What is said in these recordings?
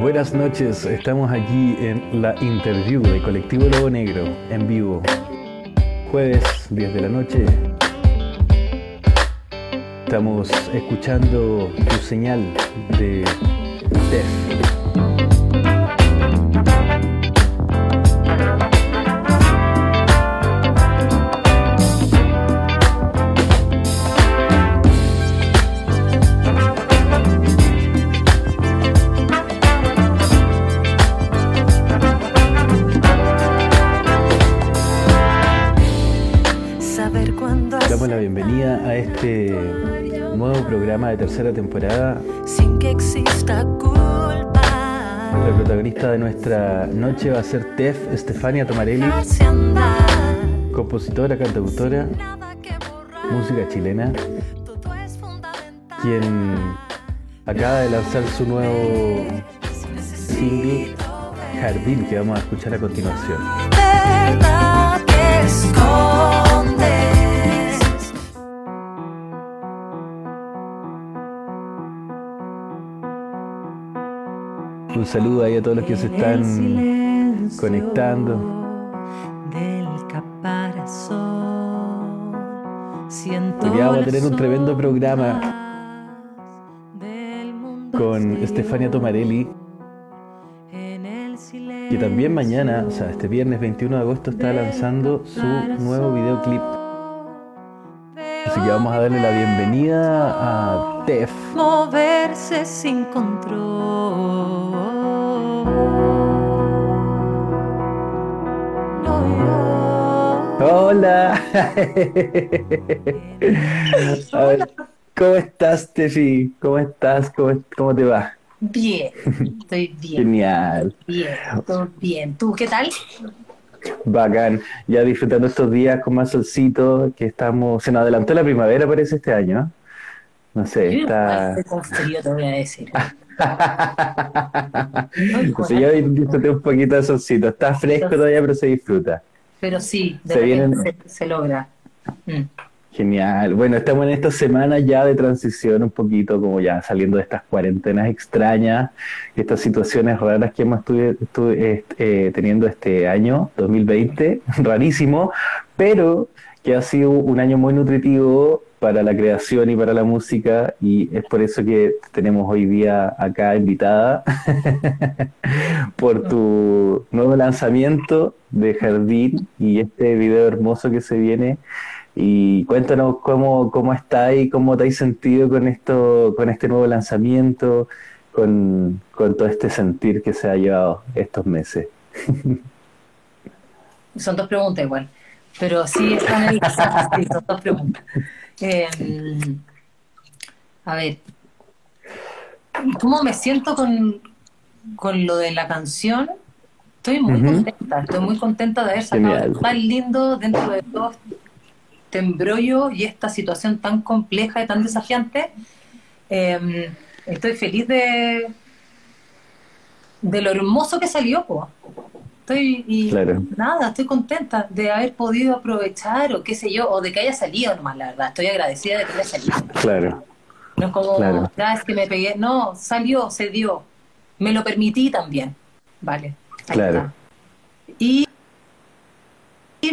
Buenas noches, estamos aquí en la interview de Colectivo Lobo Negro en vivo. Jueves 10 de la noche. Estamos escuchando tu señal de TEF. De tercera temporada. sin que exista culpa. La protagonista de nuestra noche va a ser Tef Estefania Tomarelli, compositora, cantautora, música chilena, quien acaba de lanzar su nuevo single Jardín que vamos a escuchar a continuación. Un saludo ahí a todos los que se están conectando. Del caparazón. Siento vamos a tener un tremendo programa con. Estefania Tomarelli, que también mañana, o sea, este viernes 21 de agosto, está lanzando su nuevo videoclip. Así que vamos a darle la bienvenida a Tef. moverse sin control. Hola. A ver, ¿Cómo estás, Tefi? ¿Cómo estás? ¿Cómo, cómo te va? Bien, estoy bien, Genial, bien, todo bien. ¿Tú qué tal? Bacán. Ya disfrutando estos días con más solcito, que estamos... Se nos adelantó la primavera, parece, este año, ¿no? No sé, Yo está... con frío, te voy a decir. Sí, yo disfruté un poquito de solcito. Está fresco todavía, pero se disfruta. Pero sí, de Se vienen- se, se logra. Mm. Genial. Bueno, estamos en esta semana ya de transición, un poquito como ya saliendo de estas cuarentenas extrañas, estas situaciones raras que hemos estuve, eh, teniendo este año, 2020, rarísimo, pero que ha sido un año muy nutritivo para la creación y para la música y es por eso que tenemos hoy día acá invitada por tu nuevo lanzamiento de Jardín y este video hermoso que se viene y cuéntanos cómo, cómo estáis, cómo te has sentido con esto, con este nuevo lanzamiento, con, con todo este sentir que se ha llevado estos meses. Son dos preguntas igual, pero sí están en la sí, son dos preguntas. Eh, a ver, ¿cómo me siento con, con lo de la canción? Estoy muy contenta, estoy muy contenta de haber sacado tan lindo dentro de todo este embrollo y esta situación tan compleja y tan desafiante. Eh, estoy feliz de, de lo hermoso que salió, po. Estoy, y Claro. nada, estoy contenta de haber podido aprovechar o qué sé yo, o de que haya salido nomás, la verdad. Estoy agradecida de que haya salido. Claro, No es como, Claro. ya es que me pegué. No, salió, se dio. Me lo permití también. Vale. ahí Claro. está. Y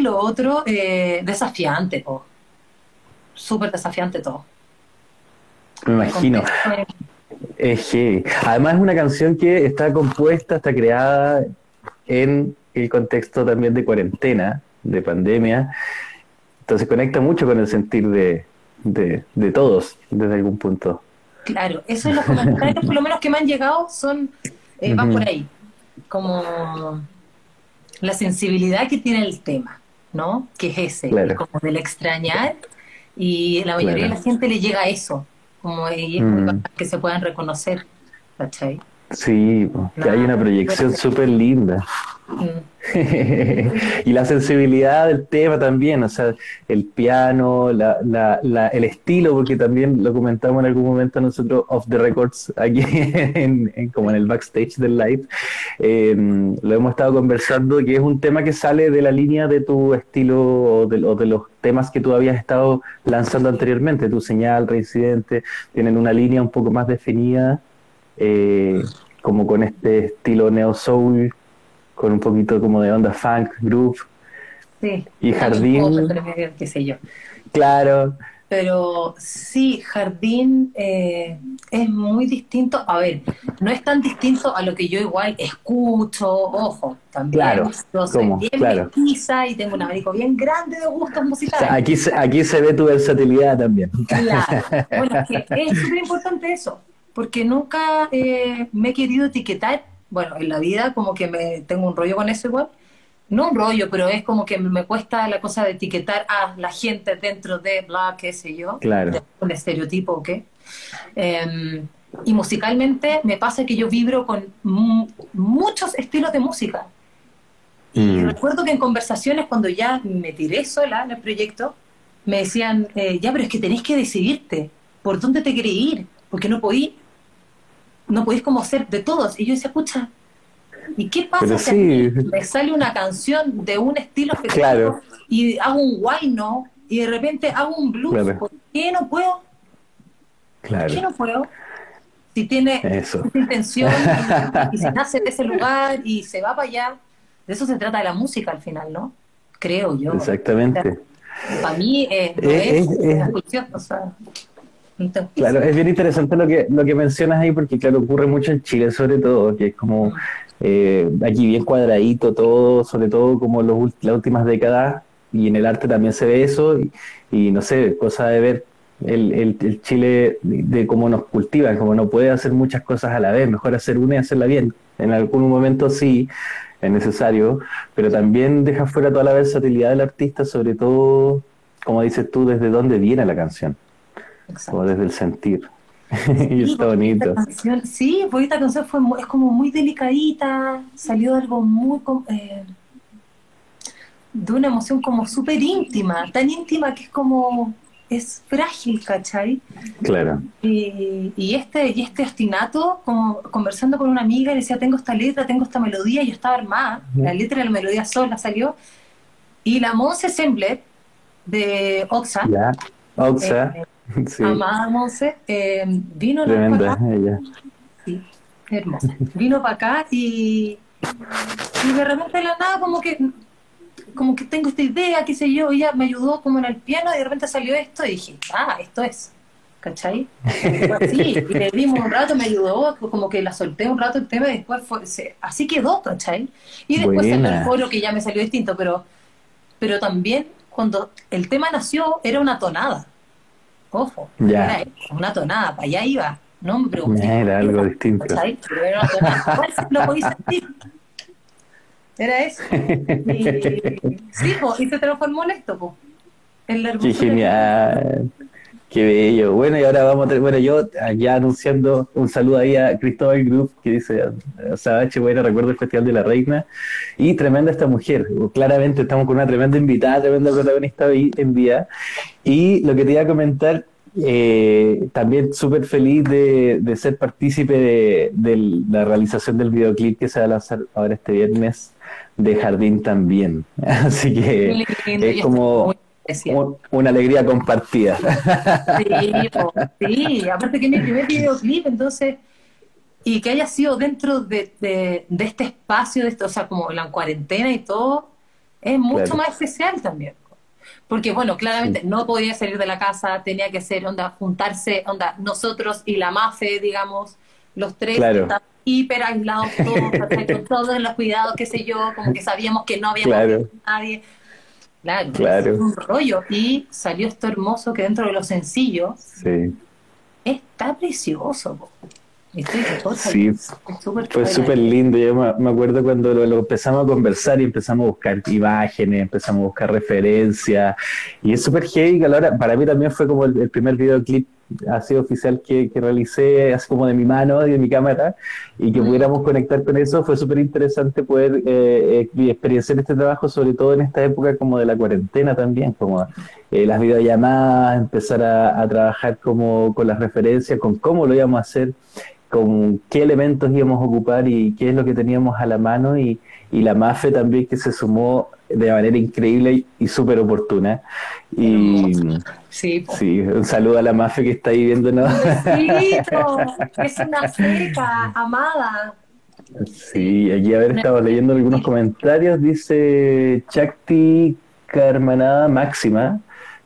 lo otro, eh, desafiante, po. Súper desafiante todo. me imagino. Es heavy. Además es una canción que está compuesta, está creada en el contexto también de cuarentena, de pandemia. Entonces conecta mucho con el sentir de, de, de todos desde algún punto. Claro, eso es los comentarios, por lo menos que me han llegado, son eh, van por ahí. Como la sensibilidad que tiene el tema, ¿no? Que es ese, Claro. como del extrañar, y la mayoría Claro. de la gente le llega a eso, como y es muy Mm. que se puedan reconocer, ¿cachai? Sí, que hay una proyección súper linda. Mm. y la sensibilidad del tema también, o sea, el piano, la, la, la- el estilo, porque también lo comentamos en algún momento nosotros off the records aquí en, en- como en el backstage del live, eh, lo hemos estado conversando, que es un tema que sale de la línea de tu estilo o de, o de los temas que tú habías estado lanzando anteriormente, tu señal, reincidente, tienen una línea un poco más definida. Eh, como con este estilo neo soul, con un poquito como de onda funk, groove. Sí. Y Jardín. También qué sé yo. Claro, Pero sí, Jardín eh, es muy distinto. A ver, no es tan distinto a lo que yo igual escucho. Ojo, también Claro, yo soy ¿cómo? bien Claro. y tengo un abanico bien grande de gustos o musicales. sea, aquí, se- aquí se ve tu versatilidad también. Claro. Bueno, es que es súper importante eso, porque nunca eh, me he querido etiquetar. Bueno, en la vida como que me tengo un rollo con eso igual. No un rollo, pero es como que me cuesta la cosa de etiquetar a la gente dentro de bla, qué sé yo. Claro. de un estereotipo o qué. Eh, y musicalmente me pasa que yo vibro con mu- muchos estilos de música. Y Mm, recuerdo que en conversaciones, cuando ya me tiré sola en el proyecto, me decían, eh, ya, pero es que tenés que decidirte por dónde te querés ir, porque no podís, no podís como ser de todos. Y yo decía, pucha, ¿y qué pasa si sí. me sale una canción de un estilo específico Claro. y hago un guayno y de repente hago un blues? Claro. ¿Por qué no puedo? ¿Por qué no puedo? Si tiene eso. esa intención y, y se nace de ese lugar y se va para allá, de eso se trata la música al final, ¿no? Creo yo. Exactamente. Para mí eh, no es, una cuestión, o sea, Claro, es bien interesante lo que, lo que mencionas ahí, porque claro, ocurre mucho en Chile sobre todo, que es como eh, aquí bien cuadradito todo, sobre todo como los, las últimas décadas, y en el arte también se ve eso, y, no sé, cosa de ver el, el, Chile de, de cómo nos cultivan, como no puede hacer muchas cosas a la vez, mejor hacer una y hacerla bien. En algún momento sí, es necesario, pero también deja fuera toda la versatilidad del artista, sobre todo, como dices tú, desde dónde viene la canción, Exacto. o desde el sentir. y Sí, está porque bonito. Canción, sí, porque esta canción fue, es como muy delicadita, salió de algo muy, eh, de una emoción como súper íntima, tan íntima que es como, es frágil, ¿cachai? Claro, Y, y este, y este ostinato, como conversando con una amiga, le decía, tengo esta letra, tengo esta melodía, y yo estaba armada, la letra y la melodía sola salió, y la Monse Sembler, de Oxa, eh, sí, amada Monse, eh, vino vez tremenda para acá, ella. sí, hermosa, vino para acá y, y de repente de la nada como que como que tengo esta idea, qué sé yo, ella me ayudó como en el piano y de repente salió esto y dije, ah, esto es, ¿cachai? Así, y le dimos un rato, me ayudó, como que la solté un rato el tema y después fue, se- así quedó, ¿cachai? Y después salió el coro que ya me salió distinto, pero, pero también cuando el tema nació era una tonada, ojo, Ya. era una tonada, para allá iba, no me pregunté. Era algo distinto. era una tonada, igual se lo podéis sentir. Era eso. Y, sí, po, y se transformó en esto, po. En la Qué hermosura. genial, qué bello. Bueno, y ahora vamos a bueno, yo ya anunciando un saludo ahí a Cristóbal Group, que dice, Sabache, bueno, recuerdo el Festival de la Reina, y tremenda esta mujer. Claramente estamos con una tremenda invitada, tremenda protagonista hoy en día. Y lo que te iba a comentar, eh, también súper feliz de, de ser partícipe de, de la realización del videoclip que se va a lanzar ahora este viernes de Jardín también. Así que lindo, es como- muy. Un- una alegría compartida. Sí, aparte que es mi primer videoclip, entonces, y que haya sido dentro de, de, de este espacio, de esto, o sea, como la cuarentena y todo, es mucho Claro. más especial también. Porque, bueno, claramente no podía salir de la casa, tenía que ser, onda, juntarse, onda, nosotros y la MAFE, digamos, los tres Claro. estaban hiper aislados todos, con todos los cuidados, qué sé yo, como que sabíamos que no habíamos Claro. visto a nadie. Claro, Claro. es un rollo. Y salió esto hermoso que dentro de lo sencillo Sí, está precioso. po. Estoy sí, feliz, súper fue súper lindo. Yo me, me acuerdo cuando lo, lo empezamos a conversar y empezamos a buscar imágenes, empezamos a buscar referencias. Y es súper heavy a la hora, para mí también fue como el, el primer videoclip así oficial que, que realicé, así como de mi mano y de mi cámara, y que pudiéramos conectar con eso. Fue súper interesante poder eh, eh, experienciar este trabajo, sobre todo en esta época como de la cuarentena también, como eh, las videollamadas, empezar a, a trabajar como con las referencias, con cómo lo íbamos a hacer. con qué elementos íbamos a ocupar y qué es lo que teníamos a la mano y, y la MAFE también que se sumó de manera increíble y súper oportuna. Y Sí, sí, un saludo a la MAFE que está ahí viéndonos. Besito, es una seca, amada. Sí, aquí a ver, estamos leyendo algunos comentarios. Dice Chakti Carmanada Máxima.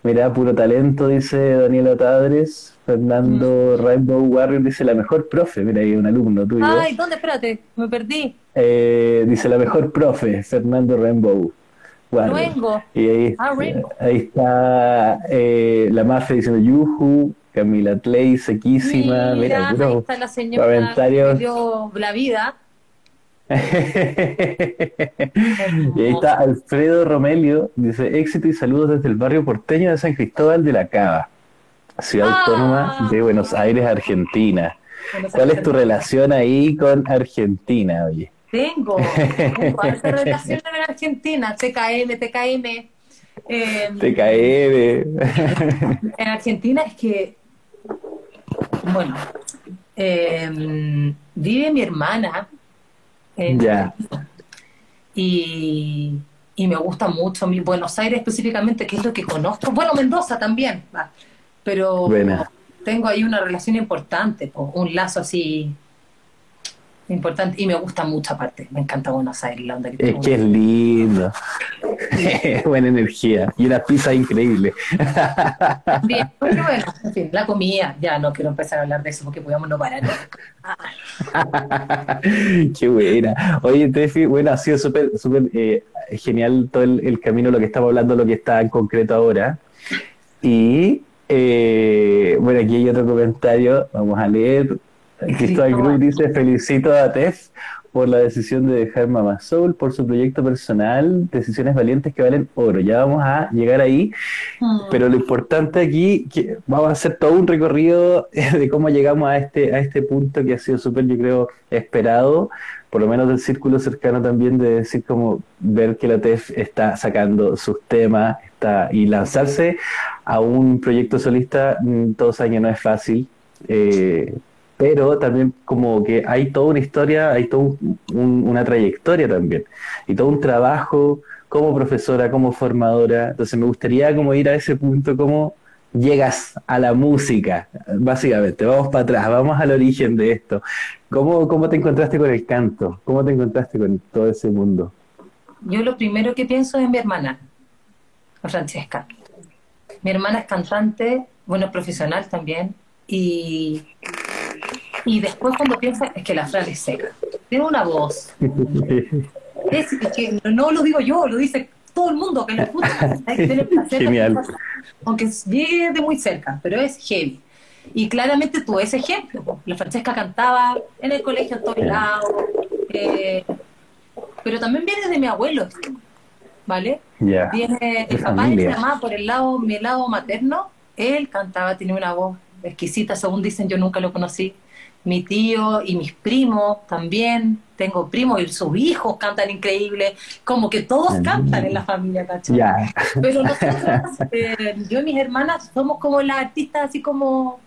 Mira, puro talento, dice Daniela Tadres. Fernando Rainbow Warrior dice la mejor profe. Mira, ahí un alumno tuyo. Ay, ¿dónde? Espérate, me perdí. Eh, dice la mejor profe, Fernando Rainbow Warrior. Y ahí, Ah, ahí está eh, la Mafe diciendo Yuhu, Camila Tley, sequísima. Mira, Mira, ahí está la señora comentarios. que dio la vida. Y ahí está Alfredo Romelio, dice éxito y saludos desde el barrio porteño de San Cristóbal de la Cava, ciudad Ah. autónoma de Buenos Aires, Argentina. ¿Cuál es tu relación ahí con Argentina, oye? Tengo, tengo relación en Argentina, TKM, TKM. Eh, TKM. en Argentina es que, bueno, eh, vive mi hermana Ya. y, y me gusta mucho mi Buenos Aires específicamente, que es lo que conozco. Bueno, Mendoza también, va, pero Buena. tengo ahí una relación importante, po, un lazo así importante y me gusta mucho aparte. Me encanta Buenos Aires, la onda que Es que es lindo. Buena energía. Y una pizza increíble. Bien, porque bueno, en fin, la comida, ya no quiero empezar a hablar de eso porque podemos no parar. Qué buena. Oye, Tefi, bueno, ha sido súper súper eh, genial todo el, el camino, lo que estamos hablando, lo que está en concreto ahora. Y eh, bueno, aquí hay otro comentario, vamos a leer. Cristóbal Cruz dice, felicito a Tef por la decisión de dejar Mama Soul, por su proyecto personal, decisiones valientes que valen oro. Ya vamos a llegar ahí, pero lo importante aquí, que vamos a hacer todo un recorrido de cómo llegamos a este, a este punto que ha sido súper, yo creo, esperado, por lo menos del círculo cercano también, de decir como ver que la TEF está sacando sus temas está, y lanzarse a un proyecto solista mm, todos años no es fácil. eh, pero también como que hay toda una historia, hay toda un- un- una trayectoria también, y todo un trabajo como profesora, como formadora. Entonces me gustaría como ir a ese punto, cómo llegas a la música, básicamente. Vamos para atrás, vamos al origen de esto. ¿Cómo, cómo te encontraste con el canto? ¿Cómo te encontraste con todo ese mundo? Yo lo primero que pienso es mi hermana, Francesca. Mi hermana es cantante, bueno, profesional también, y, y después cuando pienso es que la Fran es seca. Tiene una voz. Es, es que no lo digo yo, lo dice todo el mundo que lo escucha. Genial. Aunque llegue de muy cerca, pero es heavy. Y claramente tuve ese ejemplo. La Francesca cantaba en el colegio en todos lados. eh, pero también viene de mi abuelo, ¿vale? Viene De el papá y mi familia. mamá por el lado, mi lado materno, él cantaba, tenía una voz exquisita, según dicen, yo nunca lo conocí. Mi tío y mis primos también, tengo primos y sus hijos cantan increíble, como que todos cantan en la familia, ¿cachai? Pero nosotros, eh, yo y mis hermanas somos como las artistas, así como,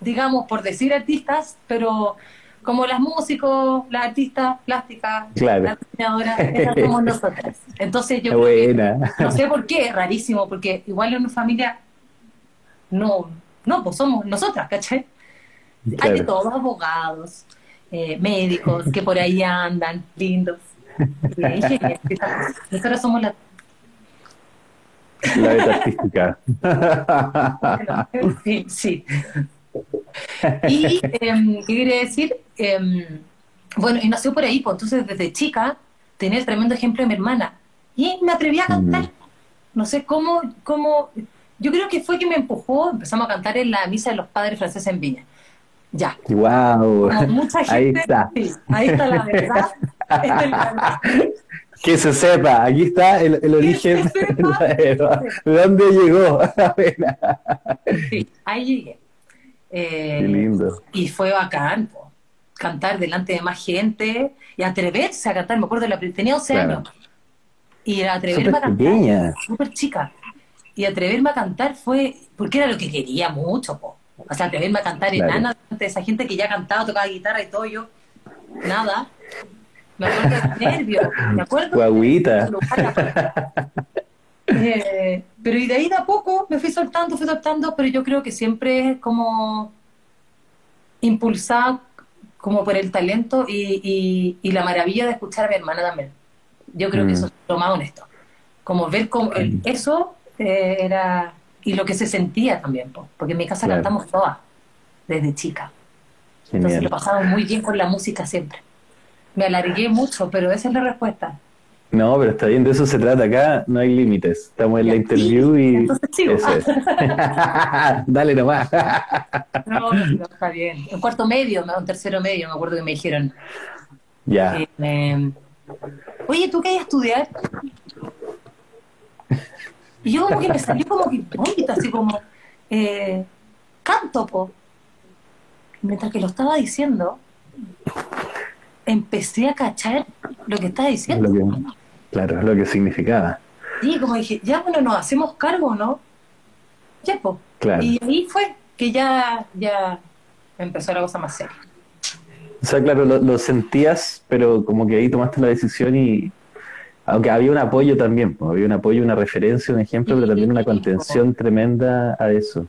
digamos, por decir artistas, pero como las músicos, las artistas plásticas, Claro. las diseñadoras, esas somos nosotras. Entonces yo buena. no sé por qué, rarísimo, porque igual en una familia no, no, pues somos nosotras, ¿cachai? Hay de todos, abogados, eh, médicos que por ahí andan, lindos. Nosotras somos La beta artística. Sí. Y, em, ¿qué quería decir? Em, bueno, y nació por ahí, pues entonces desde chica tenía el tremendo ejemplo de mi hermana. Y me atreví a cantar. Mm. No sé cómo, cómo, yo creo que fue que me empujó, empezamos a cantar en la misa de los padres franceses en Viña. Ya, Wow. como mucha gente. Ahí está. sí, ahí está la verdad. Esta es la verdad. Que se sepa, aquí está el, el origen se sepa. de dónde llegó. Sí, ahí llegué. Eh, Qué lindo. Y fue bacán, po. cantar delante de más gente y atreverse a cantar. Me acuerdo, la, tenía 11 Claro. años. Y atreverme a cantar. Súper chica. Y atreverme a cantar fue porque era lo que quería mucho. po. O sea, atreverme a cantar Claro. enana de esa gente que ya cantaba, tocaba guitarra y todo, yo, nada. Me acuerdo de nervios, me acuerdo. Guaguita. Eh, pero y de ahí de a poco me fui soltando, fui soltando, pero yo creo que siempre es como impulsada como por el talento y, y- y la maravilla de escuchar a mi hermana también. Yo creo que Mm. eso es lo más honesto. Como ver cómo el- eso eh, era... Y lo que se sentía también, po, porque en mi casa Claro. cantamos todas, desde chica. Entonces lo pasamos muy bien con la música siempre. Me alargué mucho, pero esa es la respuesta. No, pero está bien, de eso se trata acá, no hay límites. Estamos en la interview sí, y entonces sigo. eso es. Dale nomás. No, no, está bien. En cuarto medio, en tercero medio, me acuerdo que me dijeron, ya. eh, eh, oye, ¿tú qué hay a estudiar? Y yo como que me salió como que bonita, así como, eh, canto, po. Mientras que lo estaba diciendo, empecé a cachar lo que estaba Es diciendo. lo que, claro, lo que significaba. Sí, como dije, ya bueno, nos hacemos cargo, ¿no? Ya, po. Claro. Y ahí fue que ya, ya empezó la cosa más seria. O sea, claro, lo, lo sentías, pero como que ahí tomaste la decisión y. Aunque había un apoyo también, había un apoyo, una referencia, un ejemplo, pero también una contención tremenda a eso.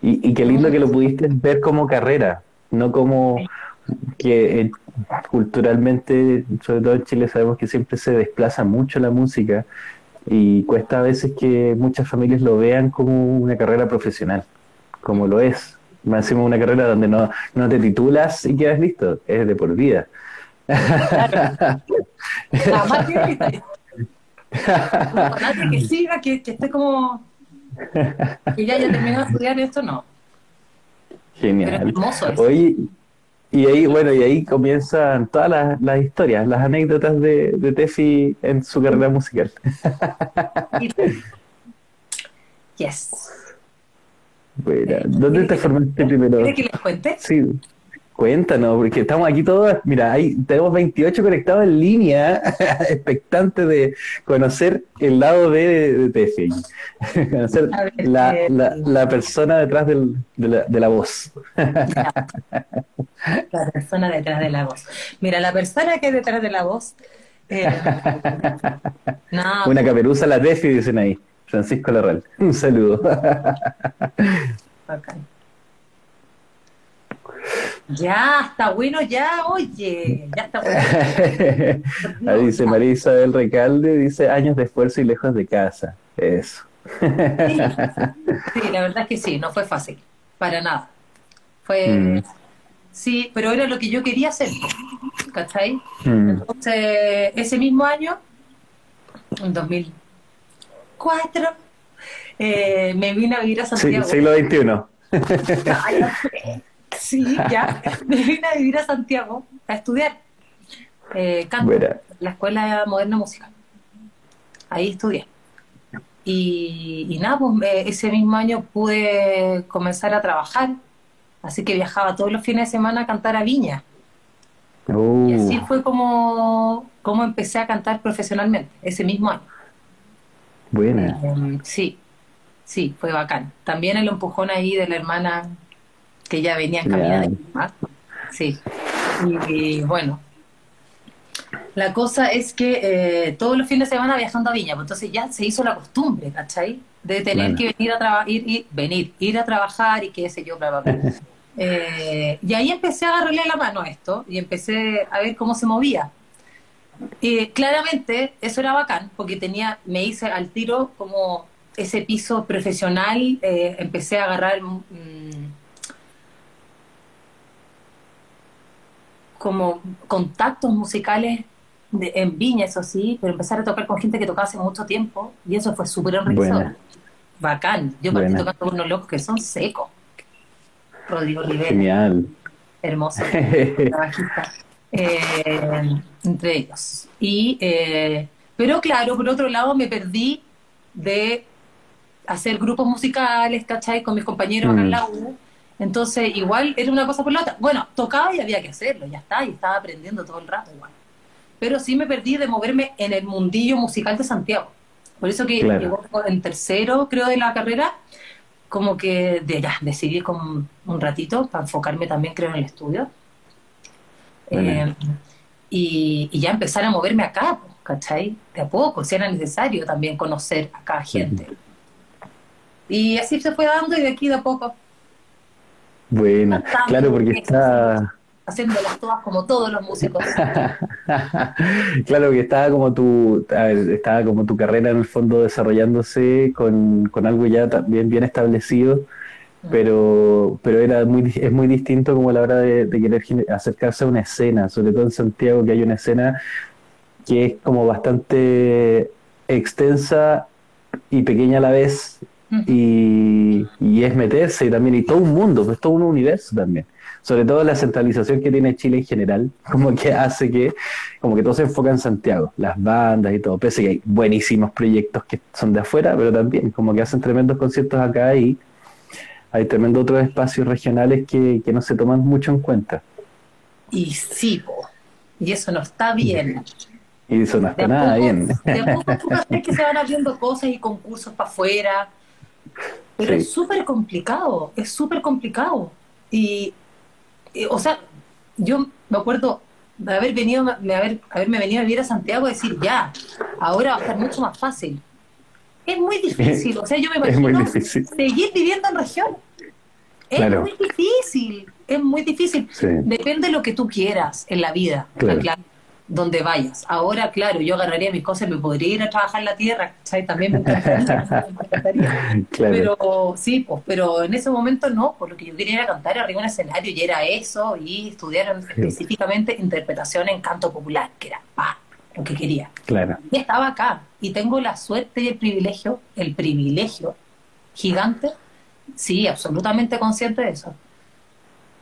Y, y qué lindo que lo pudiste ver como carrera, no como que eh, culturalmente, sobre todo en Chile, sabemos que siempre se desplaza mucho la música y cuesta a veces que muchas familias lo vean como una carrera profesional, como lo es. Más encima una carrera donde no, no te titulas y quedas listo, es de por vida. Jamás que que siga, que, que esté como. Que ya haya terminado de estudiar esto, no. Pero es Genial. hermoso eso. Oye, y ahí, bueno, y ahí comienzan todas las, las historias, las anécdotas de, de Tefi en su carrera musical. Yes. Bueno, ¿dónde te formaste primero? ¿Quieres que les cuente? Sí, cuéntanos, porque estamos aquí todos, mira, ahí tenemos 28 conectados en línea, expectantes de conocer el lado de, de conocer la, eh, la, la persona detrás del- de, la, de la voz. La persona detrás de la voz. Mira, la persona que hay detrás de la voz. eh, no, Una caperuza a la Tefi, dicen ahí. Francisco Larral. Un saludo. bacán. Ya, está bueno, ya, oye, ya está bueno. Ahí dice María Isabel Recalde, dice años de esfuerzo y lejos de casa. Eso. Sí, sí, la verdad es que sí, no fue fácil, para nada. Fue, Mm. sí, pero era lo que yo quería hacer, ¿cachai? Mm. Entonces, ese mismo año, en 2004, eh, me vine a vivir a Sí, Santiago. siglo XXI. Sí, ya. Me vine a vivir a Santiago a estudiar eh, canto la Escuela Moderna Musical. Ahí estudié. Y, y nada, pues eh, ese mismo año pude comenzar a trabajar. Así que viajaba todos los fines de semana a cantar a Viña. uh, Y así fue como, como empecé a cantar profesionalmente, ese mismo año. buena. Eh, sí, sí, fue bacán. También el empujón ahí de la hermana que ya venía en camino de ¿ah? Sí. Y, y bueno, la cosa es que eh, todos los fines de semana viajando a Viña, pues entonces ya se hizo la costumbre, ¿cachai? De tener Claro. que venir a trabajar, ir, ir- venir, ir a trabajar y qué sé yo, bla, bla, bla. Eh, y ahí empecé a agarrarle la mano a esto y empecé a ver cómo se movía. Eh, claramente eso era bacán porque tenía, me hice al tiro como ese piso profesional, eh, empecé a agarrar mm, como contactos musicales de- en Viña, eso sí, pero empezar a tocar con gente que tocaba hace mucho tiempo y eso fue súper enriquecedor. Buena. Bacán. Yo partí Buena. tocando con unos locos que son secos. Rodrigo Rivera, Genial. hermoso bajista, eh, entre ellos. Y, eh, pero claro, por otro lado me perdí de hacer grupos musicales, ¿cachai? Con mis compañeros acá en Mm. la U. Entonces, igual era una cosa por la otra. Bueno, tocaba y había que hacerlo, ya está, y estaba aprendiendo todo el rato igual. Pero sí me perdí de moverme en el mundillo musical de Santiago. Por eso que Claro. llegó en tercero, creo, de la carrera, como que de, ya, decidí como un ratito para enfocarme también, creo, en el estudio. Eh, y, y ya empezar a moverme acá, ¿cachai? De a poco, si era necesario también conocer acá gente. Y así se fue dando y de aquí de a poco, Buena. Claro, porque está. haciéndolas todas como todos los músicos. claro que estaba como tu a ver, estaba como tu carrera en el fondo desarrollándose con, con algo ya también bien establecido pero pero era muy es muy distinto como a la hora de, de querer acercarse a una escena sobre todo en Santiago que hay una escena que es como bastante extensa y pequeña a la vez y, y es meterse y también y todo un mundo pues todo un universo también sobre todo la centralización que tiene Chile en general, como que hace que, como que todo se enfoca en Santiago, las bandas y todo, pese que hay buenísimos proyectos que son de afuera, pero también como que hacen tremendos conciertos acá y hay tremendos otros espacios regionales que, que no se toman mucho en cuenta. Y sí, po. y eso no está bien. Y eso no está nada poco- bien. De a poco tú que se van abriendo cosas y concursos para afuera, pero Sí. es súper complicado, es súper complicado. Y, y, o sea, yo me acuerdo de haber venido, de haber, haberme venido a vivir a Santiago y decir, ya, ahora va a estar mucho más fácil. Es muy difícil, o sea, yo me imagino seguir viviendo en región. Es Claro. muy difícil, es muy difícil. Sí. Depende de lo que tú quieras en la vida, Claro. claro, donde vayas. Ahora, claro, yo agarraría mis cosas y me podría ir a trabajar en la tierra, ¿cachai? También me encantaría. Claro, Pero sí, pues, pero en ese momento no, por lo que yo quería era cantar arriba en un escenario y era eso, y estudiar específicamente interpretación en canto popular, que era pa, lo que quería. claro. Y estaba acá, y tengo la suerte y el privilegio, el privilegio gigante, sí, absolutamente consciente de eso,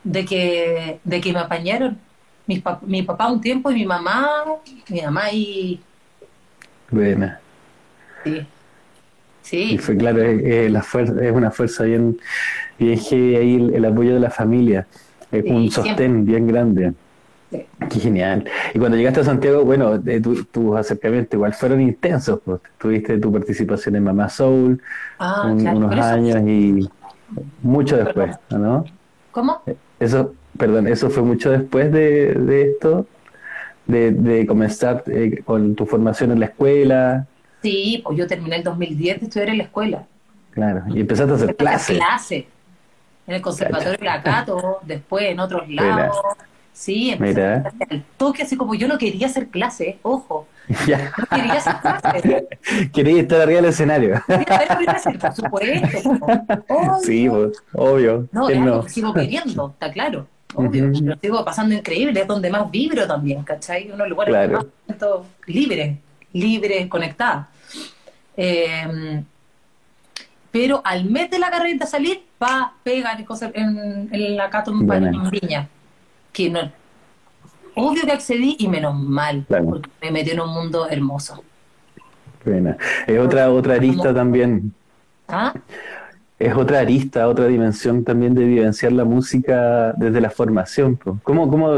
de que, de que me apañaron. Mis pap- mi papá un tiempo y mi mamá, mi mamá y... Buena. Sí, sí, Y fue claro, es, es la fuerza, es una fuerza bien, bien heavy ahí el, el apoyo de la familia. Es Sí, un siempre. sostén bien grande. Sí. Qué genial. Y cuando llegaste a Santiago, bueno, tu- tus acercamientos igual fueron intensos. Pues. Tuviste tu participación en Mamá Soul Ah, un- claro, unos años y mucho después, ¿no? ¿Cómo? Eso, perdón, eso fue mucho después de, de esto, de, de comenzar eh, con tu formación en la escuela, Sí, pues yo terminé el 2010 de estudiar en la escuela. claro, y empezaste a hacer clases. clase. En el conservatorio de la Cato, después en otros lados. Sí, empecé Mira. a hacer clase al toque, así como yo no quería hacer clase, ojo, Ya, no quería hacer clase. quería estar arriba del escenario. Quería hacer clase, por supuesto. po. Obvio. Sí, pues, obvio. No, es ¿quién algo no? sigo queriendo, está claro. Obvio, Ujú. lo sigo pasando increíble, es donde más vibro también, ¿cachai? Uno de los lugares Claro. más siento libre, libre, conectada. Eh, pero al mes de la carrera de salir, pa, pega en, en, la Cato en, Viña. Que no, obvio que accedí y menos mal, Claro. porque me metí en un mundo hermoso. Buena. Es otra, otra arista también. ¿Ah? Es otra arista, otra dimensión también de vivenciar la música desde la formación. ¿Cómo, cómo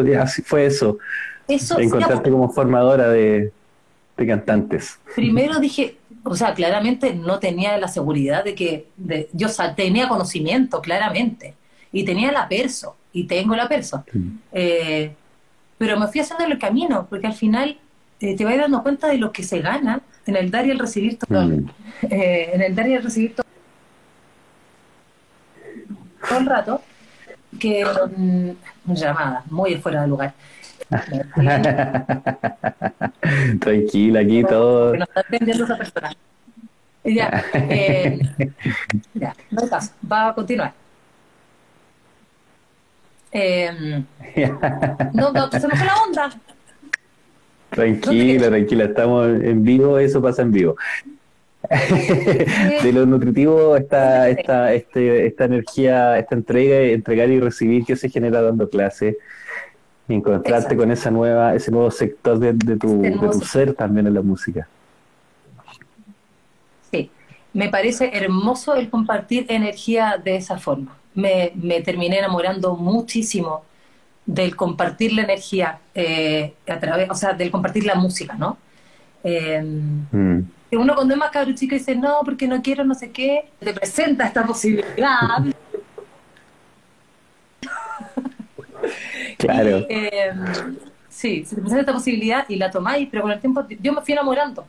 fue eso? Eso, Encontrarte como formadora de, de cantantes. primero dije, o sea, claramente no tenía la seguridad de que, de, yo tenía conocimiento, claramente, y tenía la perso, y tengo la perso, Eh, pero me fui haciendo el camino, porque al final eh, te vas dando cuenta de lo que se gana en el dar y el recibir todo, Mm. eh, en el dar y el recibir todo, todo el rato, que mm, llamada, muy fuera de lugar. Tranquila, aquí todo. que nos está atendiendo esa persona. Ya, eh, ya, no hay caso, va a continuar. Eh, no, no, se me fue la onda. Tranquila, tranquila, estamos en vivo, eso pasa en vivo. De lo nutritivo está esta, este, esta energía, esta entrega, entregar y recibir que se genera dando clase, y encontrarte Exacto. con esa nueva, ese nuevo sector de, de tu, Este de tu ser también en la música. Sí, me parece hermoso el compartir energía de esa forma. Me, me terminé enamorando muchísimo del compartir la energía eh, a través, o sea, del compartir la música, ¿no? Eh, Mm, que uno cuando es más cabro chico dice, no, porque no quiero, no sé qué, te presenta esta posibilidad. Claro. Y, eh, sí, se te presenta esta posibilidad y la tomáis, pero con el tiempo yo me fui enamorando.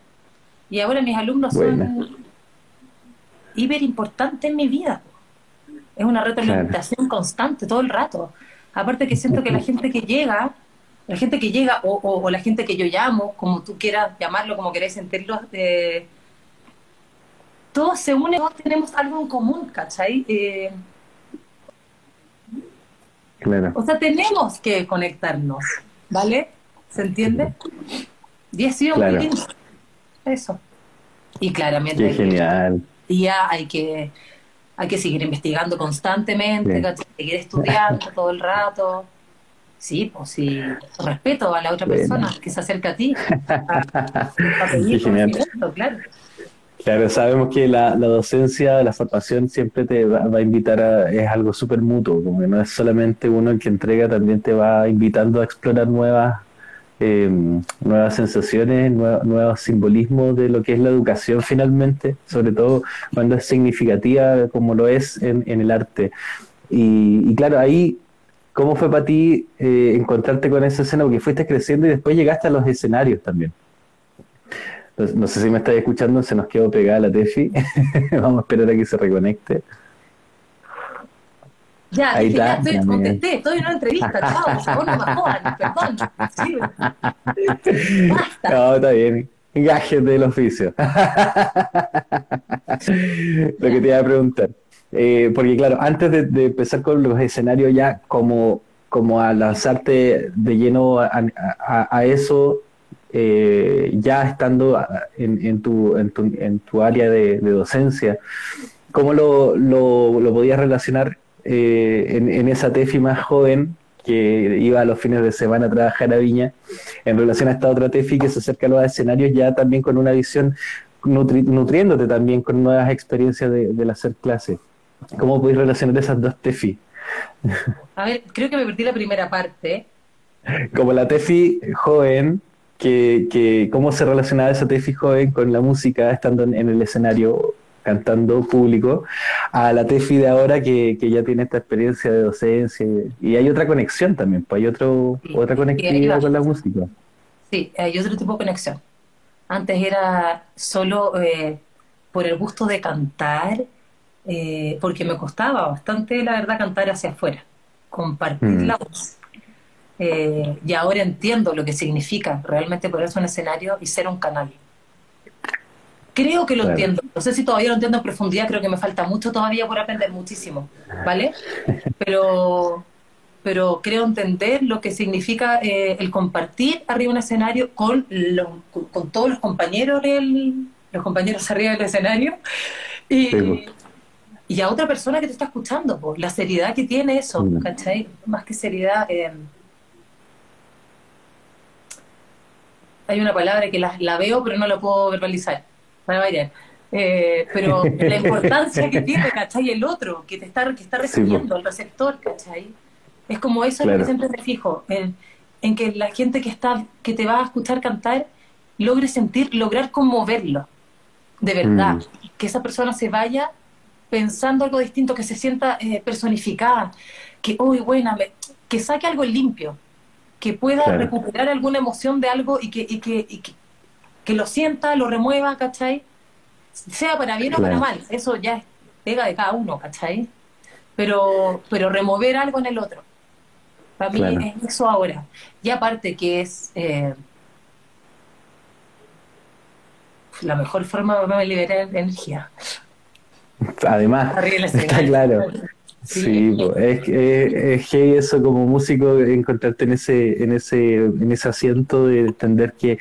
Y ahora mis alumnos Buena. son hiper importantes en mi vida. Es una retroalimentación constante todo el rato. Aparte que siento que la gente que llega, la gente que llega, o, o- o la gente que yo llamo, como tú quieras llamarlo, como queréis sentirlo, eh, todos se unen, todos tenemos algo en común, ¿cachai? Eh, Claro. o sea, tenemos que conectarnos, ¿vale? ¿Se entiende? Y ha sido Claro. muy lindo. Eso. Y claramente Qué hay que- genial. día hay que, hay que seguir investigando constantemente, seguir estudiando todo el rato. Sí, pues sí, respeto a la otra Bueno. persona que se acerca a ti. A, a pedir genial. conocimiento, claro. Claro, sabemos que la, la docencia, la formación siempre te va, va a invitar a, es algo súper mutuo, como que no es solamente uno el que entrega, también te va invitando a explorar nuevas, eh, nuevas sensaciones, nue- nuevos simbolismos de lo que es la educación finalmente, sobre todo cuando es significativa como lo es en, en el arte. Y, y claro, ahí, ¿cómo fue para ti eh, encontrarte con esa escena? Porque fuiste creciendo y después llegaste a los escenarios también. No, no sé si me estáis escuchando, se nos quedó pegada la Tefi. Vamos a esperar a que se reconecte. Ya, Ahí dije, ya, está, estoy, contesté, estoy en una entrevista, chao, no me jodan, perdón. Basta. No, está bien. Gajes del oficio. Lo que te iba a preguntar. Eh, porque claro, antes de, empezar con los escenarios ya como, como a lanzarte de lleno a, eso, eh, ya estando en, tu, en, tu, en tu área de, docencia, ¿cómo lo, lo, lo podías relacionar eh, en, en esa Tefi más joven que iba a los fines de semana a trabajar a Viña, en relación a esta otra Tefi que se acerca a los escenarios ya también con una visión nutri- nutriéndote también con nuevas experiencias de, del hacer clases? ¿Cómo podéis relacionar esas dos Tefi? A ver, creo que me perdí la primera parte. Como la Tefi joven, que, que cómo se relacionaba esa Tefi joven con la música estando en, en el escenario cantando público, a la Tefi de ahora que, que ya tiene esta experiencia de docencia y, hay otra conexión también, pues hay otro, Sí, otra conectividad con la música. Sí, hay otro tipo de conexión. Antes era solo eh, por el gusto de cantar, eh, porque me costaba bastante, la verdad, cantar hacia afuera, compartir Mm. la voz. Eh, y ahora entiendo lo que significa realmente ponerse un escenario y ser un canal. Creo que lo Claro. entiendo. No sé si todavía lo entiendo en profundidad, creo que me falta mucho todavía por aprender, muchísimo, ¿vale? Pero, pero creo entender lo que significa eh, el compartir arriba un escenario con, los- con, con todos los compañeros del, los compañeros arriba del escenario y, Sí, pues. Y a otra persona que te está escuchando, pues, la seriedad que tiene eso, Mm. ¿cachai? Más que seriedad, eh, hay una palabra que la, la veo pero no la puedo verbalizar, para variar. Eh, pero la importancia que tiene, ¿cachai? El otro, que te está, que está Sí, recibiendo, el receptor, ¿cachai? Es como eso Claro. que siempre me fijo, en, en que la gente que está, que te va a escuchar cantar, logre sentir, lograr conmoverlo, de verdad. Mm. Que esa persona se vaya pensando algo distinto, que se sienta eh, personificada, que, uy, buena, me- que saque algo limpio, que pueda Claro. recuperar alguna emoción de algo y que, y que, y que, que lo sienta, lo remueva, ¿cachai? Sea para bien o para mal, eso ya es pega de cada uno, ¿cachai? Pero, pero remover algo en el otro. Para mí Claro. es eso ahora. Y aparte que es eh, la mejor forma de liberar energía. Además, está claro. Sí. Es, es, es heavy eso como músico, encontrarte en ese, en ese, en ese asiento de entender que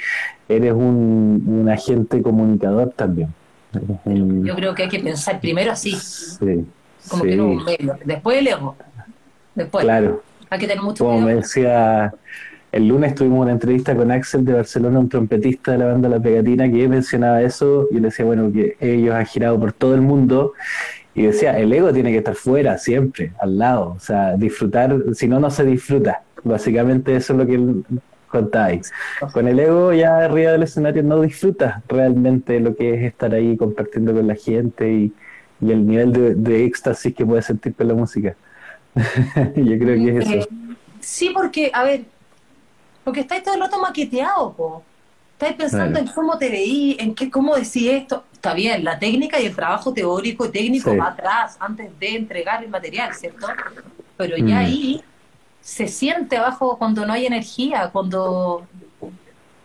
eres un, un agente comunicador también. Yo creo que hay que pensar primero así, sí, como sí, que no un medio. Después el ego. Después. claro. Hay que tener mucho Como me decía, el lunes tuvimos una entrevista con Axel de Barcelona, un trompetista de la banda La Pegatina, que mencionaba eso y le decía, bueno, que ellos han girado por todo el mundo y decía, el ego tiene que estar fuera siempre, al lado, o sea, disfrutar, si no, no se disfruta. Básicamente eso es lo que él contáis. Con el ego ya arriba del escenario no disfrutas realmente lo que es estar ahí compartiendo con la gente y, y el nivel de, de éxtasis que puedes sentir con la música. Yo creo que es Eh, eso. sí, porque, a ver, porque estáis todo el rato maqueteado, po. Estáis pensando Claro. en cómo te veí, en qué, cómo decís esto. Está bien, la técnica y el trabajo teórico y técnico Sí. va atrás, antes de entregar el material, ¿cierto? Pero ya Mm. ahí se siente abajo cuando no hay energía, cuando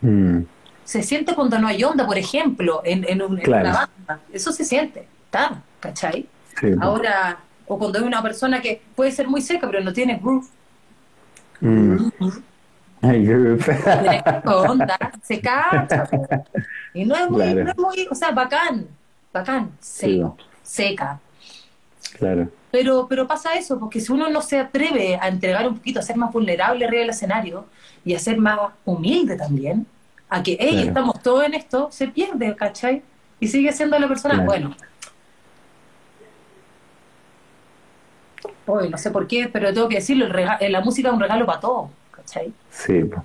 Mm, se siente cuando no hay onda, por ejemplo, en, en, un- en Claro. una banda. Eso se siente, está, ¿cachai? sí. Ahora, o cuando hay una persona que puede ser muy seca, pero no tiene groove, Mm. Groove. tiene onda, se cacha. Y no es muy, Claro. no es muy, o sea, bacán, bacán, Sí, seco, seca. claro. Pero, pero pasa eso, porque si uno no se atreve a entregar un poquito, a ser más vulnerable arriba del escenario y a ser más humilde también, a que, hey, Claro. estamos todos en esto, se pierde, ¿cachai? Y sigue siendo la persona, Claro. bueno. Hoy no sé por qué, pero tengo que decirlo, el la música es un regalo para todos, ¿cachai? Sí, po.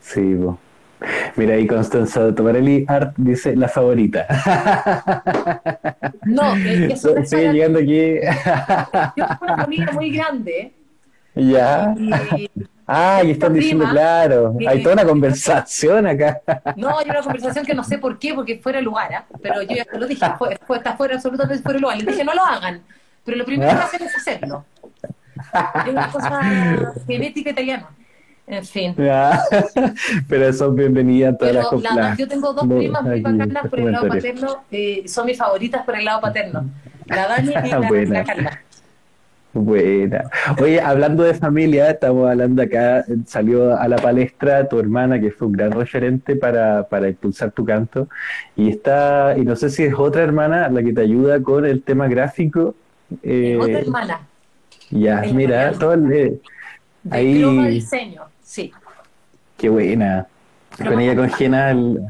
Sí, po. Mira ahí Constanza Tomarelli Art dice la favorita. No, eh, eso es Sigue para- llegando aquí. yo tengo una familia muy grande ya. y Ah, y están diciendo, claro, que- hay toda una conversación acá. No, hay una conversación que no sé por qué, porque fuera lugar, ¿ah? pero yo ya te lo dije, fue, fue- está fuera, absolutamente fuera lugar. Les dije, no lo hagan, pero lo primero que hacen es hacerlo. Es una cosa genética italiana. En fin. Ya. Pero son bienvenidas todas las la- yo tengo dos primas muy bacanas por el lado paterno, eh, son mis favoritas por el lado paterno. La Dani y la, Buena. la Carla. Buena. Oye, hablando de familia, estamos hablando acá, eh, salió a la palestra tu hermana, que fue un gran referente para, para impulsar tu canto, y está, y no sé si es otra hermana la que te ayuda con el tema gráfico. eh, Otra hermana, ya, mira, todo el- de ahí- croma diseño, sí. qué buena. Con ella congena el-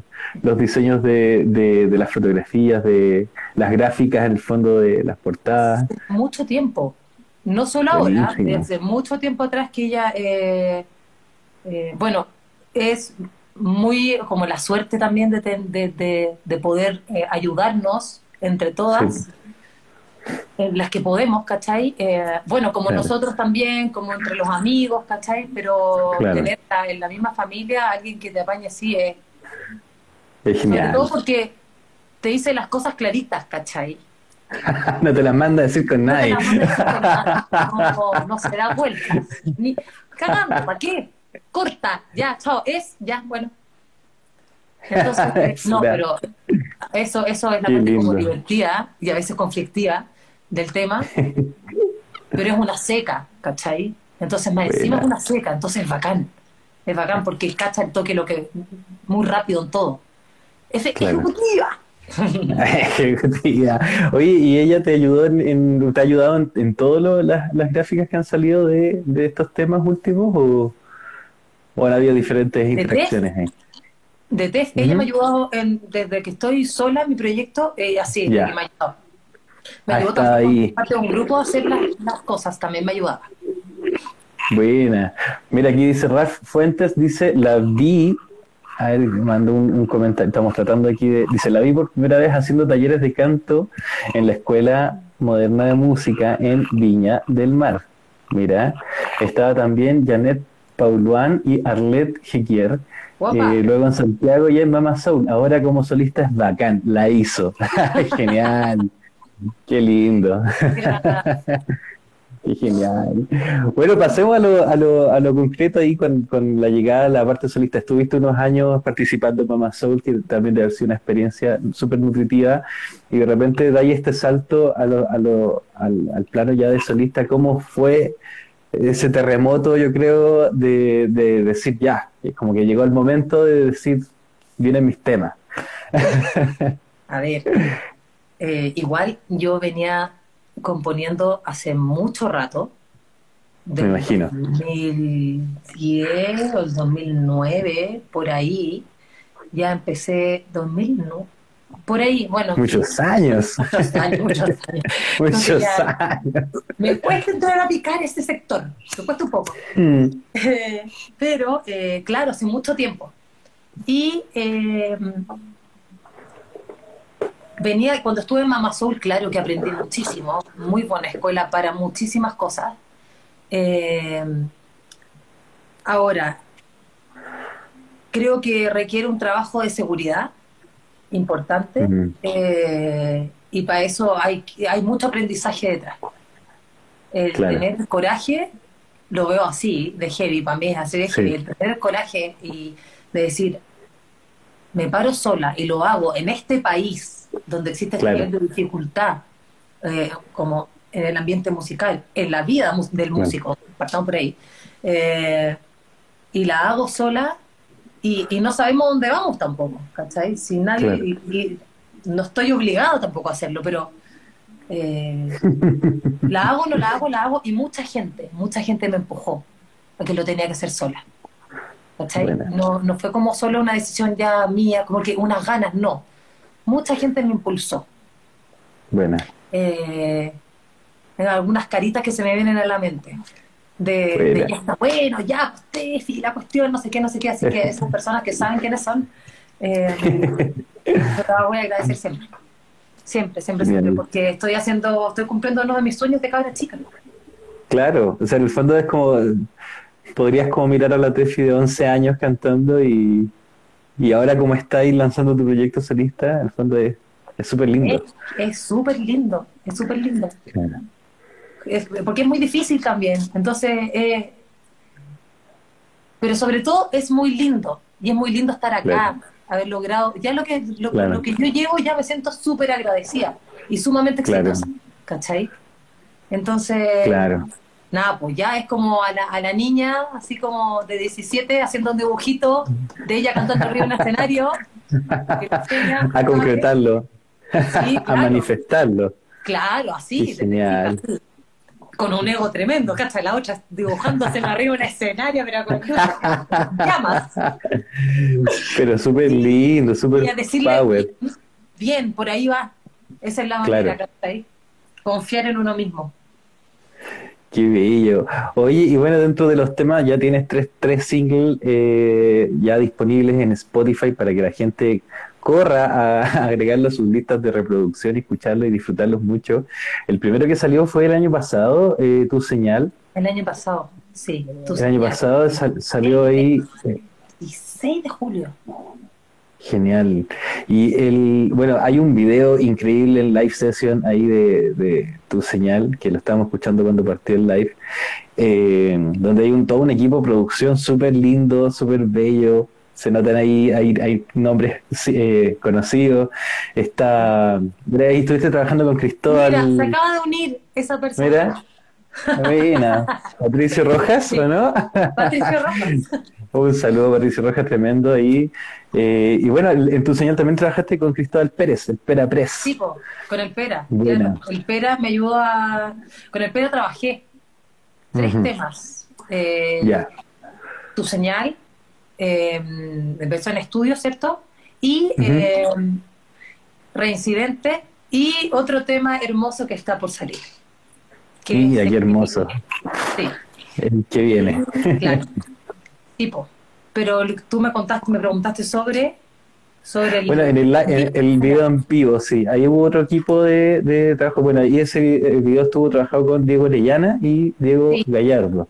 los diseños de, de, de las fotografías, de las gráficas en el fondo de las portadas. mucho tiempo. No solo ahora, desde mucho tiempo atrás que ella, eh, eh, bueno, es muy como la suerte también de, ten- de, de- de poder eh, ayudarnos entre todas, Sí. En las que podemos, ¿cachai? Eh, bueno, como Claro. nosotros también, como entre los amigos, ¿cachai? Pero Claro. tener en la misma familia alguien que te apañe así es, Es sobre genial. todo porque te dice las cosas claritas, ¿cachai? No te las manda a decir con No te nadie. con nada. No, no se da vueltas. Ni cagando, ¿para qué? Corta, ya, chao, es, ya, bueno. Entonces, no, pero eso, eso es la parte como divertida y a veces conflictiva del tema, pero es una seca, ¿cachai? Entonces, más encima es Buena. una seca, entonces es bacán. Es bacán porque cacha el toque lo que muy rápido en todo. Es Claro. ejecutiva. Ejecutiva. Oye, ¿y ella te ayudó en, en- te ha ayudado en, en todas las, las gráficas que han salido de, de estos temas últimos o, o han habido diferentes interacciones ahí? De test, ella me ha ayudado en- desde que estoy sola en mi proyecto, ella sí, Ya. que me ha ayudado. Me ayudó también parte de un grupo a hacer las, las cosas, también me ayudaba. Buena. Mira, aquí dice Ralph Fuentes, dice, la vi, a ver, mandó un, un comentario, estamos tratando aquí de, dice, la vi por primera vez haciendo talleres de canto en la Escuela Moderna de Música en Viña del Mar. Mira, estaba también Janet Pauluan y Arlette Jequier, eh, luego en Santiago y en Mama Soul. Ahora como solista es bacán, la hizo. Genial. Qué lindo. Qué genial. Bueno, pasemos a lo, a lo, a lo concreto ahí con, con la llegada a la parte solista. Estuviste unos años participando en Mama Soul, que también debe haber sido una experiencia súper nutritiva, y de repente da ahí este salto a lo, a lo, al, al plano ya de solista. ¿Cómo fue ese terremoto, yo creo, de, de decir ya, como que llegó el momento de decir, vienen mis temas? a ver, eh, igual yo venía componiendo hace mucho rato. Me imagino. 2010 o el 2009, por ahí. Ya empecé, 2000, no, Por ahí, bueno. Muchos años. Muchos años, muchos años. Muchos ya- años. Me cuesta entrar a picar este sector, me cuesta un poco. Mm, Eh, pero, eh, claro, hace mucho tiempo. Y eh, venía, cuando estuve en Mama Soul, claro que aprendí muchísimo, muy buena escuela para muchísimas cosas. Eh, ahora, creo que requiere un trabajo de seguridad importante eh, y para eso hay, hay mucho aprendizaje detrás. El Claro. tener coraje, lo veo así, de heavy, para mí es así de Sí. heavy. El tener coraje y de decir, me paro sola y lo hago en este país donde existe este Claro. nivel de dificultad, eh, como en el ambiente musical, en la vida del Claro. músico, partamos por ahí, eh, y la hago sola y, y no sabemos dónde vamos tampoco, ¿cachai? Si nadie, Claro. y, y no estoy obligado tampoco a hacerlo, pero eh, la hago, no la hago, la hago, y mucha gente, mucha gente me empujó a que lo tenía que hacer sola. ¿Cachai? Buena. No, no fue como solo una decisión ya mía, como que unas ganas, no. Mucha gente me impulsó. Buena. Eh, en algunas caritas que se me vienen a la mente. De, ya está bueno, ya, pues, Tefi, la cuestión, no sé qué, no sé qué. Así que esas personas que saben quiénes son, eh, las voy a agradecer siempre. Siempre, siempre, Bien. siempre, porque estoy haciendo, estoy cumpliendo uno de mis sueños de cabra chica. Claro, o sea, en el fondo es como, podrías como mirar a la Tefi de 11 años cantando y, y ahora como estáis lanzando tu proyecto solista, el fondo es es súper lindo. Es súper lindo, es súper lindo. Claro. Es- porque es muy difícil también. Entonces, eh, pero sobre todo es muy lindo. Y es muy lindo estar acá, Claro. haber logrado. Ya lo que, lo, Claro. lo que yo llevo ya me siento súper agradecida y sumamente exitosa. ¿Cachai? Entonces, Claro. Nada, pues ya es como a la, a la niña, así como de 17, haciendo un dibujito de ella cantando arriba en el escenario. enseña, A concretarlo, Sí, a manifestarlo. Claro, así. Genial. así, Con un ego tremendo, ¿cachai? La otra dibujándose arriba en el escenario, pero con llamas. Pero súper lindo, súper power. bien, por ahí va. Esa es la manera, Claro. ¿cachai? Confiar en uno mismo. Qué bello. Oye, y bueno, dentro de los temas ya tienes tres, tres singles eh, ya disponibles en Spotify para que la gente corra a, a agregarlo a sus listas de reproducción y escucharlo y disfrutarlos mucho. El primero que salió fue el año pasado, eh, Tu Señal. El año pasado, sí. tú El año sabías. pasado sal- salió ahí. eh, 16 de julio. Genial. Y el, bueno, hay un video increíble en live session ahí de, de tu señal, que lo estábamos escuchando cuando partió el live, eh, donde hay un, todo un equipo de producción súper lindo, súper bello. Se notan ahí, hay, hay nombres eh, conocidos. Está, mira, ahí estuviste trabajando con Cristóbal. Mira, se acaba de unir esa persona. Mira, buena. Patricio Rojas, ¿o no? Patricio Rojas. Un saludo, Patricio Rojas, tremendo ahí. Eh, y bueno, en tu señal también trabajaste con Cristóbal Pérez, el Pera Press. Sí, po, con el Pera. Buena. Claro, El Pera me ayudó a... Con el Pera trabajé tres temas. Eh, Ya, Tu señal, eh, empezó en estudio, ¿cierto? Y eh, Reincidente y otro tema hermoso que está por salir. Que es- qué hermoso. Sí, el que viene. claro. Tipo. Pero tú me contaste, me preguntaste sobre, sobre el... Bueno, en el, en el video en vivo, sí, ahí hubo otro equipo de, de trabajo. Bueno, y ese vi- el video estuvo trabajado con Diego Orellana y Diego Sí. Gallardo.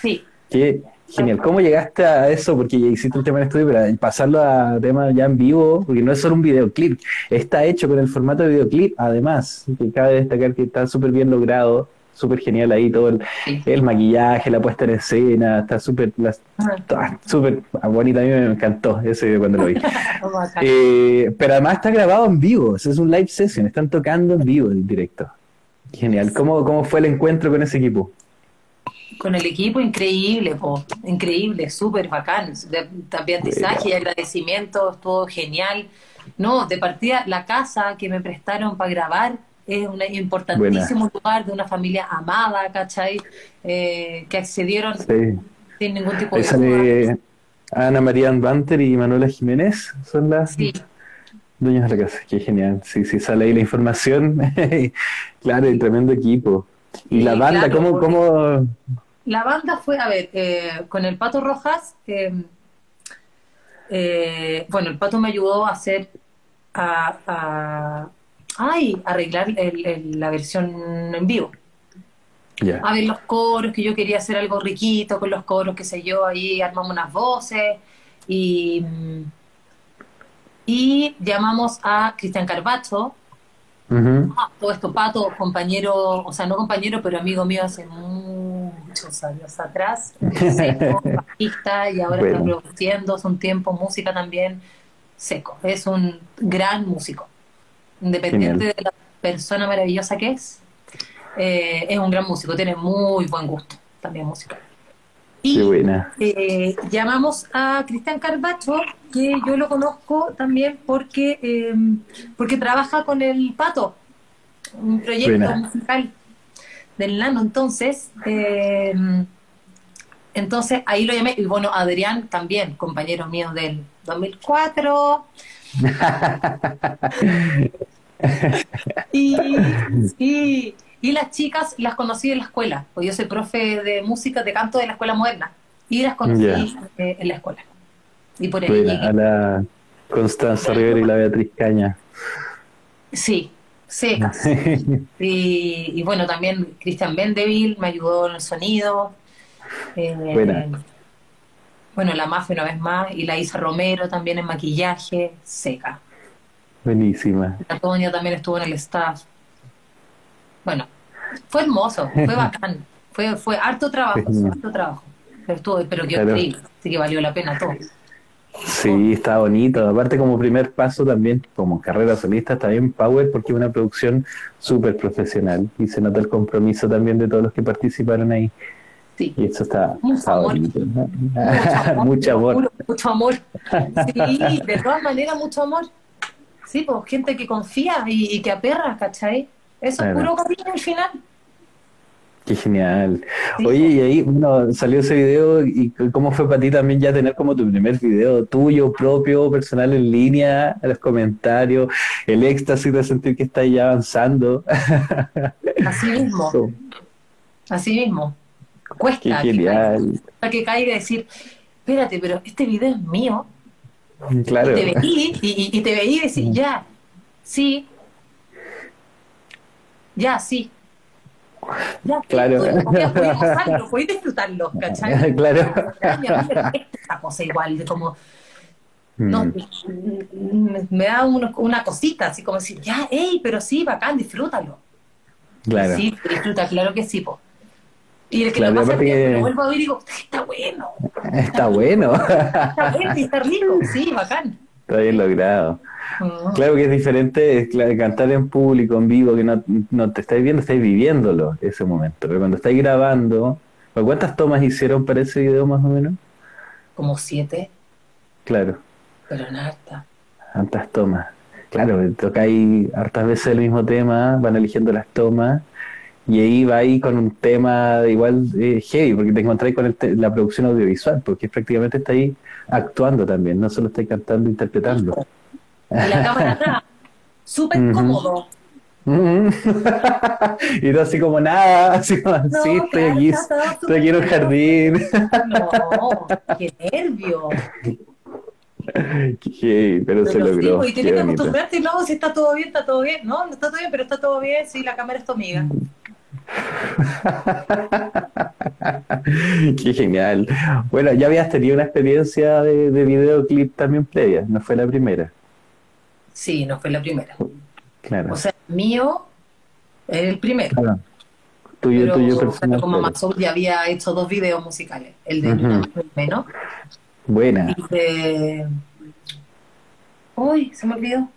Sí, Qué genial. ¿Cómo llegaste a eso? Porque ya hiciste un tema en estudio, pero pasarlo a tema ya en vivo, porque no es solo un videoclip, está hecho con el formato de videoclip, además, que cabe destacar que está súper bien logrado, súper genial ahí todo el, sí. el maquillaje, la puesta en escena, está súper, Ah, súper bonita, a mí me encantó ese cuando lo vi. Eh, pero además está grabado en vivo, o sea, es un live session, están tocando en vivo en directo. Genial. ¿Cómo, cómo fue el encuentro con ese equipo? Con el equipo, increíble, po, increíble, súper bacán. También aprendizaje y agradecimiento, estuvo genial. No, de partida, la casa que me prestaron para grabar es un importantísimo lugar de una familia amada, ¿cachai? Eh, que accedieron Sí. sin ningún tipo Ahí de sale Ana María Banter y Manuela Jiménez, son las... Sí, Dueños de la casa, qué genial. Sí, sí, sale ahí la información. claro, y tremendo equipo. Y Sí, la banda, claro, ¿cómo, cómo? La banda fue, a ver, eh, con el Pato Rojas, eh, eh, bueno, el Pato me ayudó a hacer, a, a- ay, arreglar el- el- la versión en vivo. A ver los coros, que yo quería hacer algo riquito con los coros, qué sé yo, ahí armamos unas voces y, y llamamos a Cristian Carbacho. Ah, todo esto, Pato, compañero, o sea, no compañero, pero amigo mío hace muchos años atrás, seco, bajista, y ahora está produciendo hace un tiempo música también, seco. Es un gran músico, independiente Genial. de la persona maravillosa que es, eh, es un gran músico, tiene muy buen gusto también musical. Y Qué buena. eh, llamamos a Cristian Carbacho, que yo lo conozco también porque, eh, porque trabaja con el Pato, un proyecto Buena. musical del Nano. Entonces, eh, entonces ahí lo llamé. Y bueno, Adrián también, compañero mío del 2004. Y, y, y las chicas las conocí en la escuela, porque yo soy profe de música, de canto de la escuela moderna, y las conocí eh, en la escuela. Y por ahí llegué. a la Constanza Rivera y la Beatriz Caña. Sí, secas. Y, y bueno, también Cristian Bendeville me ayudó en el sonido. Eh, Buena. Bueno, la mafia una vez más, y la Isa Romero también en maquillaje, seca. Buenísima. La Toña también estuvo en el staff. Bueno, fue hermoso, fue bacán. Fue, fue harto trabajo, harto trabajo. Pero estuvo, pero quedó Claro. así que valió la pena todo. Sí, está bonito. Aparte, como primer paso también, como carrera solista, está bien Power porque es una producción súper profesional y se nota el compromiso también de todos los que participaron ahí. Sí. Y eso está, Mucho amor. Mucho amor, Mucho amor. juro, mucho amor. Sí, de todas maneras, mucho amor. Sí, pues gente que confía y, y que aperra, ¿cachai? Eso Claro. es puro cariño al final. Qué genial. Sí. Oye, y ahí bueno, salió ese video y cómo fue para ti también ya tener como tu primer video tuyo propio, personal en línea, los comentarios, el éxtasis de sentir que estás ya avanzando. Así mismo, así mismo. Cuesta que caiga, que caiga y decir, espérate, pero este video es mío. Claro. Y te veí, y, y- y te veí y decís, ya, sí, ya, sí. Ya, Claro. gozarlo, podés disfrutarlo, ¿cachai? Claro. Ay, a mí me cuesta esa cosa igual, de como, no, Mm, mm, me da uno- una cosita, así como decir, ya, hey, pero sí, bacán, disfrútalo. Claro. Sí, disfruta, claro que sí, po. Y el que Claro, lo pasa es que lo vuelvo a ver y digo, está bueno, Está bueno. está bueno y está rico, sí, bacán. Está bien logrado. Mm. Claro que es diferente es cla- cantar en público, en vivo, que no, no te estáis viendo, estáis viviéndolo ese momento. Pero cuando estáis grabando, ¿cuántas tomas hicieron para ese video más o menos? Como siete, Claro, pero en harta. tantas tomas. Claro, tocáis hartas veces el mismo tema, van eligiendo las tomas, y ahí va ahí con un tema igual eh, heavy, porque te encontráis con el te- la producción audiovisual, porque prácticamente está ahí actuando también, no solo estáis cantando, interpretando. Y la cámara atrás, súper Ujú. cómodo. Mm. y tú así como nada, así como, No, sí, estoy claro, aquí, está estoy aquí en un jardín. No, qué nervio. Qué- pero se Pero sí, logró. pues, y tienes que acostumbrarte, no, si está todo bien, está todo bien. No, no está todo bien, pero está todo bien, sí, la cámara es tu amiga. Qué genial. Bueno, ya habías tenido una experiencia de, de videoclip también previa, no fue la primera. Sí, no fue la primera. Claro. O sea, mío era el primero. Claro. Tuyo, Pero, tuyo personal. como. Mazul ya había hecho dos videos musicales, el de y un menos Buena. y de... Uy, se me olvidó.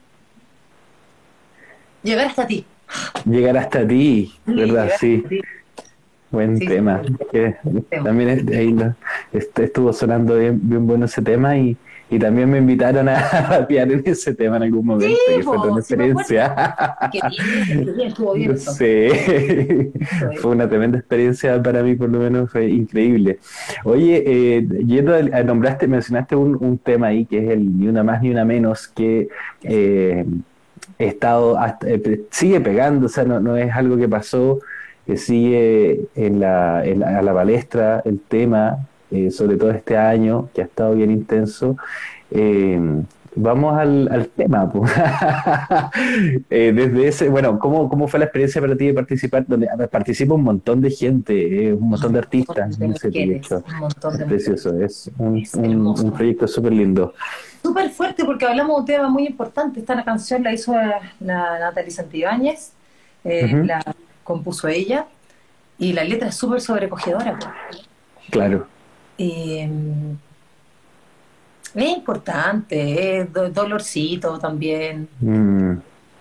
Llegar hasta ti. Llegar hasta ti, ¿verdad? Sí. Buen Sí, tema. sí. Que tema. también est- estuvo sonando bien, bien bueno ese tema y, y también me invitaron a rapear en ese tema en algún momento, que fue toda una experiencia. Sí, fue una tremenda experiencia para mí, por lo menos fue increíble. Oye, eh, yendo a- nombraste, mencionaste un, un tema ahí que es el ni una más ni una menos, que eh, estado hasta- eh, sigue pegando, o sea, no, no es algo que pasó, que sigue en la, en la- a la palestra el tema, eh, sobre todo este año, que ha estado bien intenso. Eh, vamos al, al tema. po. Eh, desde ese, bueno, ¿cómo, ¿cómo fue la experiencia para ti de participar? Donde participa un montón de gente, un montón de artistas de en ese mujeres, proyecto. un montón de Es precioso, es un, Es un- hermoso. un proyecto súper lindo. Súper fuerte porque hablamos de un tema muy importante. Esta canción la hizo la, la Natalie Santibáñez, eh, la compuso ella y la letra es súper sobrecogedora. Claro. Y, mm, es importante, es do- dolorcito también, Mm,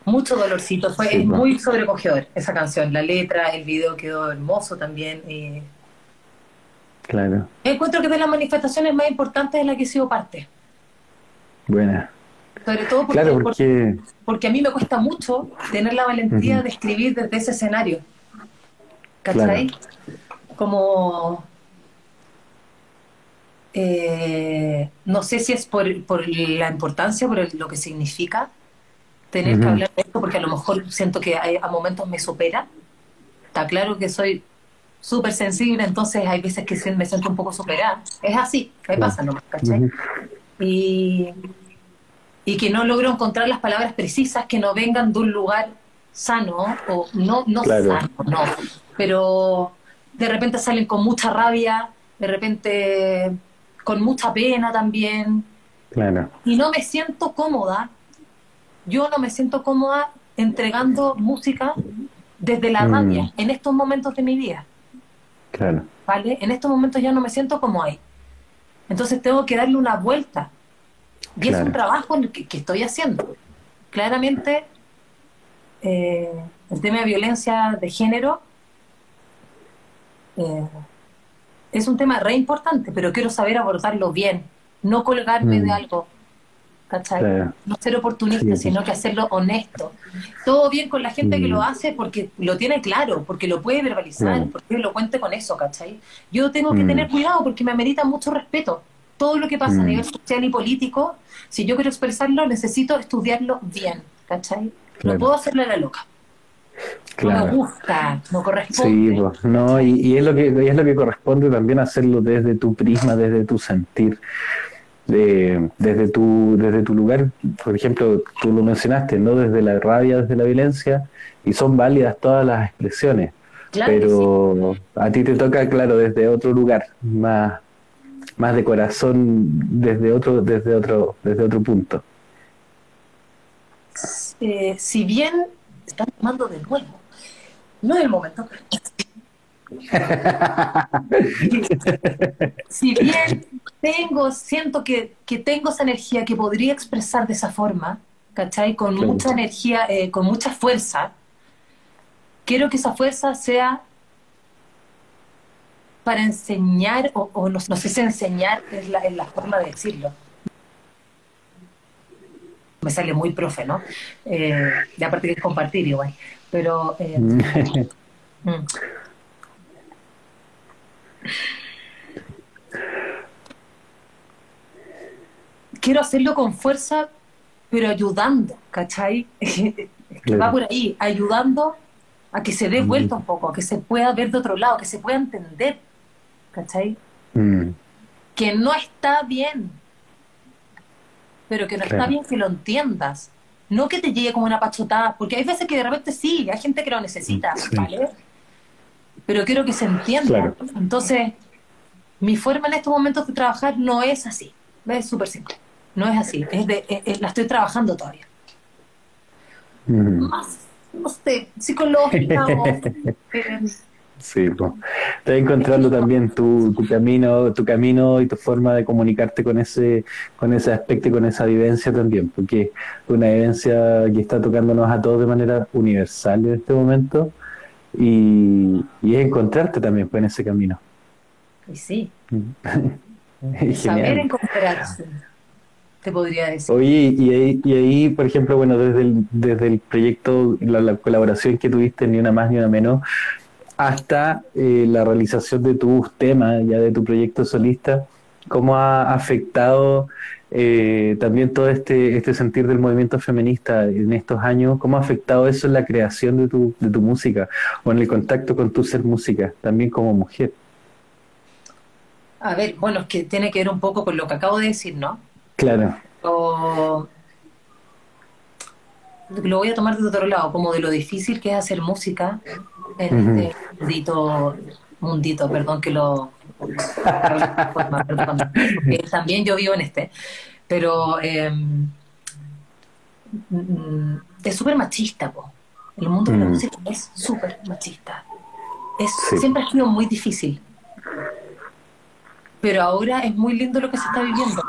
mucho dolorcito. Fue Sí, muy sobrecogedor esa canción. La letra, el video quedó hermoso también. claro. encuentro que es de las manifestaciones más importantes de las que he sido parte. Buena. Sobre todo porque, Claro, porque, porque. porque a mí me cuesta mucho tener la valentía de escribir desde ese escenario. ¿Cachai? Como. eh, no sé si es por, por la importancia, por el- lo que significa tener que hablar de esto, porque a lo mejor siento que hay- a momentos me supera. Está claro que soy súper sensible, entonces hay veces que me siento un poco superada. Es así, me pasa nomás, ¿cachai? Ujú. y, y que no logro encontrar las palabras precisas que no vengan de un lugar sano o no, no Claro. sano, no, pero de repente salen con mucha rabia, de repente con mucha pena también, Claro. y no me siento cómoda, yo no me siento cómoda entregando música desde la Mm. rabia en estos momentos de mi vida. Claro. ¿vale? En estos momentos ya no me siento como ahí. Entonces tengo que darle una vuelta. Y es un trabajo que, que estoy haciendo. Claramente, eh, el tema de violencia de género eh, es un tema re importante, pero quiero saber abordarlo bien, no colgarme Mm. de algo. ¿Cachai? Claro. No ser oportunista, Sí. sino que hacerlo honesto. Todo bien con la gente que Mm. lo hace porque lo tiene claro, porque lo puede verbalizar, porque lo cuente con eso, ¿cachai? Yo tengo que Mm. tener cuidado porque me amerita mucho respeto. Todo lo que pasa a Mm. nivel social y político, si yo quiero expresarlo, necesito estudiarlo bien, ¿cachai? Claro. No puedo hacerle la loca. No me gusta, no Sí, corresponde. pues, no, y, y es lo que y es lo que corresponde también hacerlo desde tu prisma, desde tu sentir, de- desde tu desde tu lugar. Por ejemplo, tú lo mencionaste, no desde la rabia, desde la violencia, y son válidas todas las expresiones, Claro sí. pero a ti te toca, claro, desde otro lugar, más más de corazón, desde otro desde otro desde otro punto. Eh, si bien están tomando de nuevo, no es el momento. si bien tengo, siento que, que tengo esa energía que podría expresar de esa forma, ¿cachai? Con mucha energía, eh, con mucha fuerza, quiero que esa fuerza sea para enseñar, o, o no, no sé si enseñar es la, es la forma de decirlo. Me sale muy profe, ¿no? Eh, y aparte que es compartir igual. Pero eh, mm. quiero hacerlo con fuerza, pero ayudando, ¿cachai? Es que va por ahí, ayudando a que se dé Mm. vuelta un poco, a que se pueda ver de otro lado, que se pueda entender, ¿cachai? Mm, Que no está bien, pero que no está bien que lo entiendas. No que te llegue como una pachotada, porque hay veces que de repente sí, hay gente que lo necesita, Sí. ¿vale? Pero quiero que se entienda. Claro. Entonces, mi forma en estos momentos de trabajar no es así. Es súper simple. No es así. Es de, es- es- la estoy trabajando todavía. mm. Más, no sé, psicológica o... eh, Sí, pues. Estás encontrando también tu, tu camino, tu camino y tu forma de comunicarte con ese, con ese aspecto y con esa vivencia también, porque es una vivencia que está tocándonos a todos de manera universal en este momento y, y es encontrarte también pues, en ese camino. y sí, Es saber encontrarse. te podría decir. Oye, y ahí, y ahí, por ejemplo, bueno, desde el, desde el proyecto, la, la colaboración que tuviste, ni una más ni una menos, hasta eh, la realización de tus temas, ya de tu proyecto solista, ¿cómo ha afectado eh, también todo este, este sentir del movimiento feminista en estos años? ¿Cómo ha afectado eso en la creación de tu, de tu música o en el contacto con tu ser música, también como mujer? A ver, bueno, es que tiene que ver un poco con lo que acabo de decir, ¿no? Claro, O- Lo voy a tomar de otro lado, como de lo difícil que es hacer música este mundito, mundito, perdón que lo... perdón, porque también yo vivo en este, pero eh, mm, es súper machista, po. el mundo de la Mm. música es súper machista. Es, Sí. Siempre ha sido muy difícil. Pero ahora es muy lindo lo que se está viviendo,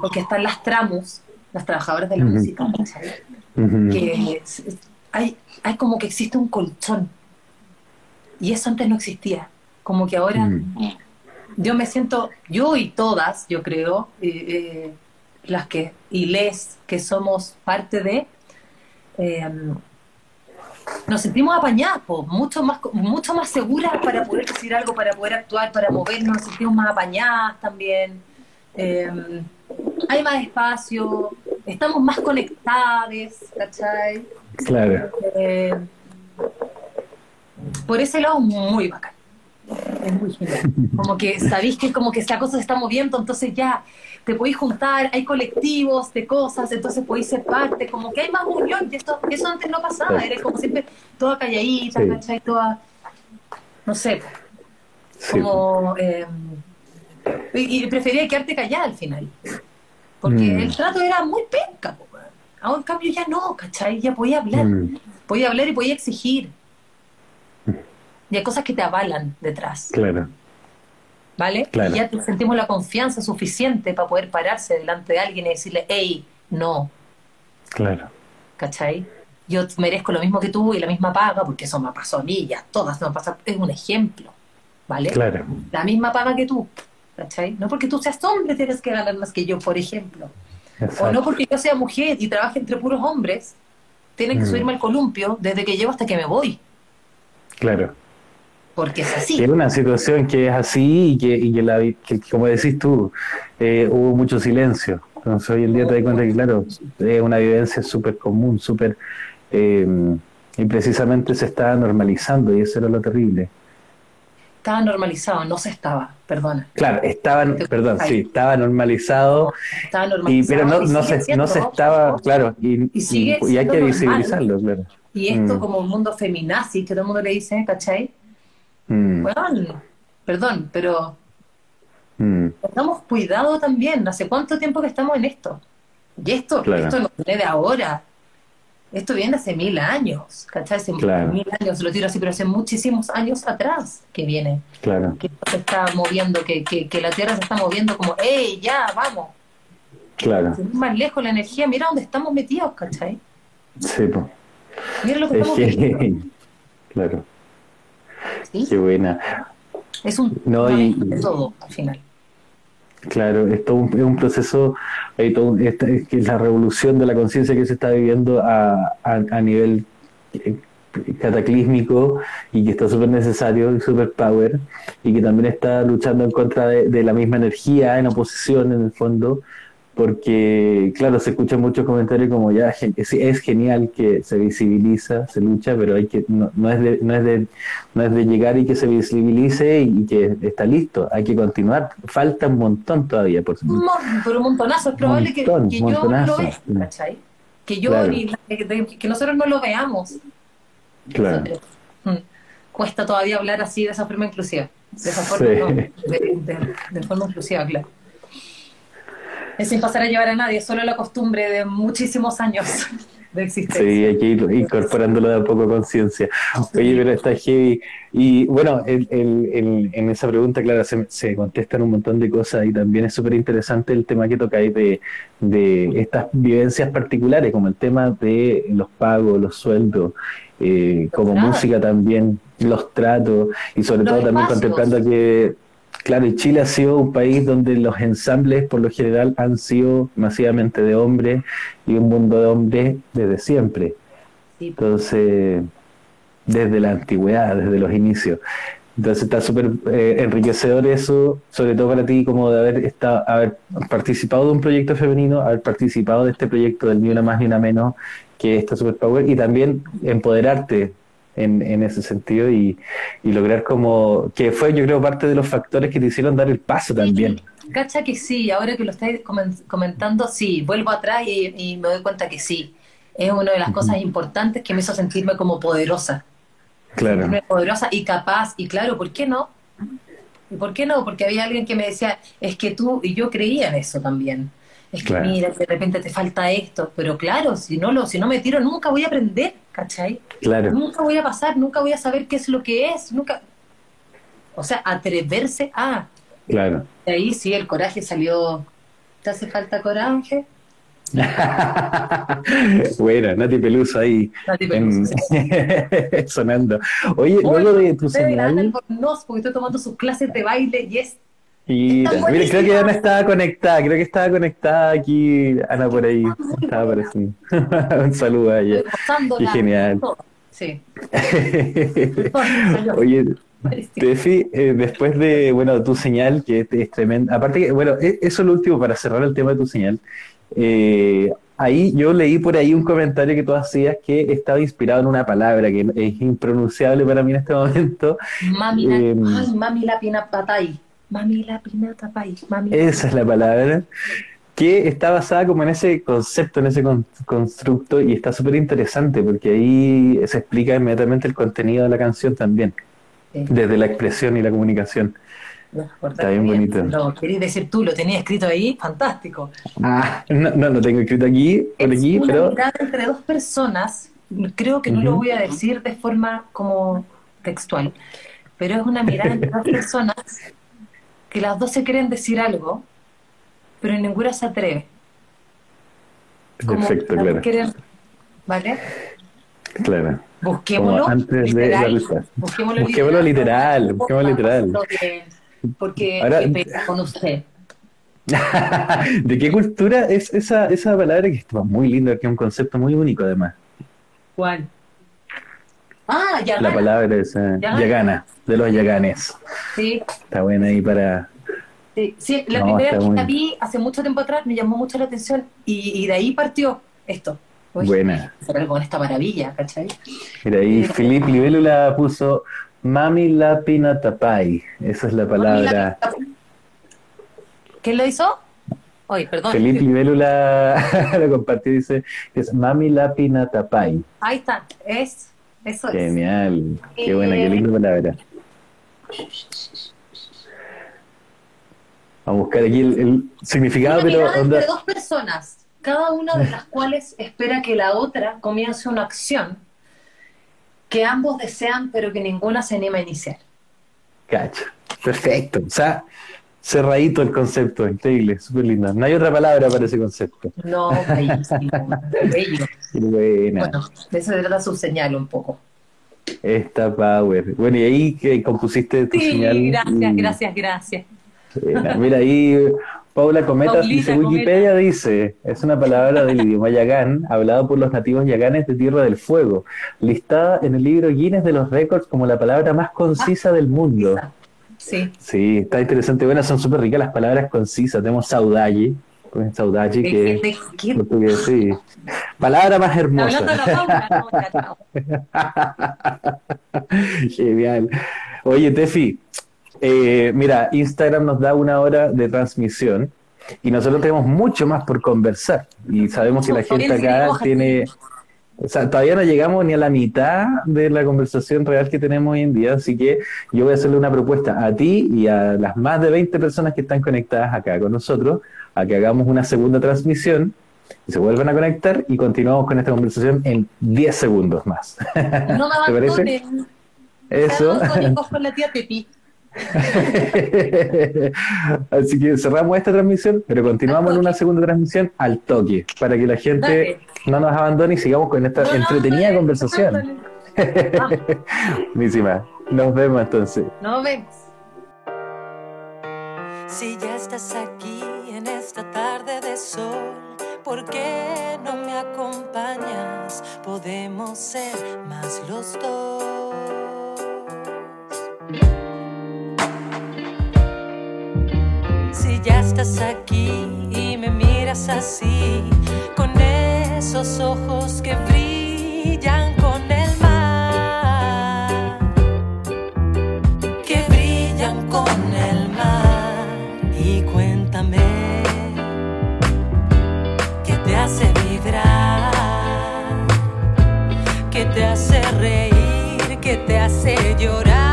porque están las tramos, las trabajadoras de la música, que es- es- hay, hay como que existe un colchón. Y eso antes no existía. Como que ahora Mm. yo me siento, yo y todas, yo creo, eh, eh, las que, y les que somos parte de, eh, nos sentimos apañadas, po, mucho más, mucho más seguras para poder decir algo, para poder actuar, para movernos, nos sentimos más apañadas también. Eh, hay más espacio, estamos más conectadas, ¿cachai? Claro, Eh, por ese lado, muy bacán. Es muy genial. Como que sabéis que como que esta cosa se está moviendo, entonces ya te podéis juntar, hay colectivos de cosas, entonces podéis ser parte, como que hay más unión, y esto, eso antes no pasaba, eres como siempre toda calladita, Sí. ¿cachai? Toda, no sé, sí. como... eh, y, y prefería quedarte callada al final. Porque Mm. el trato era muy penca. Ahora en cambio ya no, ¿cachai? Ya podía hablar Mm, podía hablar y podía exigir. Y hay cosas que te avalan detrás, claro, ¿vale? Claro. Y ya te sentimos la confianza suficiente para poder pararse delante de alguien y decirle, hey, no, claro. ¿cachai? Yo merezco lo mismo que tú y la misma paga, porque eso me pasó a mí, ya todas nos pasa, es un ejemplo, ¿vale? Claro, La misma paga que tú, ¿cachai? No porque tú seas hombre tienes que ganar más que yo, por ejemplo. O no porque yo sea mujer y trabaje entre puros hombres, tienen que Mm. subirme al columpio desde que llego hasta que me voy, Claro. Porque es así. Es una situación que es así y que, y que, la, vi- que, como decís tú, eh, hubo mucho silencio. Entonces hoy en día te das cuenta que, claro, es una vivencia súper común, súper... eh, y precisamente se está normalizando y eso era lo terrible. Estaba normalizado, no se estaba, perdona. Claro, estaban, perdón, sí, estaba normalizado, Estaba y, normalizado. pero no, y no, se, siendo, no se estaba, claro, y, Y sigue y- hay que normal. visibilizarlo, claro. Y esto Mm. como un mundo feminazi, que todo el mundo le dice, ¿cachai? Mm, Bueno, perdón, pero mm, tengamos cuidado también. ¿Hace cuánto tiempo que estamos en esto? Y esto, Claro. esto no viene de ahora. Esto viene de hace mil años, ¿cachai? Hace Claro. mil años, lo tiro así, pero hace muchísimos años atrás que viene. claro, Que se está moviendo, que, que, que la Tierra se está moviendo como, ¡ey, ya, vamos! claro. Más lejos la energía, mira dónde estamos metidos, ¿cachai? Sí, po. Mira lo que es estamos que, claro, ¿sí? qué buena. Es un No, y- todo al final. Claro, es todo un, es un proceso, hay todo es que la revolución de la conciencia que se está viviendo a, a, a nivel eh, cataclísmico y que está súper necesario y súper power y que también está luchando en contra de, de la misma energía en oposición en el fondo porque claro se escuchan muchos comentarios como ya es, es genial que se visibiliza se lucha pero hay que no, no es de, no es de no es de llegar y que se visibilice y que está listo hay que continuar falta un montón todavía por supuesto pero un montonazo. Es probable que- Montón, que, yo no montonazo. lo vea, ¿cachai? Que yo Claro. que, que nosotros no lo veamos. claro Nosotros. Mm. Cuesta todavía hablar así de esa forma inclusiva. De esa forma, Sí. no, de, de- de forma inclusiva, claro. Es sin pasar a llevar a nadie, solo la costumbre de muchísimos años de existencia. Sí, hay que ir incorporándolo de a poco a conciencia. Oye, pero está heavy. Y bueno, el, el- el- en esa pregunta, claro, se, se contestan un montón de cosas y también es súper interesante el tema que tocáis de, de estas vivencias particulares, como el tema de los pagos, los sueldos, eh, como música también, los tratos y sobre Los todo también contemplando que, claro, y Chile ha sido un país donde los ensambles por lo general han sido masivamente de hombres y un mundo de hombres desde siempre. Sí. Entonces, desde la antigüedad, desde los inicios. Entonces está súper eh, enriquecedor eso, sobre todo para ti, como de haber estado, haber participado de un proyecto femenino, haber participado de este proyecto del Ni Una Más Ni Una Menos, que está Super Power, y también empoderarte en, en ese sentido y, y lograr como, que fue yo creo parte de los factores que te hicieron dar el paso también. Cacha que sí, ahora que lo estáis comen- comentando, sí, vuelvo atrás y, y me doy cuenta que sí. Es una de las cosas importantes que me hizo sentirme como poderosa. Claro, Sentirme poderosa y capaz. Y claro, ¿por qué no? ¿Y por qué no? Porque había alguien que me decía, es que tú, y yo creía en eso también. Es que Claro. mira, de repente te falta esto, pero claro, si no lo, si no me tiro, nunca voy a aprender, ¿cachai? claro, Nunca voy a pasar, nunca voy a saber qué es lo que es, nunca. O sea, atreverse a. claro. De ahí sí, el coraje salió. ¿Te hace falta coraje? Buena, Nati Peluso ahí Nati en- Peluso, sí. sonando. Oye, Oye, luego de tu señal, Albornoz, porque estoy tomando sus clases de baile y es. Está mira, creo que. Ana estaba conectada, creo que estaba conectada aquí, Ana por ahí, estaba apareciendo. Un saludo a ella. Qué genial. Sí. Oye, Tefi, eh, después de, bueno, tu señal, que es, tremenda, aparte que, bueno, e- eso es lo último para cerrar el tema de tu señal. Eh, ahí yo leí por ahí un comentario que tú hacías que estaba inspirado en una palabra que es impronunciable para mí en este momento. Mami, ay, mami la pina patay. Mami la pina tapay. Mami. Esa es la palabra. Que está basada como en ese concepto, en ese con- constructo, y está súper interesante porque ahí se explica inmediatamente el contenido de la canción también, Sí. desde la expresión y la comunicación. Está bien bonito. Lo querías decir tú, lo tenías escrito ahí, fantástico. Ah, no, no lo tengo escrito aquí, por Es aquí, una pero mirada entre dos personas, creo que no lo voy a decir de forma como textual, pero es una mirada entre dos personas que las dos se quieren decir algo, pero ninguna se atreve. Como perfecto, claro, quieren- ¿Vale? claro. Busquémoslo antes de literal. realizar. Busquémoslo, Busquémoslo literal, busquémoslo literal. porque- Porque Ahora- con usted. ¿De qué cultura es esa, esa palabra que está muy linda, que es un concepto muy único además? ¿Cuál? Ah, ya La palabra es eh, Yagana. yagana, de los yaganes. Sí, Está buena ahí para... sí, sí, la No, primera vez que muy- la vi hace mucho tiempo atrás me llamó mucho la atención y, y de ahí partió esto. Uy, Buena. con esta maravilla, ¿cachai? Mira, ahí Filip Libélula puso Mami la pinatapai. Esa es la palabra. ¿Quién lo hizo? Oye, perdón. Filip Libélula lo compartió y dice es Mami la pinatapai. Ahí está, es, eso es. Genial. Qué buena, qué linda palabra. Vamos a buscar aquí el, el significado, Una pero onda- entre dos personas, cada una de las cuales espera que la otra comience una acción que ambos desean, pero que ninguna se anima a iniciar. Cacha. Perfecto. O sea, cerradito el concepto, increíble, súper lindo. No hay otra palabra para ese concepto. No, bellísimo, bello. Buena. Bueno, de eso trata su señal un poco. Esta power. Bueno, y ahí que compusiste tu Sí, señal. gracias, y- gracias, gracias. Buena. Mira ahí, Paula Cometas Paulita dice, Wikipedia dice, es una palabra del idioma yagán, hablado por los nativos yaganes de Tierra del Fuego, listada en el libro Guinness de los Récords como la palabra más concisa del mundo. Sí, Sí, está interesante. Bueno, son súper ricas las palabras concisas. Tenemos saudade, pues saudade, ¿De- que es portugués, sí. Palabra más hermosa. Genial. Oye, Tefi, eh, mira, Instagram nos da una hora de transmisión y nosotros tenemos mucho más por conversar. Y sabemos que la gente acá tiene. O sea, todavía no llegamos ni a la mitad de la conversación real que tenemos hoy en día, así que yo voy a hacerle una propuesta a ti y a las más de 20 personas que están conectadas acá con nosotros, a que hagamos una segunda transmisión y se vuelvan a conectar y continuamos con esta conversación en 10 segundos más. No me ¿Te parece? abandonen. Eso. Abandonen con la tía Pepi. Así que cerramos esta transmisión, pero continuamos en una segunda transmisión al toque, para que la gente Dale. no nos abandone y sigamos con esta No, entretenida no, conversación. no, Buenísima. Nos vemos entonces. Nos vemos. Si ya estás aquí en esta tarde de sol, ¿por qué no me acompañas? Podemos ser más los dos. Si ya estás aquí y me miras así, con esos ojos que brillan con el mar, que brillan con el mar, y cuéntame qué te hace vibrar, qué te hace reír, qué te hace llorar,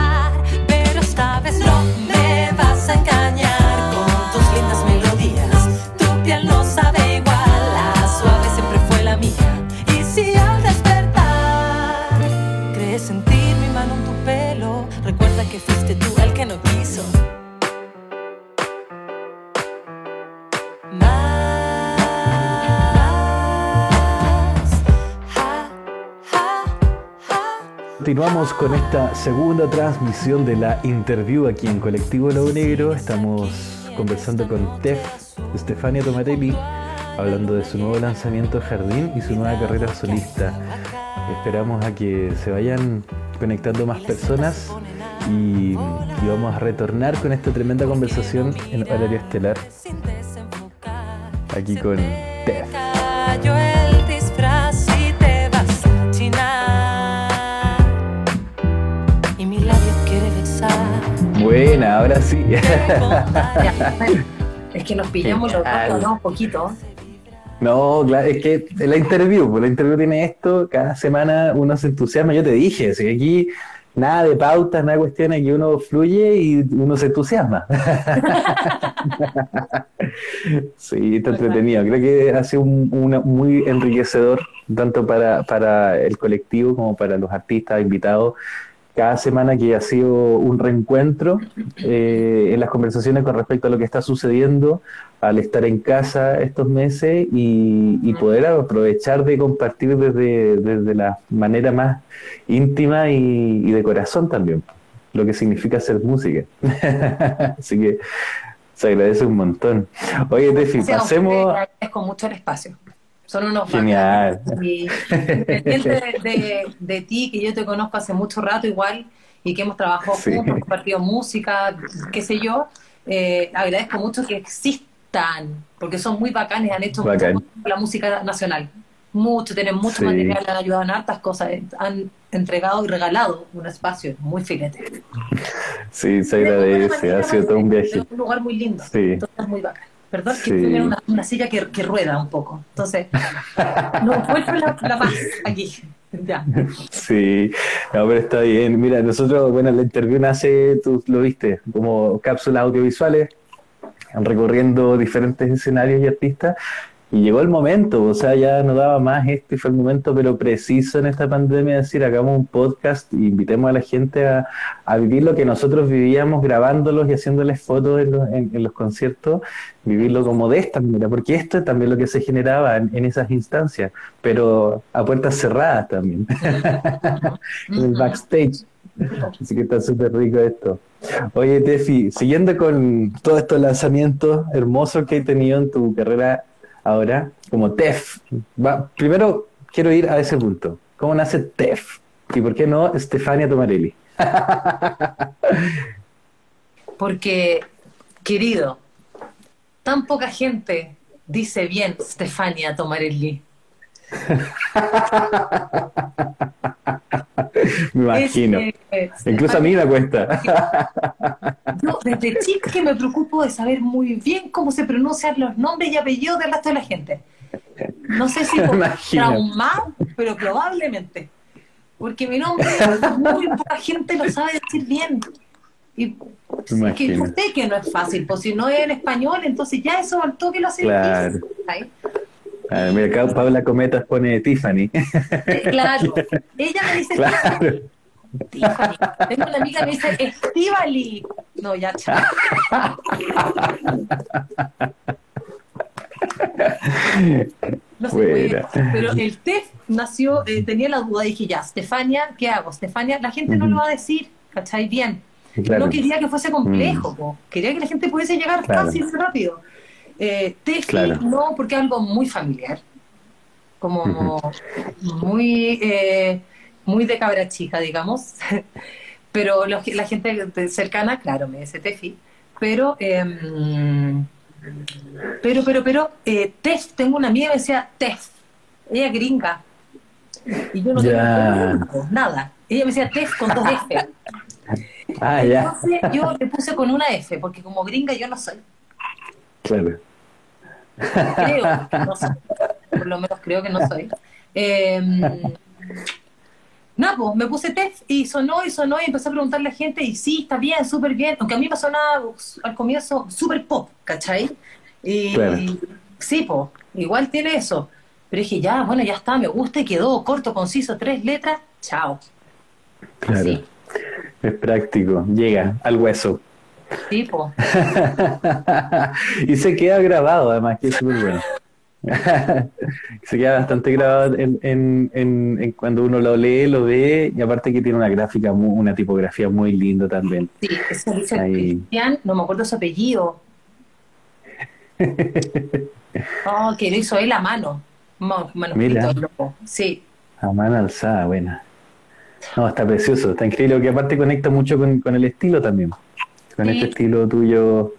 Continuamos con esta segunda transmisión de la interview aquí en Colectivo Lobo Negro. Estamos conversando con Tef, Stefania Tomarelli, hablando de su nuevo lanzamiento Jardín y su nueva carrera solista. Esperamos a que se vayan conectando más personas y, y vamos a retornar con esta tremenda conversación en horario estelar aquí con te Tef. Buena, ahora sí. Es que nos pillamos los dos. ¿no? Un poquito. No, claro, es que la interview, pues la interview tiene esto, cada semana uno se entusiasma, yo te dije, que aquí nada de pautas, nada de cuestiones, que uno fluye y uno se entusiasma. Sí, está entretenido, creo que ha sido un, una- muy enriquecedor, tanto para, para el colectivo como para los artistas invitados, cada semana que ha sido un reencuentro eh, en las conversaciones con respecto a lo que está sucediendo al estar en casa estos meses y, y poder aprovechar de compartir desde, desde la manera más íntima y, y de corazón también, lo que significa hacer música. Así que se agradece un montón. Oye, Tefi, pasemos... les agradezco mucho el espacio. Son unos Genial. Y independiente de, de- de ti, que yo te conozco hace mucho rato igual, y que hemos trabajado Sí. juntos, compartido música, qué sé yo, eh, agradezco mucho que existan, porque son muy bacanes, han hecho Bacán. mucho la música nacional. Mucho, tienen mucho Sí. material, han ayudado en hartas cosas, eh, han entregado y regalado un espacio muy filete. Sí, se agradece, ha sido todo un viaje. Un lugar muy lindo. Sí. Entonces, muy bacán. Perdón, que estoy en una, una silla que, que rueda un poco. Entonces, no encuentro la, la paz aquí. Ya. Sí, no, pero está bien. Mira, nosotros, bueno, la interview nace, tú lo viste, como cápsulas audiovisuales, recorriendo diferentes escenarios y artistas. Y llegó el momento, o sea, ya no daba más esto y fue el momento, pero preciso en esta pandemia, de decir, hagamos un podcast e invitemos a la gente a, a vivir lo que nosotros vivíamos grabándolos y haciéndoles fotos en los, en- en los conciertos, vivirlo como de esta manera, porque esto es también lo que se generaba en, en esas instancias, pero a puertas cerradas también, en el backstage. Así que está súper rico esto. Oye, Tefi, siguiendo con todos estos lanzamientos hermosos que he tenido en tu carrera ahora, como Tef, va, primero quiero ir a ese punto. ¿Cómo nace Tef? ¿Y por qué no Stefania Tomarelli? Porque, querido, tan poca gente dice bien Stefania Tomarelli. Me imagino. Es, eh, Incluso a mí me cuesta. Yo desde chica que me preocupo de saber muy bien cómo se pronuncian los nombres y apellidos del resto de la gente. No sé si por traumado, pero probablemente. Porque mi nombre, muy poca gente lo sabe decir bien. Y es que yo sé que no es fácil, pues si no es en español, entonces ya eso al toque lo hace Claro. A ver, mira, acá Paula Cometas pone Tiffany. Eh, Claro, ella me dice claro. Tiffany. Tengo una amiga que me dice Estivali. No, ya, chao. No se puede. Pero el TEF nació, eh, tenía la duda, dije ya, Stefania, ¿qué hago? Stefania, la gente no lo va a decir, ¿cachai? Bien. Claro. No quería que fuese complejo, po. quería que la gente pudiese llegar Claro. fácil y rápido. Eh, Tefi, Claro. no, porque es algo muy familiar, como muy, eh, muy de cabra chica, digamos. pero los la gente cercana, claro, me dice Tefi. Pero, em, pero, pero, pero, eh, Tef, tengo una amiga que decía Tef, ella gringa. Y yo no tengo Ya. nada. Ella me decía Tef con dos F. Ah, ya. Entonces yo le puse con una F, porque como gringa yo no soy. Claro. Creo que no soy. Por lo menos creo que no soy. Eh, nada, pues me puse test y sonó y sonó y empecé a preguntarle a la gente y sí, está bien, súper bien. Aunque a mí me sonaba al comienzo súper pop, ¿cachai? Y, Claro. sí, pues, igual tiene eso. Pero dije, ya, bueno, ya está, me gusta y quedó corto, conciso, tres letras, chao. Claro. Es práctico, llega al hueso. Pues. y se queda grabado, además, que es súper bueno. se queda bastante grabado en, en- en- en cuando uno lo lee, lo ve, y aparte que tiene una gráfica, mu- una tipografía muy linda también. Sí, eso dice. Cristian, no me acuerdo su apellido. Oh, que lo hizo él a mano. Mira. loco. Sí, A mano alzada, buena. No, está precioso, está increíble, que aparte conecta mucho con, con el estilo también. Con Sí. este estilo tuyo,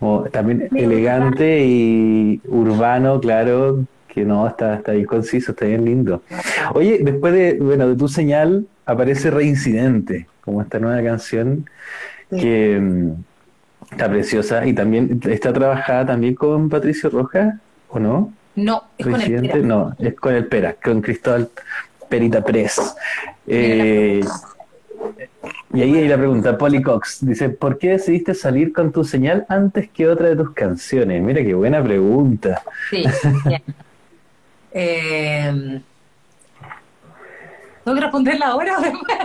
como también Muy elegante y urbano, claro, que no, está, está bien conciso, está bien lindo. Oye, después de, bueno, de tu señal aparece Reincidente, como esta nueva canción Sí. que mm, está preciosa y también está trabajada también con Patricio Rojas, ¿o no? No, es con el Residente, Pera. no, es con el Pera, con Cristóbal Perita Press. Eh, y ahí hay la pregunta, Polly Cox, dice, ¿por qué decidiste salir con tu señal antes que otra de tus canciones? Mira qué buena pregunta. Sí. Eh, ¿Tengo que responderla ahora o después?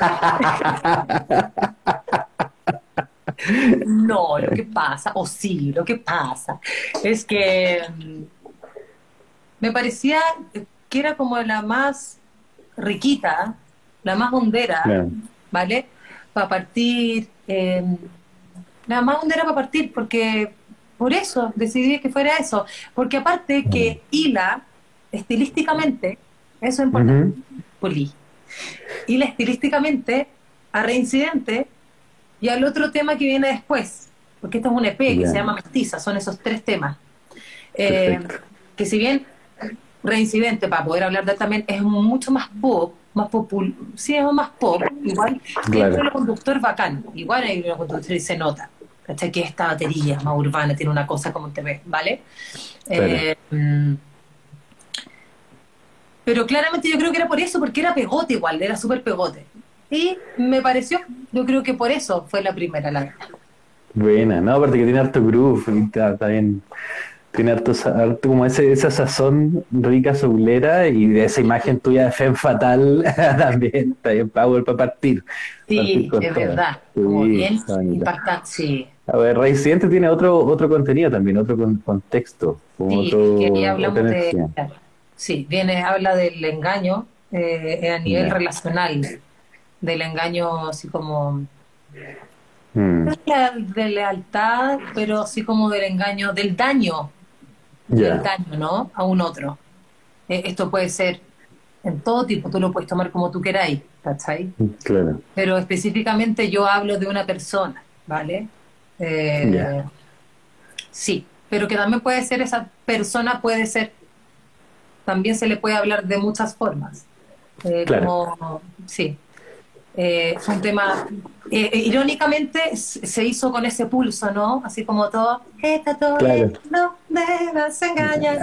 No, lo que pasa, o sí, lo que pasa, es que mm, me parecía que era como la más riquita, la más hondera. ¿Vale? Para partir, eh, la más hondera para partir, porque por eso decidí que fuera eso, porque aparte que hila estilísticamente, eso es importante, Ujú. Poli, hila estilísticamente a Reincidente y al otro tema que viene después, porque esto es un EP que se llama Mestiza, son esos tres temas. Eh, Perfecto. que si bien Reincidente, para poder hablar de él también, es mucho más pop, más popul sí, es más pop, igual Claro. tiene un conductor bacán, igual hay un conductor y se nota, ¿cachai? Que esta batería más urbana tiene una cosa como te ves, ¿vale? Eh, mm, pero claramente yo creo que era por eso, porque era pegote igual, era súper pegote. Y me pareció, yo creo que por eso fue la primera, la verdad. Buena, no, aparte que tiene harto groove, está, está bien. Tiene harto, harto como ese, esa sazón rica soulera y de esa imagen tuya de Femme Fatal también, está bien power para partir. Sí, Partir es verdad, como Sí, bien está bonita. impactante, sí. A ver, Reincidente tiene otro otro contenido también, otro con- contexto, como Sí, otro, que ahí hablamos otra de. energía. claro. Sí, viene, habla del engaño eh, a nivel relacional, del engaño así como. Mm, la- de lealtad, pero así como del engaño, del daño, del daño, ¿no? A un otro. Eh, esto puede ser en todo tipo, tú lo puedes tomar como tú queráis, ¿cachai? claro. Pero específicamente yo hablo de una persona, ¿vale? Eh. Sí, pero que también puede ser esa persona, puede ser, también se le puede hablar de muchas formas. Eh, Claro. como, sí. Eh, fue un tema, eh, eh, irónicamente se hizo con ese pulso, ¿no? Así como todo, está todo Claro. bien, no me vas a engañar.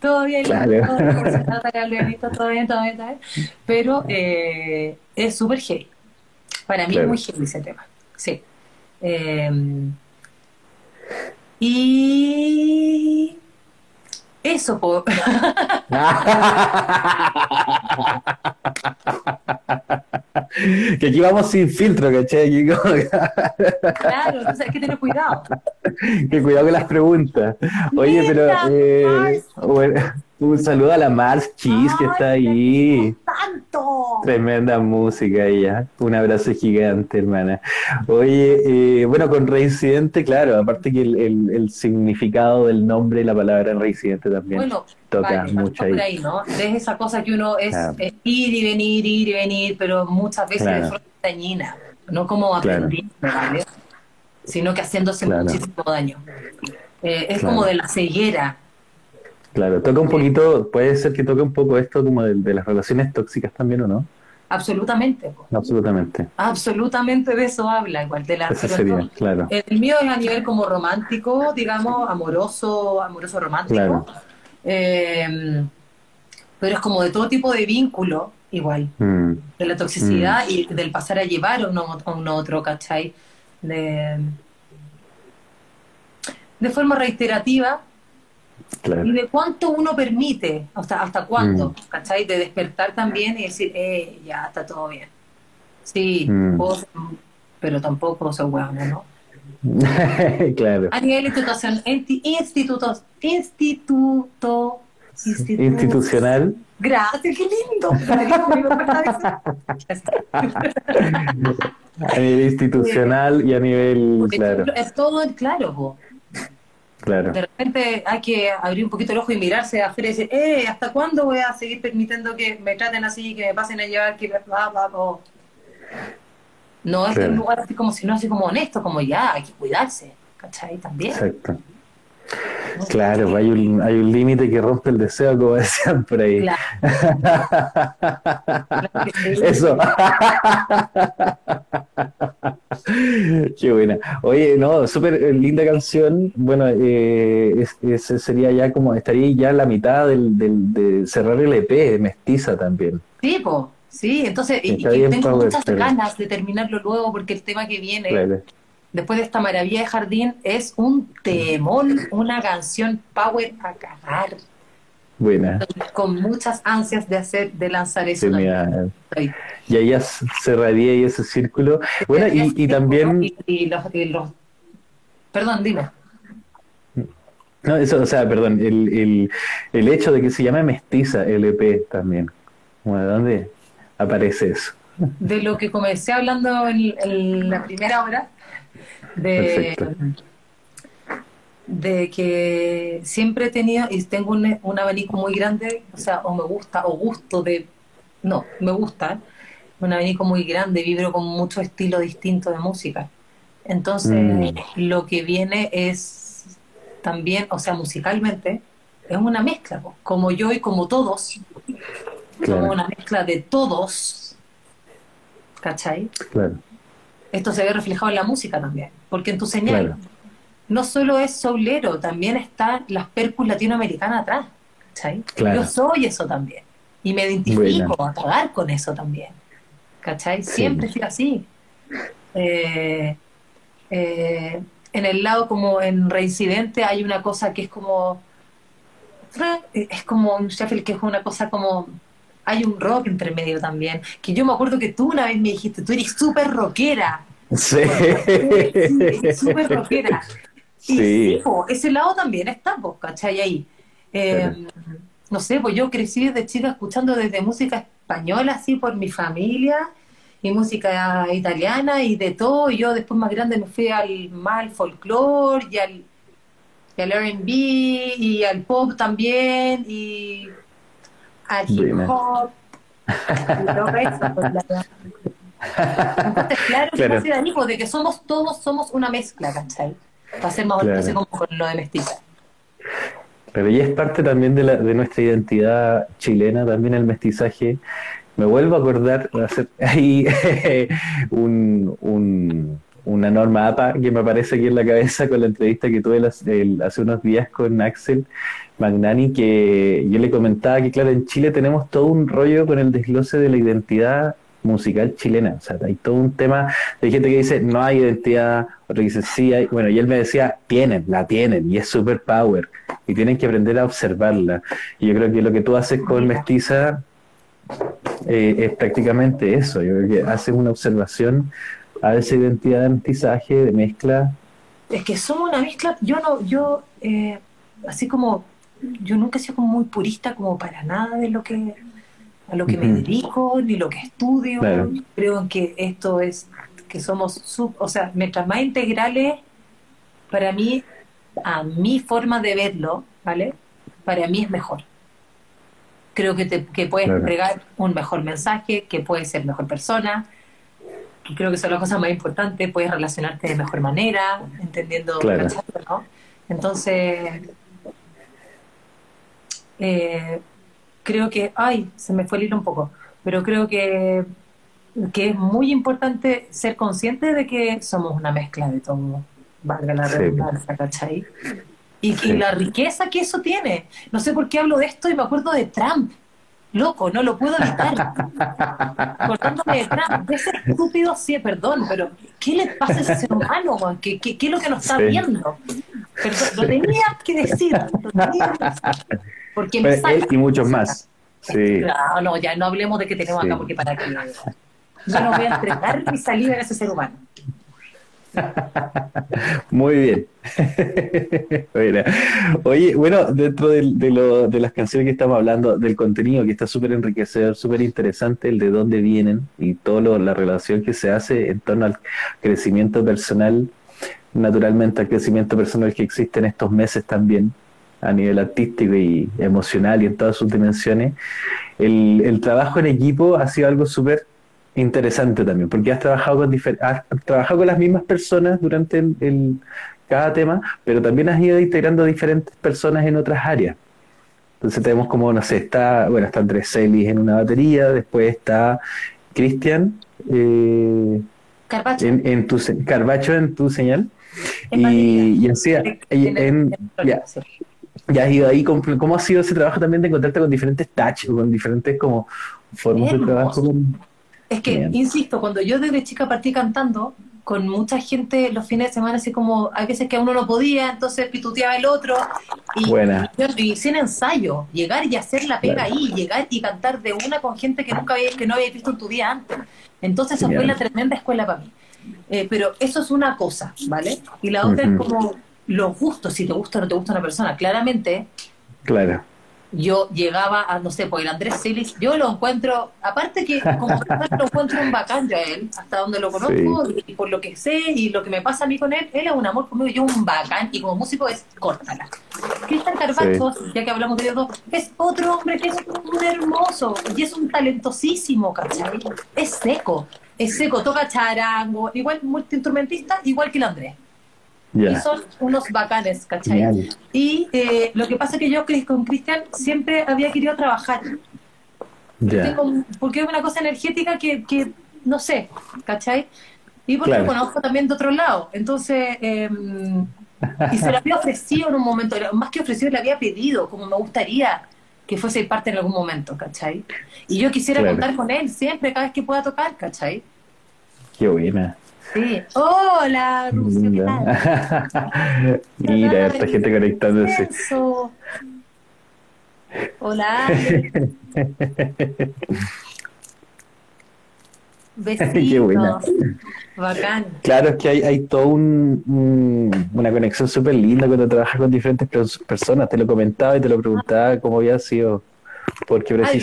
Todo bien, Claro. todo bien, todo bien. Pero eh, es súper heavy. Para mí Claro. es muy heavy ese tema. Sí. Eh, y eso, po. que aquí vamos sin filtro, ¿cachai? Como- claro, entonces hay que tener cuidado. que cuidado con las preguntas. Oye, pero eh, bueno, un saludo a la Mars Cheese que está ahí. Tremenda música ella. Un abrazo gigante, hermana. Oye, eh, bueno, con Reincidente, claro, aparte que el, el- el significado del nombre y la palabra Reincidente también Bueno, toca vale, mucho por ahí. ahí, ¿no? Es esa cosa que uno es, Claro. es ir y venir, ir y venir, pero muchas veces Claro. forma dañina, no como Claro. aprendiendo, ¿vale? Sino que haciéndose Claro. muchísimo daño. Eh, es Claro. como de la ceguera. Claro, toca un poquito, puede ser que toque un poco esto como de, de las relaciones tóxicas también, ¿o no? Absolutamente. Absolutamente. absolutamente de eso habla, igual de la Eso pero sería, no- claro. El mío es a nivel como romántico, digamos, amoroso, amoroso romántico. Claro. Eh, pero es como de todo tipo de vínculo, igual. Mm, de la toxicidad y del pasar a llevar a uno a un otro, ¿cachai? De, de forma reiterativa claro. y de cuánto uno permite, hasta, hasta cuándo, Mm. ¿cachai? De despertar también y decir, eh, ya está todo bien. Sí, Mm. ser- pero tampoco soy hueona, ¿no? claro. A nivel institutos, instituto, institu- Institucional. Gracias, qué lindo. A nivel institucional y a nivel, claro, Es todo claro, po. Claro. De repente hay que abrir un poquito el ojo y mirarse afuera y decir, eh, ¿hasta cuándo voy a seguir permitiendo que me traten así, que me pasen a llevar, que bla, bla, bla? No es Claro. un lugar así como si no así como honesto, como ya, hay que cuidarse, ¿cachai? También. Exacto. Claro, hay un, hay un límite que rompe el deseo, como decían por ahí. Claro. Eso. Qué buena. Oye, no, súper linda canción. Bueno, eh, es- ese sería ya como, estaría ya la mitad del, del- de cerrar el EP, mestiza también. Sí, po. Sí, entonces, y, y tengo muchas ganas de terminarlo luego porque el tema que viene Claro. Después de esta maravilla de jardín es un temón, una canción power a cagar. Buena. con muchas ansias de hacer, de lanzar eso. Sí, y ahí ya cerraría ahí ese círculo. Bueno, y, y también, Y, y los, Perdón, dime. no, eso, o sea, perdón, el, el, el hecho de que se llame mestiza LP también. Bueno, ¿de dónde aparece eso? De lo que comencé hablando en, en la primera hora, de, Perfecto. de que siempre he tenido y tengo un, un abanico muy grande, o sea, o me gusta, o gusto de. No, me gusta, un abanico muy grande, vibro con muchos estilos distintos de música. Entonces, Mm. lo que viene es también, o sea, musicalmente, es una mezcla, como yo y como todos, Claro. como una mezcla de todos, ¿cachai? Claro, Esto se ve reflejado en la música también, porque en tu señal claro, no solo es soulero, también están las percus latinoamericanas atrás, ¿cachai? Claro. Yo soy eso también, y me identifico a cagar con eso también, ¿cachai? Sí. Siempre he sido así. Eh, eh, en el lado como en Reincidente hay una cosa que es como es como un shuffle que es una cosa como hay un rock entre medio también que yo me acuerdo que tú una vez me dijiste tú eres súper rockera Sí. Súper rockera y Sí. po, ese lado también está pues, ¿cachai? ahí Eh, no sé, pues yo crecí desde chica escuchando desde música española así por mi familia y música italiana y de todo. Y yo después más grande me fui al más al folclore y al, y al R&B y al pop también y al hip hop. Y todo eso, pues, la- Claro, que de que somos todos, somos una mezcla, ¿cachai? Para ser más Claro. así como con lo de mestiza. Pero ya es parte también de, la, de nuestra identidad chilena, también el mestizaje. Me vuelvo a acordar, hacer ahí un, un- una norma APA que me aparece aquí en la cabeza con la entrevista que tuve las- el- hace unos días con Axel Magnani, que yo le comentaba que, claro, en Chile tenemos todo un rollo con el desglose de la identidad musical chilena. O sea, hay todo un tema hay gente que dice no hay identidad, otro que dice sí hay. Bueno, y él me decía, tienen, la tienen, y es super power, y tienen que aprender a observarla. Y yo creo que lo que tú haces con Mestiza eh, es prácticamente eso. Yo creo que haces una observación a esa identidad de mestizaje, de mezcla. Es que somos una mezcla, yo no, yo, eh, así como, yo nunca he sido como muy purista como para nada de lo que, a lo que me dedico, ni lo que estudio. Claro. Creo en que esto es, que somos, sub, o sea, mientras más integrales, para mí, a mi forma de verlo, ¿vale? Para mí es mejor. Creo que, te, que puedes Claro. entregar un mejor mensaje, que puedes ser mejor persona, que creo que son las cosas más importantes, puedes relacionarte de mejor manera, entendiendo, Claro. ¿cachai? ¿no? Entonces, eh, creo que, ay, se me fue el hilo un poco, pero creo que, que es muy importante ser consciente de que somos una mezcla de todo, valga la Sí. redundancia, ¿cachai? Y, la riqueza que eso tiene. No sé por qué hablo de esto y me acuerdo de Trump. Loco, no lo puedo evitar. Acordándome de Trump, de ese estúpido, sí, perdón, pero ¿qué le pasa a ese ser humano? man? ¿Qué, qué, qué es lo que nos está Sí. viendo? Perdón, lo tenía que decir. lo tenía que decir, porque me saca- él y muchos más. Sí. No, no, ya no hablemos de que tenemos Sí. acá, porque para qué. Yo no voy a entregar mi salida en ese ser humano. Muy bien. Oye, bueno, dentro de, lo- de las canciones que estamos hablando, del contenido que está súper enriquecedor, súper interesante, el de dónde vienen y toda la relación que se hace en torno al crecimiento personal, naturalmente al crecimiento personal que existe en estos meses también, a nivel artístico y emocional y en todas sus dimensiones. El, el trabajo en equipo ha sido algo súper interesante también, porque has trabajado con has trabajado con las mismas personas durante el, el- cada tema, pero también has ido integrando diferentes personas en otras áreas. Entonces tenemos como, no sé, está, bueno, está Andrés Celis en una batería, después está Cristian eh, en, en tu Carbacho en tu señal. En Y, y así, en- en- ya, ya has ido ahí, ¿cómo, cómo ha sido ese trabajo también de encontrarte con diferentes touch, con diferentes como formas de trabajo? con- Es que, Bien. insisto, cuando yo desde chica partí cantando, con mucha gente los fines de semana, así como hay veces que a uno no podía, entonces pituteaba el otro, y, Buena. y, y sin ensayo, llegar y hacer la pega Claro. ahí, llegar y cantar de una con gente que nunca había, que no había visto en tu vida antes. Entonces, esa fue la tremenda escuela para mí. Eh, pero eso es una cosa, ¿vale? Y la otra es como los gustos, si te gusta o no te gusta una persona. Claramente, Claro, yo llegaba a, no sé, por el Andrés Celis, yo lo encuentro, aparte que como persona lo encuentro un bacán yo a él, hasta donde lo conozco, y por lo que sé y lo que me pasa a mí con él, él es un amor conmigo, yo un bacán, y como músico es córtala. Cristian Carvacho, ya que hablamos de ellos dos, es otro hombre que es un hermoso, y es un talentosísimo, ¿cachai? Es seco, es seco, toca charango, igual multiinstrumentista, igual que el Andrés. Y ya. son unos bacanes, ¿cachai? Genial. Y eh, lo que pasa es que yo con Cristian siempre había querido trabajar. Tengo- porque es una cosa energética que, que no sé, ¿cachai? Y porque Claro. lo conozco también de otro lado. Entonces, eh, y se lo había ofrecido en un momento, más que ofrecido, le había pedido, como me gustaría que fuese parte en algún momento, ¿cachai? Y yo quisiera Claro. contar con él siempre, cada vez que pueda tocar, ¿cachai? Qué buena. Sí. Hola, Lucio, ¿qué tal? Linda. Mira, esta gente conectándose. Eso. Hola. Besitos. Qué buena. Bacán. Claro, es que hay, hay toda un, un- una conexión súper linda cuando trabajas con diferentes pers- personas. Te lo comentaba y te lo preguntaba cómo había sido, porque Ay,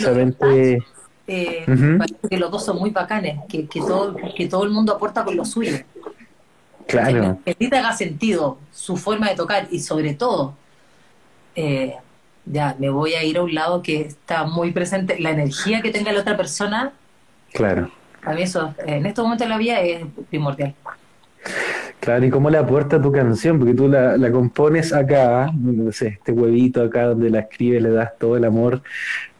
Eh, parece que los dos son muy bacanes, que, que, todo, que todo el mundo aporta con lo suyo. Claro, Que te haga sentido su forma de tocar y sobre todo, eh, ya me voy a ir a un lado que está muy presente, la energía que tenga la otra persona, claro. a mí eso en estos momentos de la vida es primordial. Claro, y cómo le aporta tu canción, porque tú la, la compones acá, no sé, este huevito acá donde la escribes, le das todo el amor,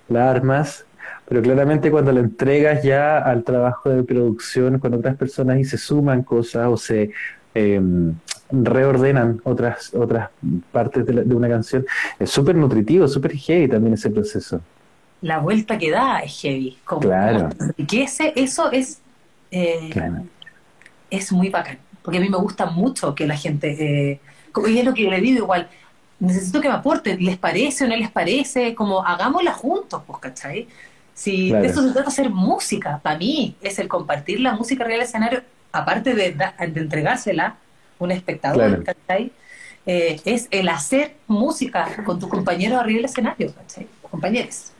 la armas, pero claramente cuando la entregas ya al trabajo de producción con otras personas y se suman cosas o se eh, reordenan otras, otras partes de, la- de una canción, es súper nutritivo, súper heavy también ese proceso. La vuelta que da es heavy. Como, Claro. como enriquece, eso es, eh, Claro. es muy bacán. Porque a mí me gusta mucho que la gente, eh, y es lo que le digo igual, necesito que me aporten, ¿les parece o no les parece? Como hagámosla juntos, pues, ¿cachai? Si Claro. de eso se trata hacer música, para mí es el compartir la música real al escenario, aparte de, de entregársela a un espectador, Claro. ¿cachai? Eh, es el hacer música con tus compañeros arriba del escenario, ¿cachai? Compañeros.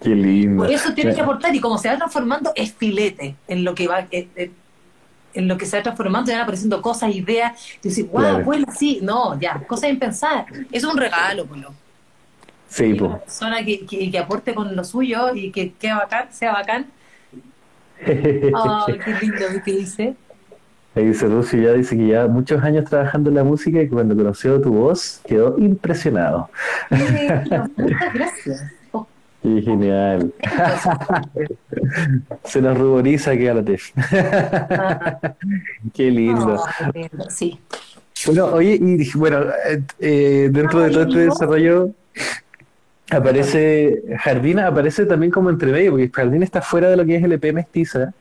Qué lindo. Por eso tiene que aportar y como se va transformando es filete en lo que va eh, eh, en lo que se va transformando, van apareciendo cosas, ideas, y decís, wow, bueno, sí, no, ya, cosas en pensar. Es un regalo, Polo. Sí, Y pues. Una persona que, que, que aporte con lo suyo y que, que bacán, sea bacán. Ay, qué lindo que dice. Ahí dice Lucy, ya dice que ya muchos años trabajando en la música y cuando conoció tu voz quedó impresionado. Muchas gracias. Oh, Qué genial. Se nos ruboriza que la Tef. ah, Qué lindo. oh, qué lindo, Sí. Bueno, oye, y bueno, eh, eh, dentro de todo este desarrollo aparece Jardín, aparece también como entre medio, porque Jardín está fuera de lo que es el EP Mestiza.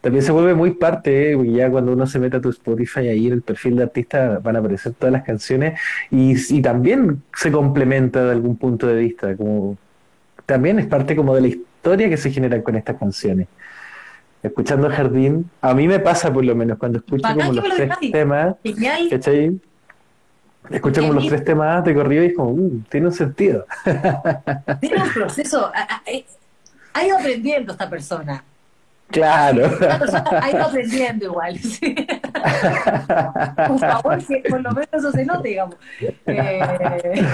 También se vuelve muy parte, eh, porque ya cuando uno se mete a tu Spotify ahí en el perfil de artista van a aparecer todas las canciones y, y también se complementa de algún punto de vista, como también es parte como de la historia que se genera con estas canciones. Escuchando Jardín, a mí me pasa por lo menos cuando escucho Bacán como los lo tres temas. ¿cachai? Escucho como los tres temas de corrido y es como, "Uh, tiene un sentido. Tiene un proceso. ha- ha- ido aprendiendo esta persona. Claro. Esta persona ha ido aprendiendo igual. sí. Por favor, que por lo menos eso se note, digamos. Eh,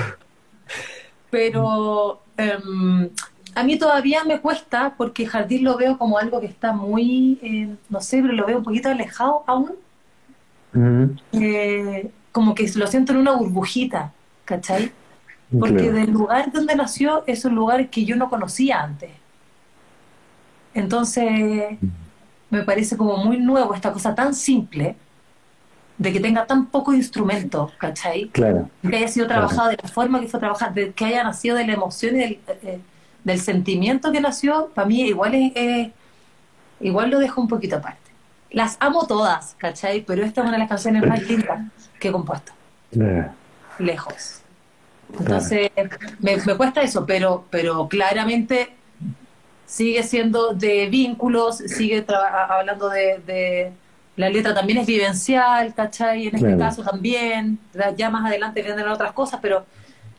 pero em, a mí todavía me cuesta porque Jardín lo veo como algo que está muy, eh, no sé, pero lo veo un poquito alejado aún. Eh, como que lo siento en una burbujita, ¿cachai? Porque claro. del lugar donde nació es un lugar que yo no conocía antes. Entonces, me parece como muy nuevo esta cosa tan simple de que tenga tan poco instrumento, ¿cachai? Claro, Que haya sido trabajado de la forma que fue trabajado, de- que haya nacido de la emoción y del, eh, del sentimiento que nació, para mí igual es, es- igual lo dejo un poquito aparte. Las amo todas, ¿cachai? Pero esta es una de las canciones más lindas que he compuesto claro. lejos. Entonces, me, me cuesta eso, pero, pero claramente sigue siendo de vínculos, sigue hablando de, de- La letra también es vivencial, ¿cachai? En este Claro. caso también. Ya- más adelante vendrán otras cosas, pero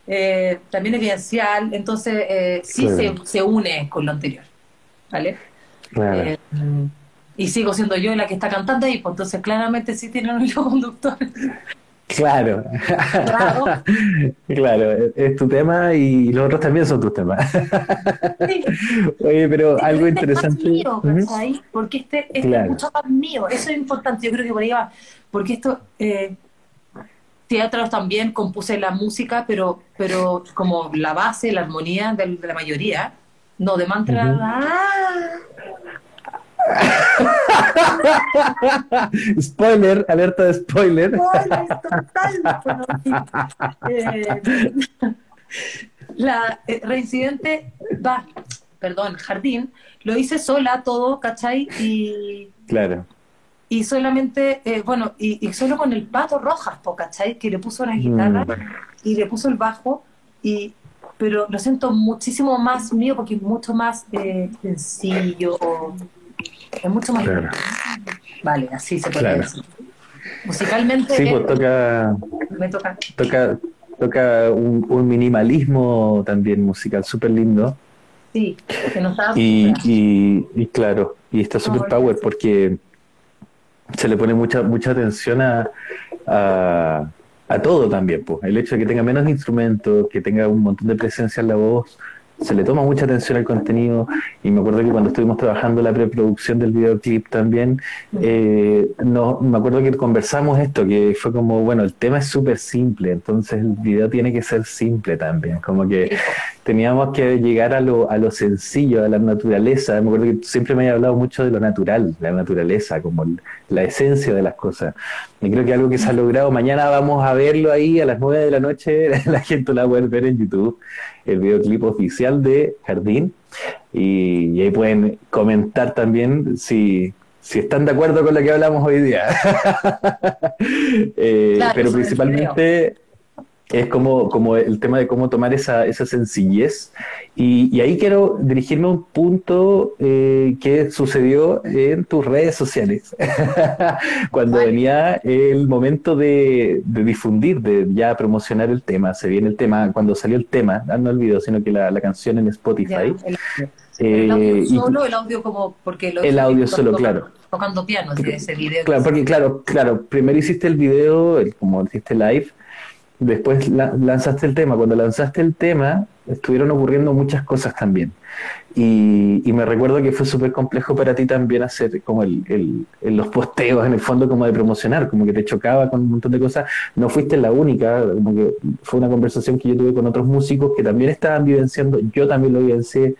eh, también es vivencial. Entonces, eh, sí Claro. se, se une con lo anterior, ¿vale? claro. Eh, y sigo siendo yo la que está cantando ahí, pues entonces claramente sí tiene un hilo conductor. Claro, claro, es tu tema y los otros también son tus temas. Sí. Oye, pero Este algo es más interesante. mío, Ujú. ¿cachai? Porque este, este Claro. es mucho más mío. Eso es importante. Yo creo que por ahí va. Porque esto, eh, teatros también compuse la música, pero, pero como la base, la armonía de, de la mayoría. No, de mantra. Ujú. ¡ah! spoiler, alerta de spoiler. Eh, la eh, reincidente va, perdón, jardín, lo hice sola todo, ¿cachai? Y, Claro, y solamente, eh, bueno, y, y solo con el pato Rojas, po, ¿cachai? Que le puso una guitarra Mm. y le puso el bajo, y, pero lo siento muchísimo más mío porque es mucho más eh, sencillo, es mucho más... Claro. Vale, así se puede Claro. decir. Musicalmente sí, pues toca, me toca. toca, toca un, un minimalismo también musical súper lindo. Sí, que no estaba Y, y, y claro, y está super Ahora power porque se le pone mucha mucha atención a, a, a todo también. Pues. El hecho de que tenga menos instrumentos, que tenga un montón de presencia en la voz, se le toma mucha atención al contenido. Y me acuerdo que cuando estuvimos trabajando la preproducción del videoclip también, eh, no, me acuerdo que conversamos esto, que fue como, bueno, el tema es súper simple, entonces el video tiene que ser simple también, como que teníamos que llegar a lo, a lo sencillo, a la naturaleza. Me acuerdo que siempre me habías hablado mucho de lo natural, la naturaleza, como la esencia de las cosas. Y creo que algo que se ha logrado, mañana vamos a verlo ahí a las 9 de la noche, la gente lo va a poder ver en YouTube, el videoclip oficial de Jardín. Y, y ahí pueden comentar también si, si están de acuerdo con lo que hablamos hoy día. Eh, Claro, pero principalmente... es como, como el tema de cómo tomar esa, esa sencillez. Y, y ahí quiero dirigirme a un punto eh, que sucedió en tus redes sociales, cuando Vale. venía el momento de, de difundir, de ya promocionar el tema. Se viene el tema, cuando salió el tema, ah, no el video, sino que la, la canción en Ya, Spotify. el, Eh, el audio y- solo, el audio como porque lo El audio solo, claro. Tocando piano ese, ese video. Claro, porque claro, claro, primero hiciste el video, el- como hiciste live, después la- lanzaste el tema. Cuando lanzaste el tema, estuvieron ocurriendo muchas cosas también. Y, y me recuerdo que fue súper complejo para ti también hacer como el, el- el- los posteos en el fondo como de promocionar, como que te chocaba con un montón de cosas. No fuiste la única, como que fue una conversación que yo tuve con otros músicos que también estaban vivenciando, yo también lo vivencié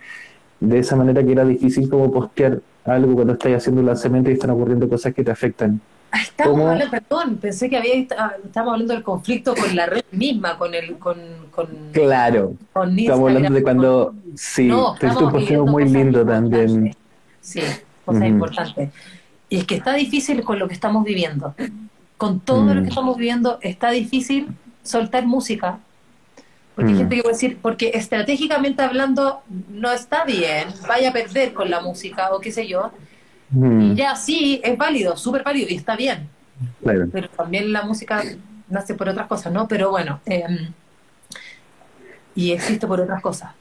de esa manera que era difícil como postear algo cuando estás haciendo un lanzamiento y están ocurriendo cosas que te afectan. Ah, Estábamos ¿Cómo? hablando, perdón, pensé que había, ah, estábamos hablando del conflicto con la red misma, con el, con, con, Claro, con estamos hablando de cuando, sí, No, tuviste un estamos viviendo muy lindo también. Sí, cosas Ujú. importantes. Y es que está difícil con lo que estamos viviendo. Con todo Mm. lo que estamos viviendo, está difícil soltar música. Porque hay Mm. gente que puede decir, porque estratégicamente hablando no está bien, vaya a perder con la música o qué sé yo. Mm, Y ya sí, es válido, súper válido y está bien. claro. pero también la música nace por otras cosas, ¿no? Pero bueno, eh, y existe por otras cosas.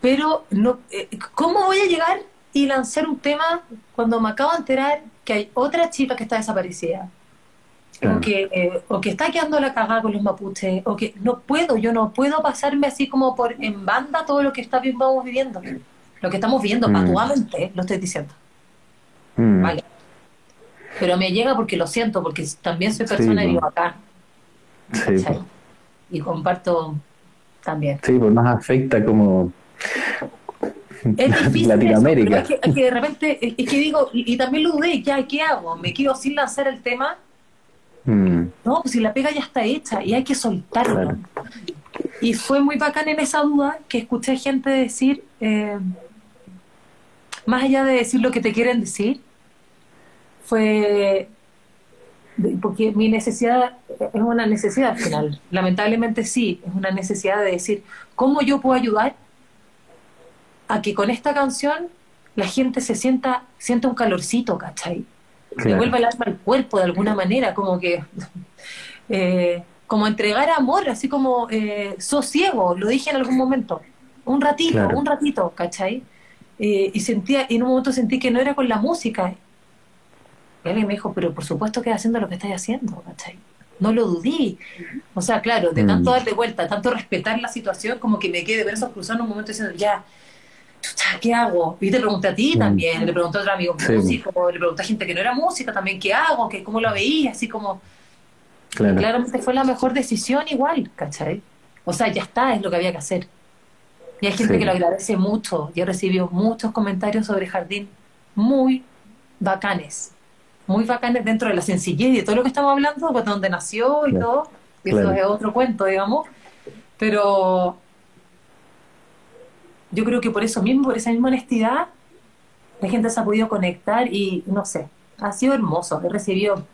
Pero, no, eh, ¿cómo voy a llegar y lanzar un tema cuando me acabo de enterar que hay otra chica que está desaparecida? Claro. O, que, eh, o que está quedando la cagada con los mapuches, o que no puedo, yo no puedo pasarme así como por en banda todo lo que estamos viviendo. Lo que estamos viviendo, Mm. patuamente, lo estoy diciendo. Mm, Vale. Pero me llega porque lo siento, porque también soy Sí, persona y po. vivo acá. sí. Y comparto también. sí, pues nos afecta como Es difícil Latinoamérica. eso, pero es que, es que de repente, es es que digo, y, y también lo dudé, ya, ¿qué hago? ¿Me quedo sin lanzar el tema? Mm, No, pues si la pega ya está hecha y hay que soltarlo. Claro. Y fue muy bacán en esa duda que escuché gente decir, eh, más allá de decir lo que te quieren decir, fue porque mi necesidad es una necesidad al final. Lamentablemente sí, es una necesidad de decir, ¿cómo yo puedo ayudar a que con esta canción la gente se sienta, sienta un calorcito, ¿cachai? le claro. vuelva el alma al cuerpo de alguna manera, como que eh, como entregar amor, así como eh, sosiego, lo dije en algún momento, un ratito, Claro. un ratito, ¿cachai? Eh, y sentía, y en un momento sentí que no era con la música. Y alguien me dijo, pero por supuesto que haciendo lo que estás haciendo, ¿cachai? No lo dudé. O sea, claro, de Mm. tanto darle vuelta, tanto respetar la situación, como que me quedé cruzados en un momento diciendo, ya, ¿qué hago? Y te pregunté a ti Mm. también, le pregunté a otro amigo Sí. músico, le pregunté a gente que no era música también, ¿qué hago? ¿Qué, ¿Cómo lo veía? Así como, Claro. claramente fue la mejor decisión igual, ¿cachai? O sea, ya está, es lo que había que hacer. Y hay gente Sí. que lo agradece mucho. Yo he recibido muchos comentarios sobre Jardín muy bacanes. Muy bacanes dentro de la sencillez y de todo lo que estamos hablando, pues, de donde nació y Claro. todo. Y eso es otro cuento, digamos. Pero yo creo que por eso mismo, por esa misma honestidad, la gente se ha podido conectar y no sé, ha sido hermoso. He recibido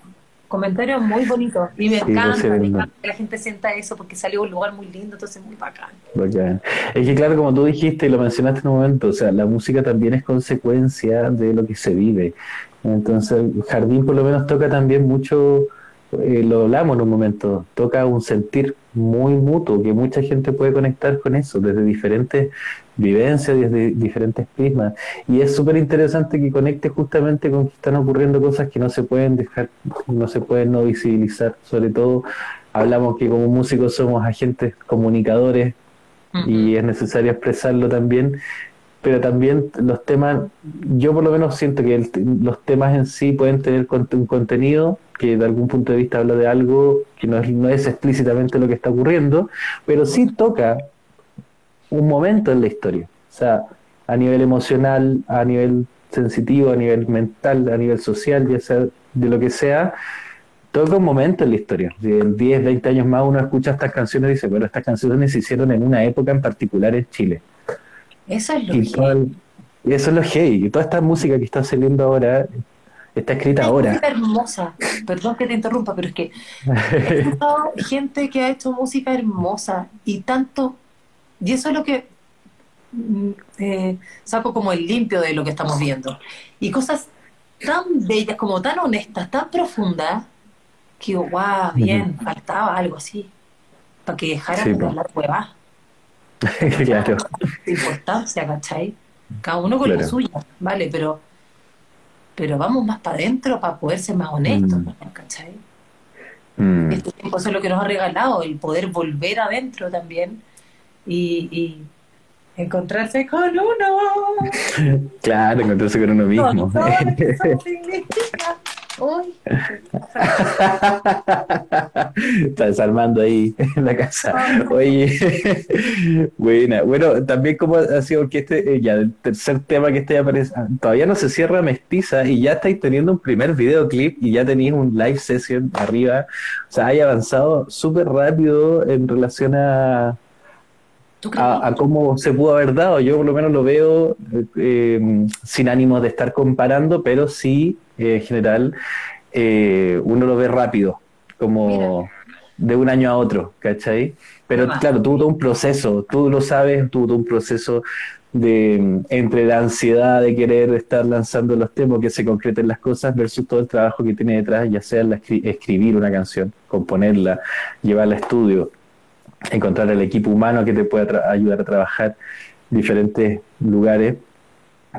comentarios muy bonitos y me Sí, encanta, sí, me encanta que la gente sienta eso porque salió un lugar muy lindo, entonces muy bacán. Bacán. Es que claro, como tú dijiste y lo mencionaste en un momento, o sea, la música también es consecuencia de lo que se vive. Entonces, Jardín por lo menos toca también mucho, eh, lo hablamos en un momento, toca un sentir muy mutuo, que mucha gente puede conectar con eso, desde diferentes vivencias, desde diferentes prismas. Y es súper interesante que conecte justamente con que están ocurriendo cosas que no se pueden dejar, no se pueden no visibilizar. Sobre todo, hablamos que como músicos somos agentes comunicadores y es necesario expresarlo también, pero también los temas, yo por lo menos siento que el- los temas en sí pueden tener un contenido que de algún punto de vista habla de algo que no es, no es explícitamente lo que está ocurriendo, pero sí toca un momento en la historia, o sea, a nivel emocional, a nivel sensitivo, a nivel mental, a nivel social, ya sea de lo que sea, toca un momento en la historia. En 10, 20 años más uno escucha estas canciones y dice, bueno, estas canciones se hicieron en una época en particular en Chile. Eso es lo Y, todo eso es lo hey, y toda esta música que está saliendo ahora Está escrita Hay ahora. música hermosa. Perdón que te interrumpa, pero es que he gente que ha hecho música hermosa y tanto. Y eso es lo que mm, eh, saco como el limpio de lo que estamos viendo. Y cosas tan bellas, como tan honestas, tan profundas, que digo, wow, bien, faltaba algo así. Para que dejaran Sí, de hablar huevas. claro. De importancia, ¿cachai? Cada uno con la Claro. suya, ¿vale? Pero, pero vamos más para adentro para poder ser más honestos, Mm. ¿cachai? Mm, Este tiempo eso es lo que nos ha regalado, el poder volver adentro también y, y encontrarse con uno. Claro, encontrarse con uno mismo. Con todo lo que eso significa. Uy, Está desarmando ahí en la casa. Oye, buena. Bueno, también como ha sido, porque este, eh, ya, el tercer tema que este aparece, ah, todavía no se cierra Mestiza y ya estáis teniendo un primer videoclip y ya tenéis un live session arriba. O sea, hay avanzado súper rápido en relación a, a cómo se pudo haber dado. Yo por lo menos lo veo eh, eh, sin ánimo de estar comparando, pero sí, eh, en general, eh, uno lo ve rápido, como de un año a otro, ¿cachai? Pero claro, tuvo todo un proceso, tú lo sabes, tuvo todo un proceso de entre la ansiedad de querer estar lanzando los temas, que se concreten las cosas, versus todo el trabajo que tiene detrás, ya sea la escri- escribir una canción, componerla, llevarla a estudio, encontrar el equipo humano que te pueda ayudar a trabajar diferentes lugares.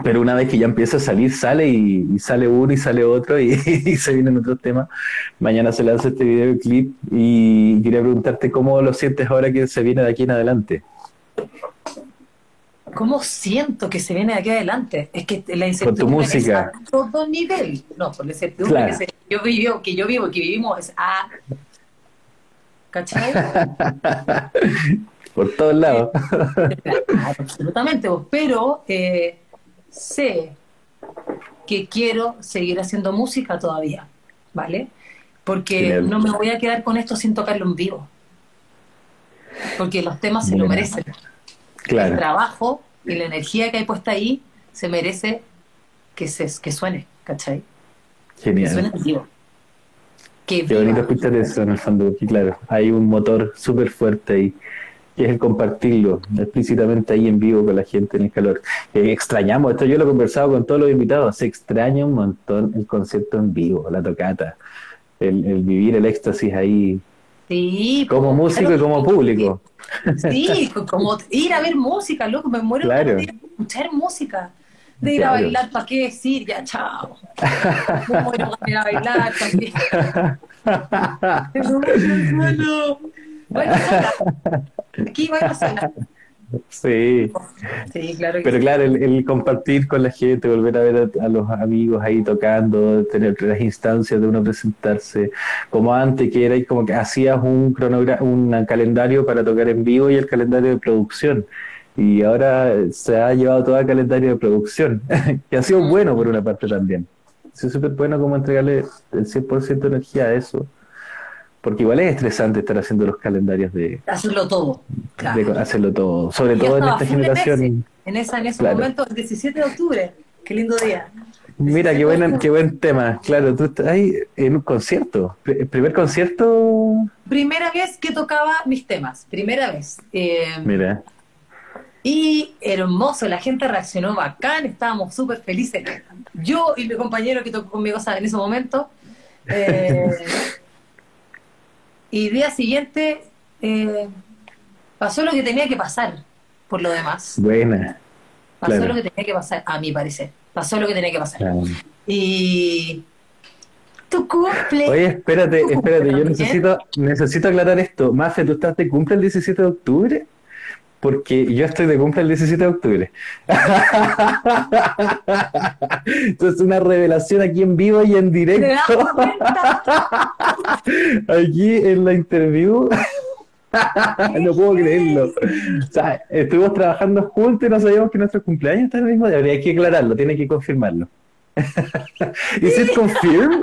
Pero una vez que ya empieza a salir, sale y, y sale uno y sale otro y, y se vienen otros temas. Mañana se lanza este videoclip y quería preguntarte cómo lo sientes ahora que se viene de aquí en adelante. ¿Cómo siento que se viene de aquí adelante? Es que la incertidumbre música. es a todo nivel. No, por la incertidumbre Claro. que, se- yo vivo, que yo vivo, que vivimos es a... ¿Cachai? Por todos lados. Claro, absolutamente, pero eh, sé que quiero seguir haciendo música todavía, ¿vale? Porque Genial. no me voy a quedar con esto sin tocarlo en vivo. Porque los temas se lo Buena. merecen. El Claro, trabajo y la energía que hay puesta ahí se merece que, se, que suene, ¿cachai? Que suene genial. en vivo. Que Qué bonito escuchar eso en el fondo, porque claro, hay un motor súper fuerte ahí, que es el compartirlo explícitamente ahí en vivo con la gente en el calor. Eh, extrañamos, esto yo lo he conversado con todos los invitados, se extraña un montón el concierto en vivo, la tocata, el, el vivir el éxtasis ahí, Sí, como músico claro y como público. Sí, co- como ir a ver música, loco, me muero Claro. de escuchar música. De ir a bailar, ¿para qué decir? Ya, chao. Me muero de ir a bailar también. Sola. Aquí bailo sola. Sí, Sí, claro que pero sí. claro, el, el compartir con la gente, volver a ver a, a los amigos ahí tocando, tener las instancias de uno presentarse, como antes que era como que hacías un cronogra un calendario para tocar en vivo y el calendario de producción. Y ahora se ha llevado todo el calendario de producción, que ha sido bueno por una parte también. Ha sido súper bueno como entregarle el 100% de energía a eso, porque igual es estresante estar haciendo los calendarios de, Hacerlo todo. Claro. de hacerlo todo, sobre Y todo en esta en generación. En, esa, en ese Claro. momento, el 17 de octubre. Qué lindo día. Mira, qué buen, qué buen tema. Claro, tú estás ahí en un concierto. El primer concierto. Primera vez que tocaba mis temas. Primera vez. Eh, Mira, Y hermoso, la gente reaccionó bacán, estábamos súper felices. Yo y mi compañero que tocó conmigo ¿sabes? en ese momento. eh, y día siguiente eh, pasó lo que tenía que pasar, por lo demás. buena. Pasó claro. lo que tenía que pasar, a mi parecer. Pasó lo que tenía que pasar. Claro. Y tu cumple. Oye, espérate, ¿Tu espérate, yo necesito, necesito aclarar esto. Mafe, ¿tú estás de cumple el 17 de octubre? Porque yo estoy de cumple el 17 de octubre. Entonces, una revelación aquí en vivo y en ¿Te das directo. Aquí en la interview. no puedo creerlo. O sea, estuvimos trabajando juntos y no sabíamos que nuestro cumpleaños está el mismo día. Habría que aclararlo, tiene que confirmarlo. ¿Is it confirmed?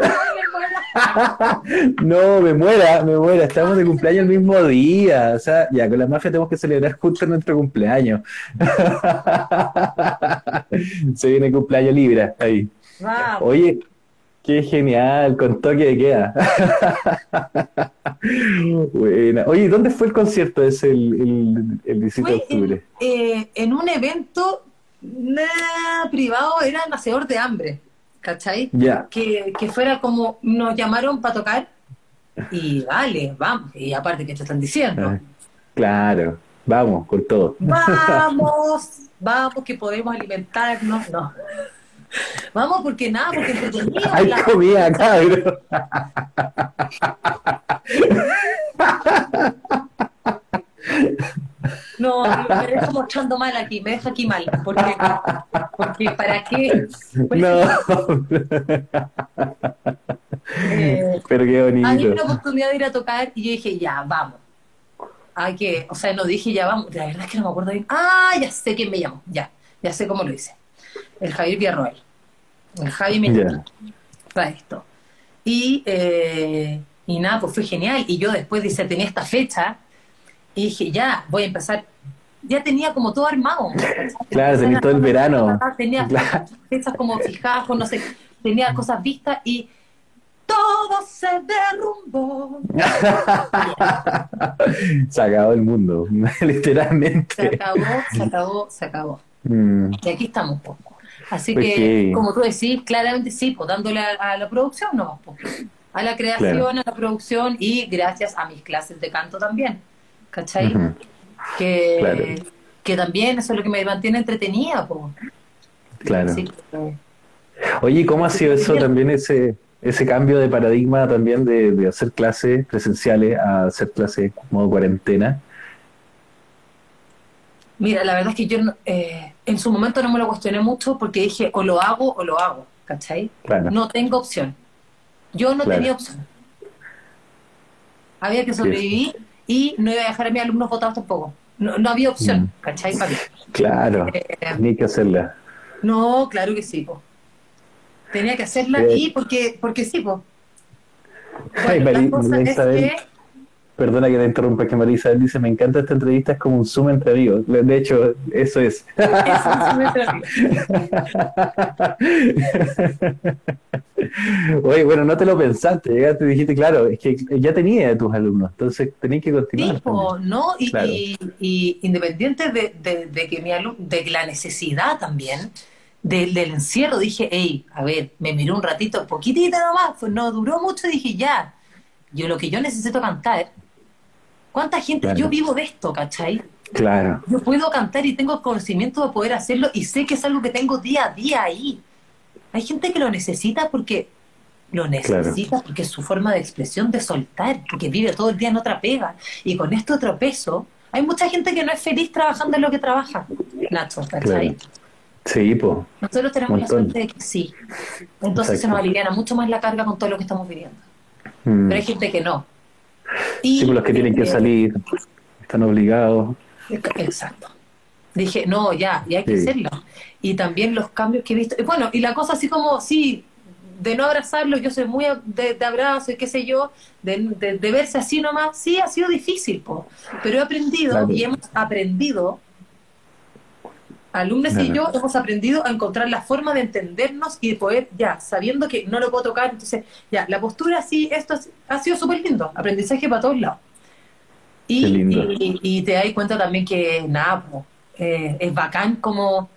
no, me muera, me muera. Estamos de cumpleaños el mismo día. O sea, ya con la mafia tenemos que celebrar juntos nuestro cumpleaños. Se viene el cumpleaños Libra ahí. Vamos. Oye, Qué genial, con toque de queda. Buena. Oye, ¿dónde fue el concierto ese el, el, el 17 de Fue en, octubre? eh, en un evento nah, privado, era Nacedor de Hambre, ¿cachai? Ya. Que, que fuera como, nos llamaron para tocar y vale, vamos, y aparte que te están diciendo, Ah, Claro, vamos, con todo. vamos, vamos que podemos alimentarnos, no. Vamos porque nada, porque entretenido. Hay la- comida, cabrón. No, me deja mostrando mal aquí, me deja aquí mal, porque, porque ¿para qué? No. Eh, Pero qué bonito. una oportunidad de ir a tocar y yo dije, ya, vamos. Hay que, o sea, no dije ya vamos, la verdad es que no me acuerdo bien. Ah, ya sé quién me llamó, ya, ya sé cómo lo hice. El Javier Villarroel. El Javi me llamó para esto. Y, eh, y nada, pues fue genial. Y yo después dice, tenía esta fecha y dije, ya, voy a empezar. Ya tenía como todo armado. Claro, tenía todo el verano. Tenía Claro. fechas como fijadas, no sé, tenía cosas vistas y todo se derrumbó. Se acabó el mundo, Se literalmente. acabó, se acabó, se acabó. Mm, Y aquí estamos, pues. Así que, como tú decís, claramente sí, pues dándole a, a la producción, no, pues, a la creación, Claro. a la producción y gracias a mis clases de canto también, ¿cachai? que, Claro. que también eso es lo que me mantiene entretenida. Claro. Así que, Oye, ¿cómo ha sido eso también, ese, ese cambio de paradigma también de, de hacer clases presenciales a hacer clases modo cuarentena? Mira, la verdad es que yo no- eh, en su momento no me lo cuestioné mucho porque dije o lo hago o lo hago, ¿cachai? Claro. No tengo opción. Yo no Claro. tenía opción. Había que sobrevivir y no iba a dejar a mis alumnos votados tampoco. No, no había opción, Mm. ¿cachai? Para mí. Claro, Eh, ni que hacerla. no, claro que sí, po. Tenía que hacerla Eh. y porque, porque sí, po. Ay, Bueno, Mari- la cosa es que Perdona que te interrumpa, que Marisa dice, me encanta esta entrevista, es como un Zoom entre amigos. De hecho, eso es. eso sí me trae. Oye, bueno, no te lo pensaste, llegaste y dijiste, claro, es que ya tenía a tus alumnos, entonces tenías que continuar. Sí, ¿no? Y, Claro. y- y independiente de, de- de que mi alumno, de la necesidad también, del del encierro, dije, hey, a ver, me miró un ratito, poquitito nomás, pues no duró mucho, dije, ya, yo lo que yo necesito cantar, ¿cuánta gente, Claro. yo vivo de esto, ¿cachai? Claro, Yo puedo cantar y tengo el conocimiento de poder hacerlo y sé que es algo que tengo día a día ahí. Hay gente que lo necesita porque lo necesita porque es su forma de expresión de soltar, porque vive todo el día en otra pega. Y con este otro peso, hay mucha gente que no es feliz trabajando en lo que trabaja, Nacho, ¿cachai? Claro. sí, po. Nosotros tenemos la suerte de que sí. Entonces se nos aliviana mucho más la carga con todo lo que estamos viviendo. Mm. Pero hay gente que no. Y, Sí, los que tienen que eh, salir, están obligados. Exacto. Dije, no, ya, y hay que Sí. hacerlo. Y también los cambios que he visto. y Bueno, y la cosa así como, sí, de no abrazarlo, yo soy muy de, de abrazo y qué sé yo, de, de- de verse así nomás, sí, ha sido difícil, po. pero he aprendido Claro. y hemos aprendido, alumnos y yo hemos aprendido a encontrar la forma de entendernos y de poder, ya, sabiendo que no lo puedo tocar, entonces, ya, la postura sí, esto es- ha sido súper lindo, aprendizaje para todos lados. Y, y, y te das cuenta también que, nada, po, eh, es bacán como,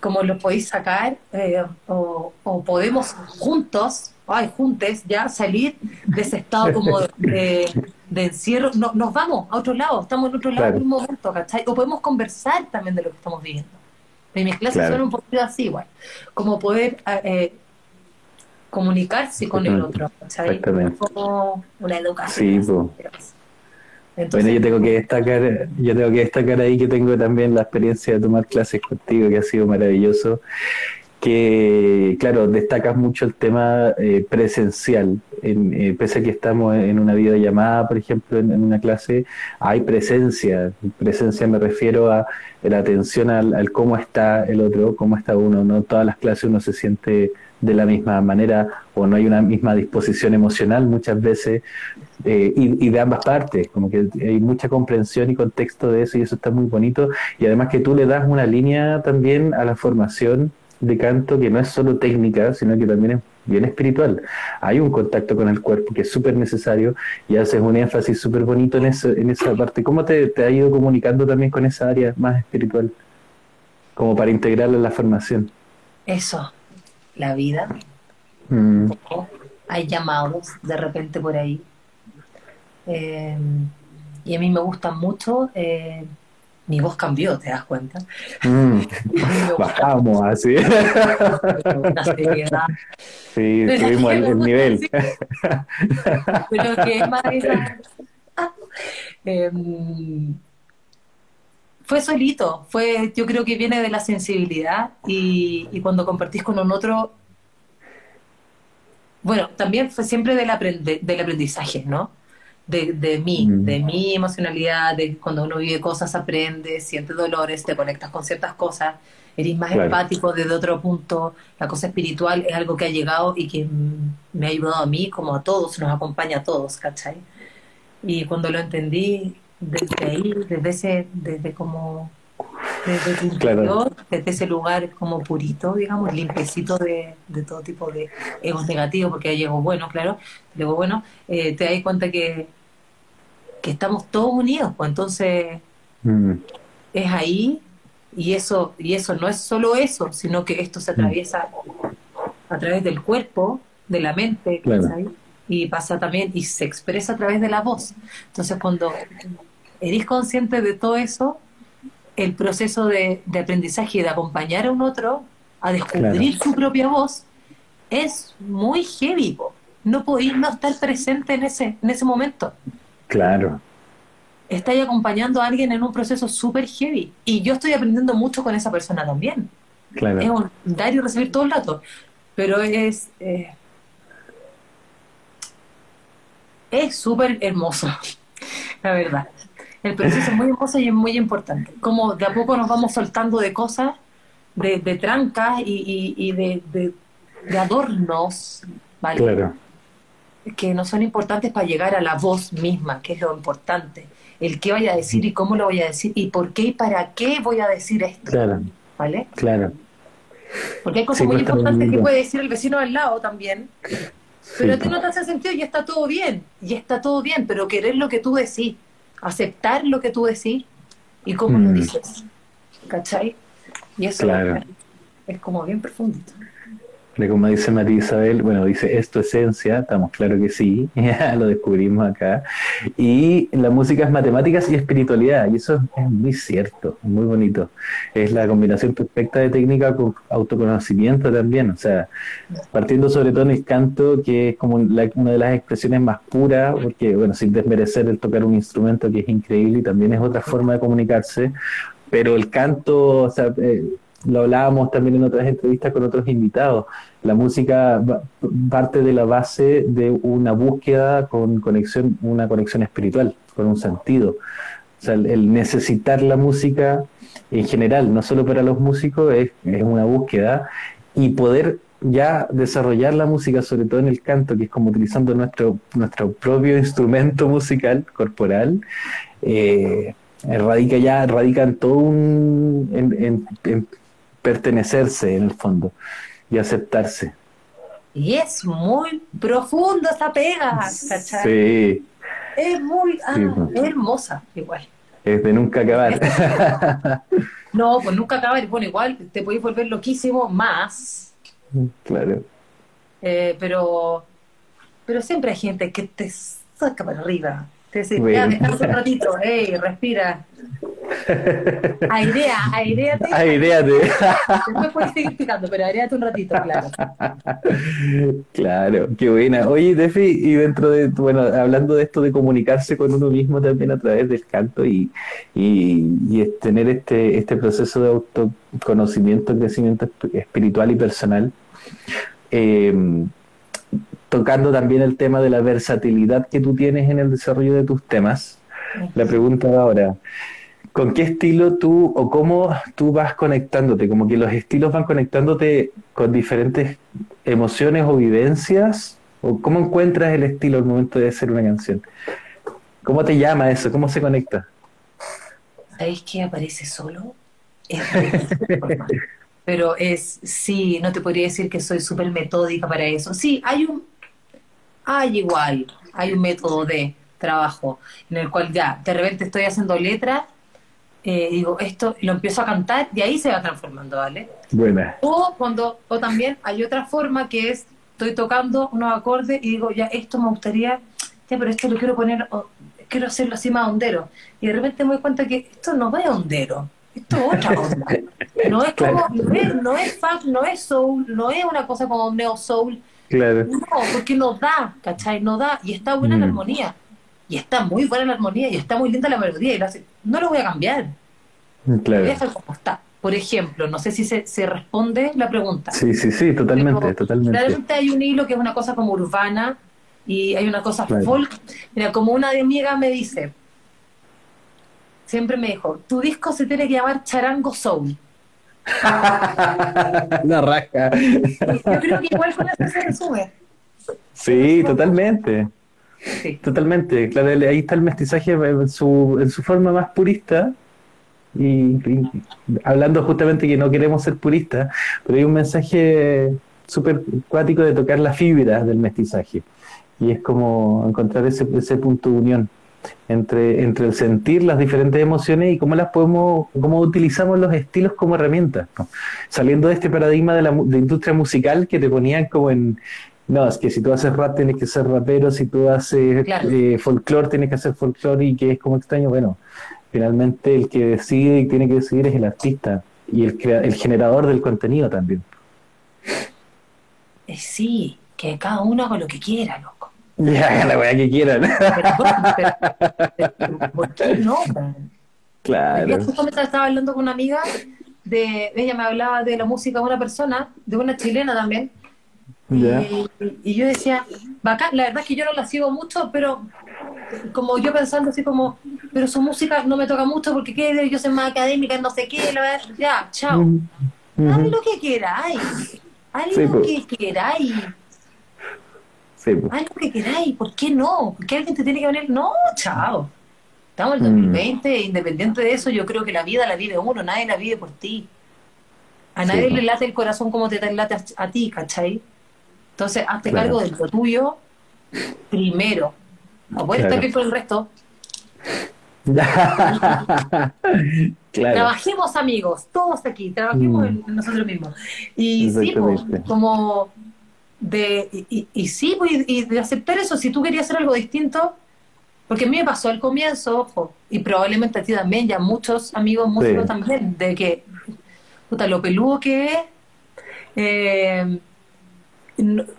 como lo podéis sacar eh, o, o podemos juntos, ay, juntes, ya salir de ese estado como de, de encierro. No, nos vamos a otro lado, estamos en otro lado Claro. en un momento, ¿cachai? O podemos conversar también de lo que estamos viviendo. En mis clases Claro. son un poquito así, igual. Como poder eh, comunicarse con el otro, ¿cachai? Como una educación. Sí. Entonces, Bueno, yo tengo que destacar, yo tengo que destacar ahí que tengo también la experiencia de tomar clases contigo, que ha sido maravilloso. Que, claro, destacas mucho el tema eh, presencial. En, eh, pese a que estamos en una videollamada, por ejemplo, en, una clase, hay presencia. Presencia me refiero a la atención al, cómo está el otro, cómo está uno. No todas las clases uno se siente de la misma manera o no hay una misma disposición emocional muchas veces eh, y, y de ambas partes, como que hay mucha comprensión y contexto de eso y eso está muy bonito y además que tú le das una línea también a la formación de canto que no es solo técnica, sino que también es bien espiritual. Hay un contacto con el cuerpo que es súper necesario y haces un énfasis súper bonito en, eso, en esa parte. ¿Cómo te, te ha ido comunicando también con esa área más espiritual? Como para integrarla en la formación. Eso, la vida. Mm, Hay llamados de repente por ahí. Eh, y a mí me gusta mucho. eh, mi voz cambió, ¿te das cuenta? mm. Bajamos así. una seriedad. Sí, Pero subimos el, el nivel. sí. Pero que es más esa- Em, fue solito, fue, yo creo que viene de la sensibilidad y, y cuando compartís con un otro, bueno, también fue siempre del, del aprendizaje, ¿no? De, de mí, Mm. de mi emocionalidad, de cuando uno vive cosas, aprende, siente dolores, te conectas con ciertas cosas, eres más Claro. empático desde otro punto, la cosa espiritual es algo que ha llegado y que me ha ayudado a mí como a todos, nos acompaña a todos, ¿cachai? Y cuando lo entendí, desde ahí, desde ese, desde como, desde tu Claro. interior, desde ese lugar como purito, digamos, limpiecito de, de todo tipo de egos negativos, porque hay egos buenos, claro, el ego bueno, eh, te das cuenta que, que estamos todos unidos, pues entonces Mm, es ahí y eso y eso no es solo eso, sino que esto se atraviesa a través del cuerpo, de la mente, Claro. ¿cachai? y pasa también y se expresa a través de la voz. Entonces, cuando eres consciente de todo eso, el proceso de, de aprendizaje y de acompañar a un otro a descubrir su propia voz es muy heavy. po. No podéis no estar presente en ese, en ese momento claro. estáis acompañando a alguien en un proceso súper heavy. Y yo estoy aprendiendo mucho con esa persona también. Claro. Es un dar y recibir todo el rato. Pero es. eh, es súper hermoso, la verdad. El proceso es muy hermoso y es muy importante. Como de a poco nos vamos soltando de cosas, de, de trancas y, y- y de, de- de adornos, ¿vale? Claro. que no son importantes para llegar a la voz misma, que es lo importante. El qué voy a decir y cómo lo voy a decir y por qué y para qué voy a decir esto, Claro. ¿vale? Claro. Porque hay cosas Sí, muy importantes que puede decir el vecino al lado también, pero a ti Sí, no te hace sentido y está todo bien, y está todo bien, pero querer lo que tú decís, aceptar lo que tú decís y cómo lo Mm. dices, ¿cachai? Y eso Claro. es como bien profundito. Pero como dice María Isabel, bueno, dice, ¿es tu esencia? Estamos claro que sí, lo descubrimos acá. Y la música es matemáticas y espiritualidad, y eso es muy cierto, muy bonito. Es la combinación perfecta de técnica con autoconocimiento también, o sea, partiendo sobre todo en el canto, que es como la- una de las expresiones más puras, porque, bueno, sin desmerecer el tocar un instrumento que es increíble y también es otra forma de comunicarse, pero el canto, o sea, eh, lo hablábamos también en otras entrevistas con otros invitados, la música parte de la base de una búsqueda con conexión, una conexión espiritual, con un sentido. O sea, el, necesitar la música en general, no solo para los músicos, es, es una búsqueda y poder ya desarrollar la música, sobre todo en el canto, que es como utilizando nuestro, nuestro propio instrumento musical corporal, eh, radica ya, radica en todo un, en- en pertenecerse en el fondo y aceptarse. Y es muy profunda esa pega, ¿cachai? Sí, Es muy ah, Sí, es hermosa, igual. es de nunca acabar. No, pues nunca acabar. Bueno, igual te podéis volver loquísimo más, claro. eh, pero, pero siempre hay gente que te saca para arriba. Bueno. ya, descansa un ratito, hey, respira. Airea, aireate. Aireate. Después puedes seguir picando, pero aireate un ratito, claro. Claro, qué buena. Oye, Defi, y dentro de, bueno, hablando de esto de comunicarse con uno mismo también a través del canto y, y, y tener este, este proceso de autoconocimiento, crecimiento esp- espiritual y personal, eh, tocando también el tema de la versatilidad que tú tienes en el desarrollo de tus temas. La pregunta de ahora, ¿con qué estilo tú o cómo tú vas conectándote? Como que los estilos van conectándote con diferentes emociones o vivencias, o cómo encuentras el estilo al momento de hacer una canción. ¿Cómo te llama eso? ¿Cómo se conecta? ¿Sabéis que aparece solo? Es pero es, sí, no te podría decir que soy súper metódica para eso. Sí, hay un, hay igual, hay un método de trabajo en el cual ya, de repente estoy haciendo letras, eh, digo esto, y lo empiezo a cantar y ahí se va transformando, ¿vale? Buena. O cuando, o también hay otra forma que es, estoy tocando unos acordes y digo, ya, esto me gustaría, ya, pero esto lo quiero poner, quiero hacerlo así más hondero. Y de repente me doy cuenta que esto no va a hondero, esto es otra onda. No es como, no es, no es funk, no es soul, no es una cosa como neo soul, Claro. no, porque no da, ¿cachai? No da, y está buena la Mm. armonía, y está muy buena la armonía, y está muy linda la melodía, y lo hace- no lo voy a cambiar, lo voy a dejar como está. Por ejemplo, no sé si se, se responde la pregunta. Sí, sí, sí, totalmente, Pero totalmente. Claramente hay un hilo que es una cosa como urbana y hay una cosa Claro. folk. Mira, como una de amiga me dice, siempre me dijo, tu disco se tiene que llamar Charango Soul. La raja. Yo creo que igual con eso se resume. Sí, totalmente. Sí. Totalmente, claro, ahí está el mestizaje en su, en su forma más purista y, y hablando justamente que no queremos ser puristas, pero hay un mensaje súper cuático de tocar la fibra del mestizaje y es como encontrar ese, ese punto de unión entre, entre el sentir las diferentes emociones y cómo las podemos, cómo utilizamos los estilos como herramientas, ¿no? saliendo de este paradigma de la de industria musical que te ponían como en no, es que si tú haces rap tienes que ser rapero, si tú haces Claro. eh, folclore tienes que hacer folclore y que es como extraño, bueno, finalmente el que decide y tiene que decidir es el artista y el, crea- el generador del contenido también. Eh, sí, que cada uno haga lo que quiera, loco. Ya, la weá que quieran. Pero, pero- pero, ¿Por qué no? man? Yo claro. justamente estaba hablando con una amiga de, ella me hablaba de la música de una persona, de una chilena también, Ya. y, y yo decía, bacán, la verdad es que yo no la sigo mucho, pero como yo pensando así como, pero su música no me toca mucho porque ¿qué? yo soy más académica, no sé qué, la verdad, ya, chao. Haz lo que queráis, haz Sí, lo pues. que queráis, Sí, pues. haz lo que queráis, ¿por qué no? ¿Por qué alguien te tiene que venir? No, chao. Estamos en el Mm. 2020, independiente de eso, yo creo que la vida la vive uno, nadie la vive por ti. A nadie le late el corazón como te late a, a ti, ¿cachai? Entonces, hazte Claro. cargo de lo tuyo primero. No puedes Claro. estar bien con el resto. claro. Trabajemos, amigos, todos aquí, trabajemos Mm. en, nosotros mismos. Y sí, como de, y, y- y sí, pues, y, y de aceptar eso, si tú querías hacer algo distinto, porque a mí me pasó al comienzo, ojo, y probablemente a ti también, ya muchos amigos músicos Sí. también, de que, puta, lo peludo que es, eh,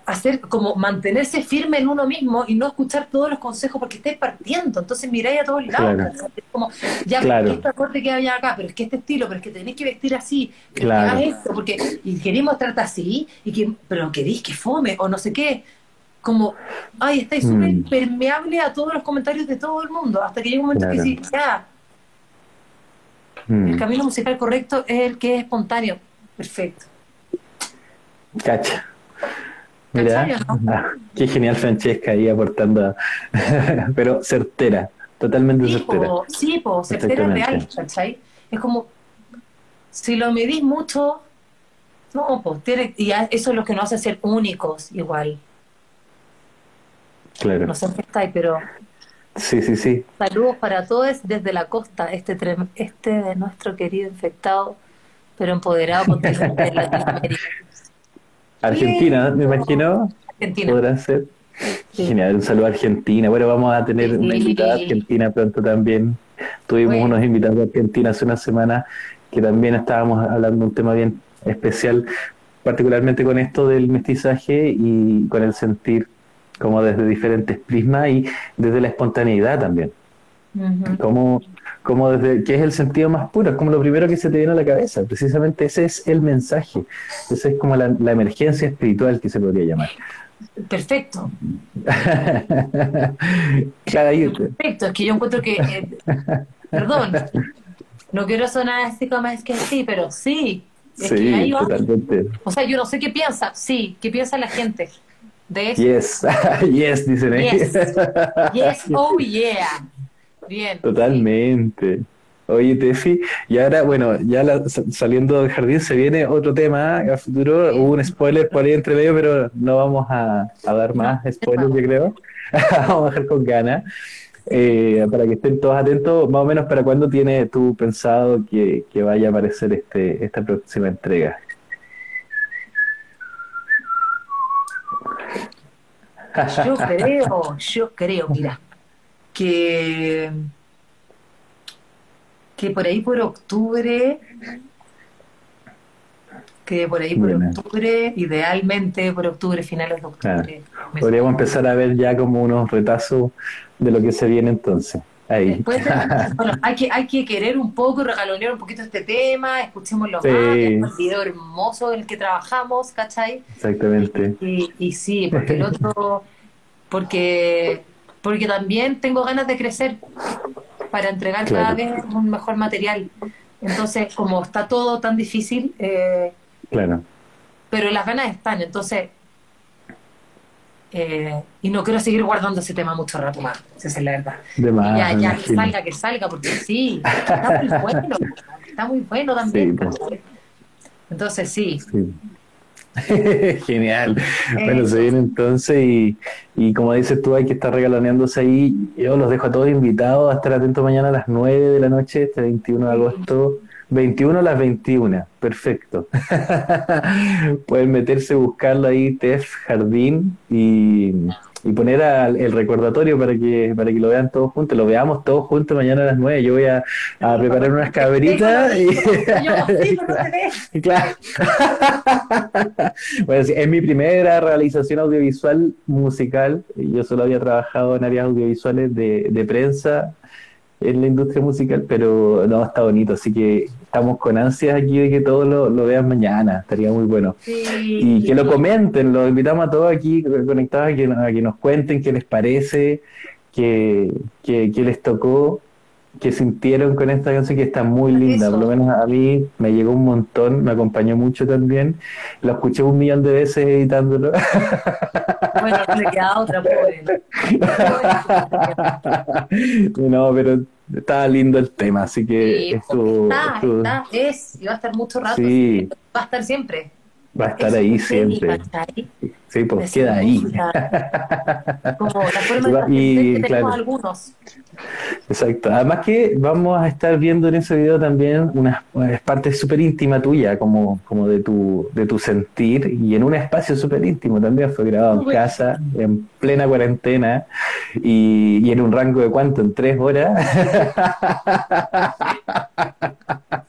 hacer como mantenerse firme en uno mismo y no escuchar todos los consejos porque estés partiendo, entonces miráis a todos lados, Claro. como, ya, Claro. pero es que este acorde que había acá, pero es que este estilo, pero es que tenéis que vestir así, pero Claro. que hagas esto, porque, y queréis mostrarte así, y que, pero queréis que fome, o no sé qué, como, ay, estáis súper Mm. permeable a todos los comentarios de todo el mundo, hasta que llega un momento que sí, ya, Mm. el camino musical correcto es el que es espontáneo, perfecto. Cacha. Mira, ¿Cachai o ah, qué genial Francesca ahí aportando, pero certera, totalmente Sí, certera. po, sí, po, certera real, ¿cachai? Es como, si lo medís mucho, no, pues tiene, y eso es lo que nos hace ser únicos igual. Claro. No sé qué estáis, pero Sí, sí, sí. saludos para todos desde la costa, este, este de nuestro querido infectado, pero empoderado de Latinoamérica. Argentina, me imagino, Argentina. podrá ser. Sí. Genial, un saludo a Argentina. Bueno, vamos a tener una Sí. invitada argentina pronto también. Tuvimos Bueno. unos invitados de Argentina hace una semana que también estábamos hablando de un tema bien especial, particularmente con esto del mestizaje y con el sentir como desde diferentes prismas y desde la espontaneidad también. Como, como desde, que es el sentido más puro, es como lo primero que se te viene a la cabeza. Precisamente ese es el mensaje. Esa es como la, la emergencia espiritual que se podría llamar. Perfecto, perfecto. Es que yo encuentro que, eh, perdón, no quiero sonar así como es que sí, pero sí. Es que ahí sí, va. totalmente. O sea, yo no sé qué piensa, sí, qué piensa la gente de eso. Yes, yes, dicen. Yes. Yes, oh yeah. Bien. Totalmente. Oye, Tefi, y ahora, bueno, ya la- sa- saliendo del jardín se viene otro tema a futuro. Hubo un spoiler por ahí entre medio, pero no vamos a, a dar más spoilers, yo creo. vamos a dejar con ganas. Eh, para que estén todos atentos, más o menos para cuándo tienes tú pensado que, que vaya a aparecer este, esta próxima entrega. Yo creo, yo creo, mira, que, que por ahí por octubre, que por ahí por octubre, idealmente por octubre, finales de octubre. Podríamos empezar a ver ya como unos retazos de lo que se viene entonces. Ahí. Después de- bueno, hay que, hay que querer un poco, regalonear un poquito este tema, escuchémoslo Sí. más, veamos el video hermoso en el que trabajamos, ¿cachai? Exactamente. Y, y sí, porque el otro, porque, porque también tengo ganas de crecer para entregar cada vez un mejor material. Entonces, como está todo tan difícil, eh, Claro. pero las ganas están, entonces, eh, y no quiero seguir guardando ese tema mucho rato más, esa es la verdad. De más, ya, ya, que salga, que salga, porque sí, está muy bueno, está muy bueno también. Sí, pues. Entonces, sí, Sí. Genial. Bueno, se viene entonces y, y como dices tú, hay que estar regaloneándose ahí. Yo los dejo a todos invitados a estar atentos mañana a las 9 de la noche, este 21 de agosto. 21 a las 21, perfecto. Pueden meterse, buscarlo ahí, TEF Jardín, y, y poner al- el recordatorio para que, para que lo vean todos juntos, lo veamos todos juntos mañana a las 9. Yo voy a, a preparar unas cabritas. y- Yo. Claro. bueno, sí, es mi primera realización audiovisual musical. Yo solo había trabajado en áreas audiovisuales de, de prensa en la industria musical, pero no, está bonito. Así que estamos con ansias aquí de que todos lo, lo vean mañana. Estaría muy bueno. Y que lo comenten, los invitamos a todos aquí conectados a que, a que nos cuenten qué les parece, qué, qué- qué les tocó, qué sintieron con esta canción que está muy linda. Por lo menos a mí me llegó un montón, me acompañó mucho también. Lo escuché un millón de veces editándolo. Bueno, no le queda otra, pobre. no, pero estaba lindo el tema, así que Sí, estuvo, está, está, es, y va a estar mucho rato. Sí. Va a estar siempre. va a estar Es ahí siempre. Sí, pues Es queda ahí. Como la forma de y, que claro. tenemos algunos. Exacto. Además que vamos a estar viendo en ese video también unas, partes súper íntimas tuya, como, como de tu, de tu sentir, y en un espacio súper íntimo también. Fue grabado en casa, en plena cuarentena, y, y en un rango de cuánto, en tres horas.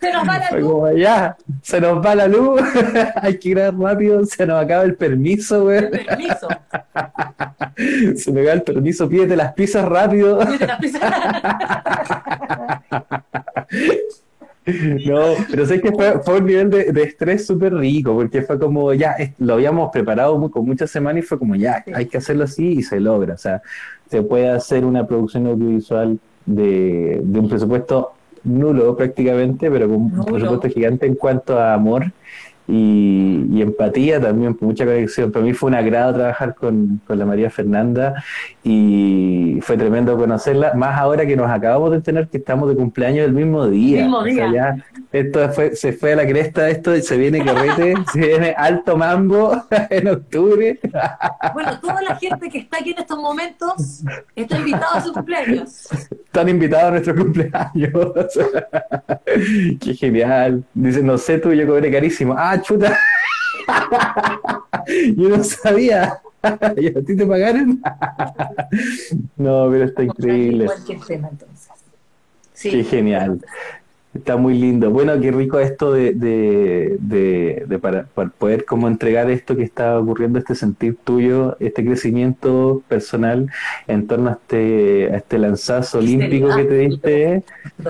Se nos va la luz. como ya, se nos va la luz, hay que grabar rápido, se nos acaba el permiso, güey. Permiso. Se me va el permiso, pídete las pizzas rápido. Vete la prisa. No, pero sé que fue, fue un nivel de, de estrés súper rico, porque fue como ya, lo habíamos preparado mu- con muchas semanas y fue como ya, hay que hacerlo así y se logra. O sea, se puede hacer una producción audiovisual de, de un presupuesto nulo prácticamente, pero con un presupuesto gigante en cuanto a amor y, y empatía también, mucha conexión. Para mí fue un agrado trabajar con, con la María Fernanda y fue tremendo conocerla, más ahora que nos acabamos de enterar que estamos de cumpleaños el mismo día. Mismo O sea, día. ya esto fue, se fue a la cresta esto y se viene carrete, se viene alto mambo en octubre. Bueno, toda la gente que está aquí en estos momentos está invitada a su cumpleaños. Están invitados a nuestro cumpleaños. Qué genial. Dice, no sé tú, yo cobré carísimo. Ah, chuta. Yo no sabía. ¿Y a ti te pagaron? No, pero está increíble. Cualquier tema, entonces. Qué Sí. genial. Está muy lindo. Bueno, qué rico esto de, de, de, de para, para poder como entregar esto que está ocurriendo, este sentir tuyo, este crecimiento personal en torno a este, a este lanzazo olímpico que te diste.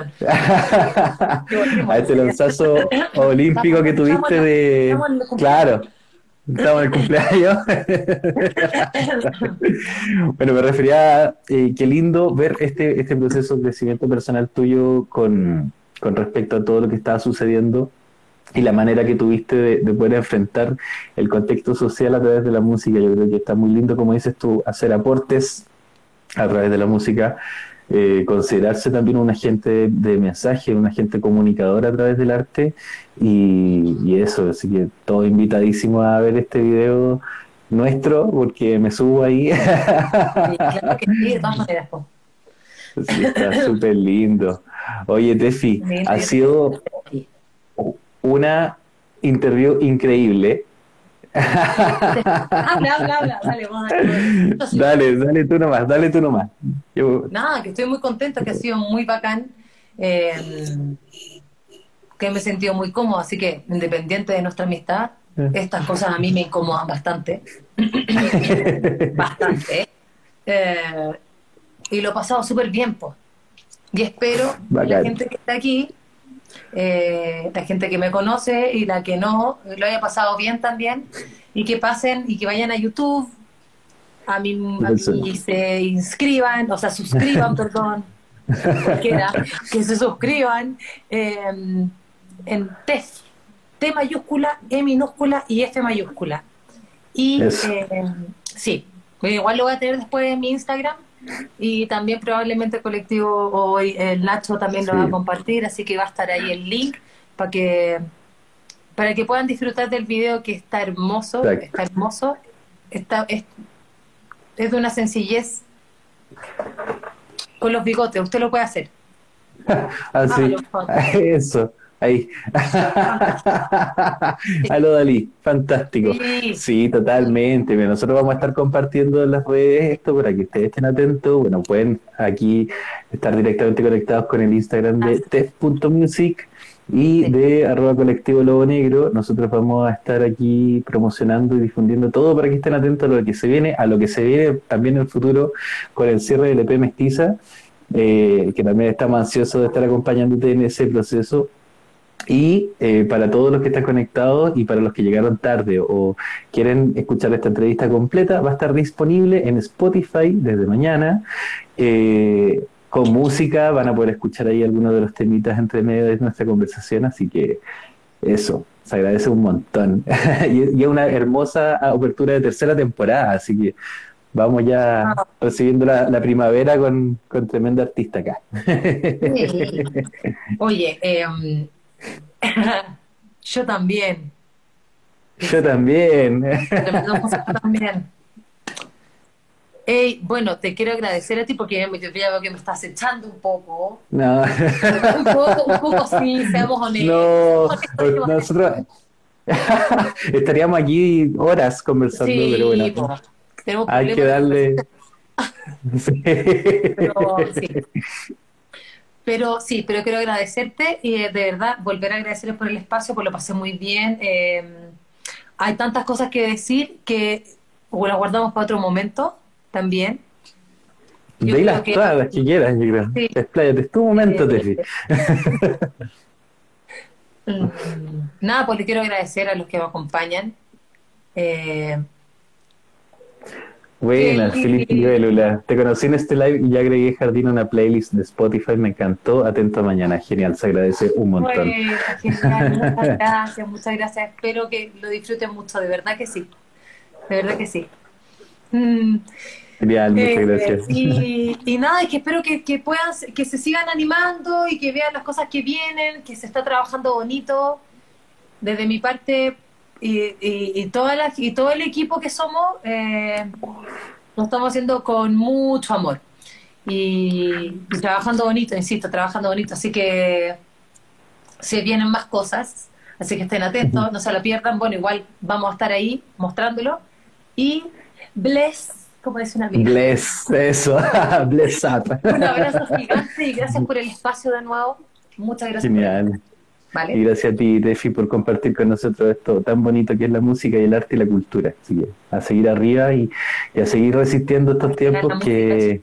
A este lanzazo olímpico que tuviste de... Claro, estamos en el cumpleaños. Bueno, me refería a eh, qué lindo ver este, este proceso de crecimiento personal tuyo con, con respecto a todo lo que estaba sucediendo y la manera que tuviste de, de poder enfrentar el contexto social a través de la música. Yo creo que está muy lindo, como dices tú, hacer aportes a través de la música eh, considerarse también un agente de, mensaje, un agente comunicador a través del arte y, eso, así que todo invitadísimo a ver este video nuestro porque me subo ahí. Y claro que sí. Sí, está súper lindo. Oye, Tefi, ha sido una interview increíble. Habla, habla, habla. Dale. Yo sí. Dale, dale tú nomás, dale tú nomás. Yo- Nada, que estoy muy contenta, que ha sido muy bacán, eh, que me he sentido muy cómodo, así que independiente de nuestra amistad, estas cosas a mí me incomodan bastante, bastante, Eh, y lo he pasado súper bien, pues. Y espero que la gente que está aquí, eh, la gente que me conoce y la que no, lo haya pasado bien también, y que pasen y que vayan a YouTube, a Eso. mí se inscriban, o sea, suscriban, perdón, cualquiera, que se suscriban eh, en TEF, T mayúscula, E minúscula y F mayúscula. Y eh, sí, igual lo voy a tener después en mi Instagram y también probablemente el colectivo o el Nacho también lo va a compartir, así que va a estar ahí el link para que para que puedan disfrutar del video que está hermoso, Exacto. está hermoso, está, es, es de una sencillez con los bigotes, usted lo puede hacer. Así, puedo eso, ahí. Aló Dalí, fantástico. Sí. Sí, totalmente. Nosotros vamos a estar compartiendo en las redes esto para que ustedes estén atentos. Bueno, pueden aquí estar directamente conectados con el Instagram de tef.music y Sí. de arroba colectivo Lobo Negro. Nosotros vamos a estar aquí promocionando y difundiendo todo para que estén atentos a lo que se viene, a lo que se viene también en el futuro con el cierre del EP Mestiza, eh, que también estamos ansiosos de estar acompañándote en ese proceso. Y eh, para todos los que están conectados y para los que llegaron tarde o quieren escuchar esta entrevista completa, va a estar disponible en Spotify desde mañana. eh, con música, van a poder escuchar ahí algunos de los temitas entre medio de nuestra conversación, así que eso, se agradece un montón. y, es una hermosa apertura de tercera temporada, así que vamos ya recibiendo la, la primavera con, con tremenda artista acá. Sí. Oye, em, yo también. Yo también. También. Ey, bueno, te quiero agradecer a ti porque me- ya veo que me estás echando un poco. No. Un poco, un poco sí, seamos honestos. No, honestos. nosotros estaríamos aquí horas conversando, Sí, pero bueno, tenemos hay que darle. Sí. Pero sí. Pero sí, pero quiero agradecerte y eh, de verdad volver a agradecerles por el espacio, pues lo pasé muy bien. Eh, hay tantas cosas que decir que o las guardamos para otro momento también. Yo creo las que- todas las que quieras, yo creo. Sí. Expláyate, es tu momento, Eh, Tefi. Nada, pues le quiero agradecer a los que me acompañan. Eh, Buenas, Sí. Felipe Libélula. Te conocí en este live y ya agregué Jardín a una playlist de Spotify. Me encantó. Atento a mañana. Genial, se agradece un montón. bueno, genial, muchas gracias, muchas gracias. Espero que lo disfruten mucho, de verdad que sí. De verdad que sí. Mm, Genial, muchas Eh, gracias. Y, y nada, es que espero que, que puedan, que se sigan animando y que vean las cosas que vienen, que se está trabajando bonito. Desde mi parte y, y, y, todas las- y todo el equipo que somos, eh, lo estamos haciendo con mucho amor. Y, y trabajando bonito, insisto, trabajando bonito. Así que se vienen más cosas, así que estén atentos, no se lo pierdan. Bueno, igual vamos a estar ahí mostrándolo. Y bless, como dice una amiga. Bless, eso. Bless up. Un abrazo gigante y gracias por el espacio de nuevo. Muchas gracias. por- Y gracias a ti, Tefi, por compartir con nosotros esto tan bonito que es la música y el arte y la cultura. Así que a seguir arriba y, y a seguir resistiendo estos tiempos que,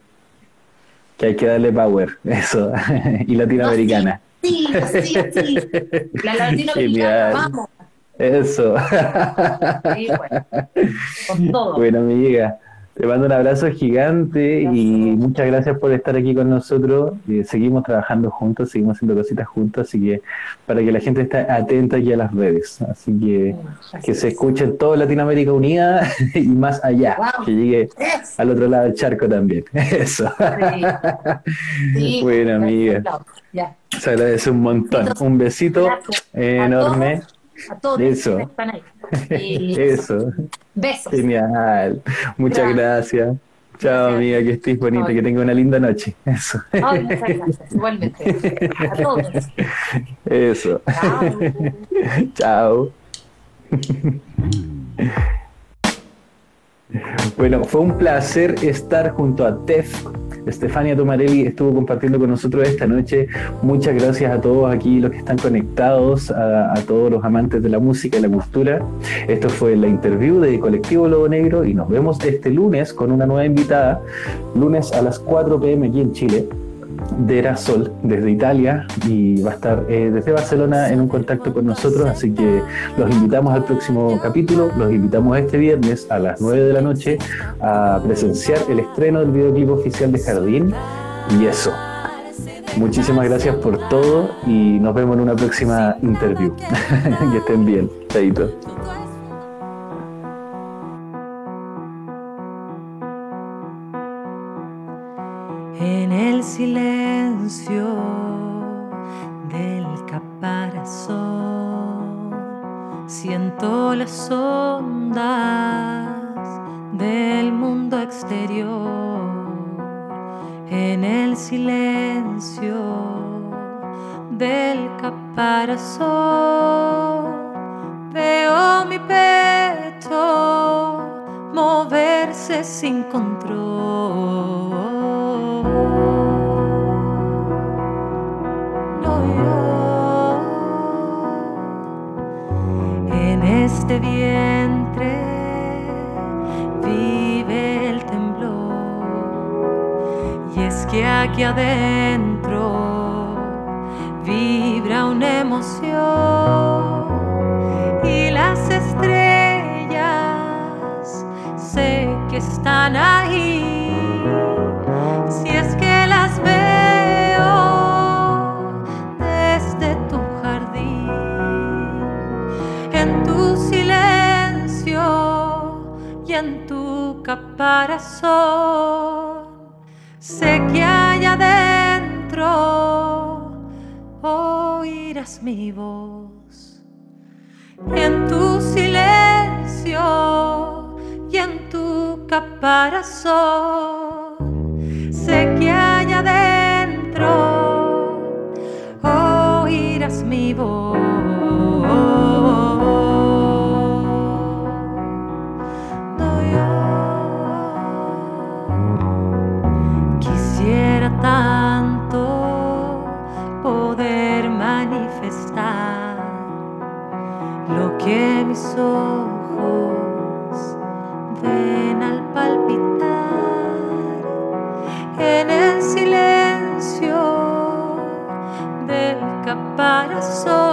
que hay que darle power. Eso. y latinoamericana. Sí, sí, sí. La latinoamericana, vamos. Eso. Sí, bueno, con todo. Bueno, amiga, Te mando un abrazo gigante y muchas gracias por estar aquí con nosotros. Eh, seguimos trabajando juntos, seguimos haciendo cositas juntos, así que para que la gente esté atenta aquí a las redes. Así que que se escuche toda Latinoamérica Unida y más allá, Wow. que llegue al otro lado del charco también. Eso. Sí, Bueno, amiga. Se agradece un montón. Un besito Gracias. enorme. A todos Eso. los que están ahí. Y Eso. besos. Genial. Muchas gracias. Chao, Gracias. amiga, que estés bonita, que tenga una linda noche. Eso. Ay, muchas gracias. Igualmente. A todos. Eso. Chao. Chao. Bueno, fue un placer estar junto a Tef. Estefania Tomarelli estuvo compartiendo con nosotros esta noche. Muchas gracias a todos aquí, los que están conectados, a, todos los amantes de la música y la cultura. Esto fue la interview de Colectivo Lobo Negro y nos vemos este lunes con una nueva invitada, lunes a las 4 pm aquí en Chile. Dera Sol desde Italia y va a estar eh, desde Barcelona en un contacto con nosotros, así que los invitamos al próximo capítulo, los invitamos este viernes a las 9 de la noche a presenciar el estreno del videoclip oficial de Jardín y eso. Muchísimas gracias por todo y nos vemos en una próxima interview. que estén bien. Silencio del caparazón siento las ondas del mundo exterior. En el silencio del caparazón veo mi pecho moverse sin control. Este vientre vive el temblor. Y es que aquí adentro vibra una emoción. Y las estrellas sé que están ahí. Caparazón, sé que hay adentro oirás mi voz. En tu silencio y en tu caparazón, sé que hay adentro oirás mi voz. mis ojos, ven al palpitar en el silencio del caparazón.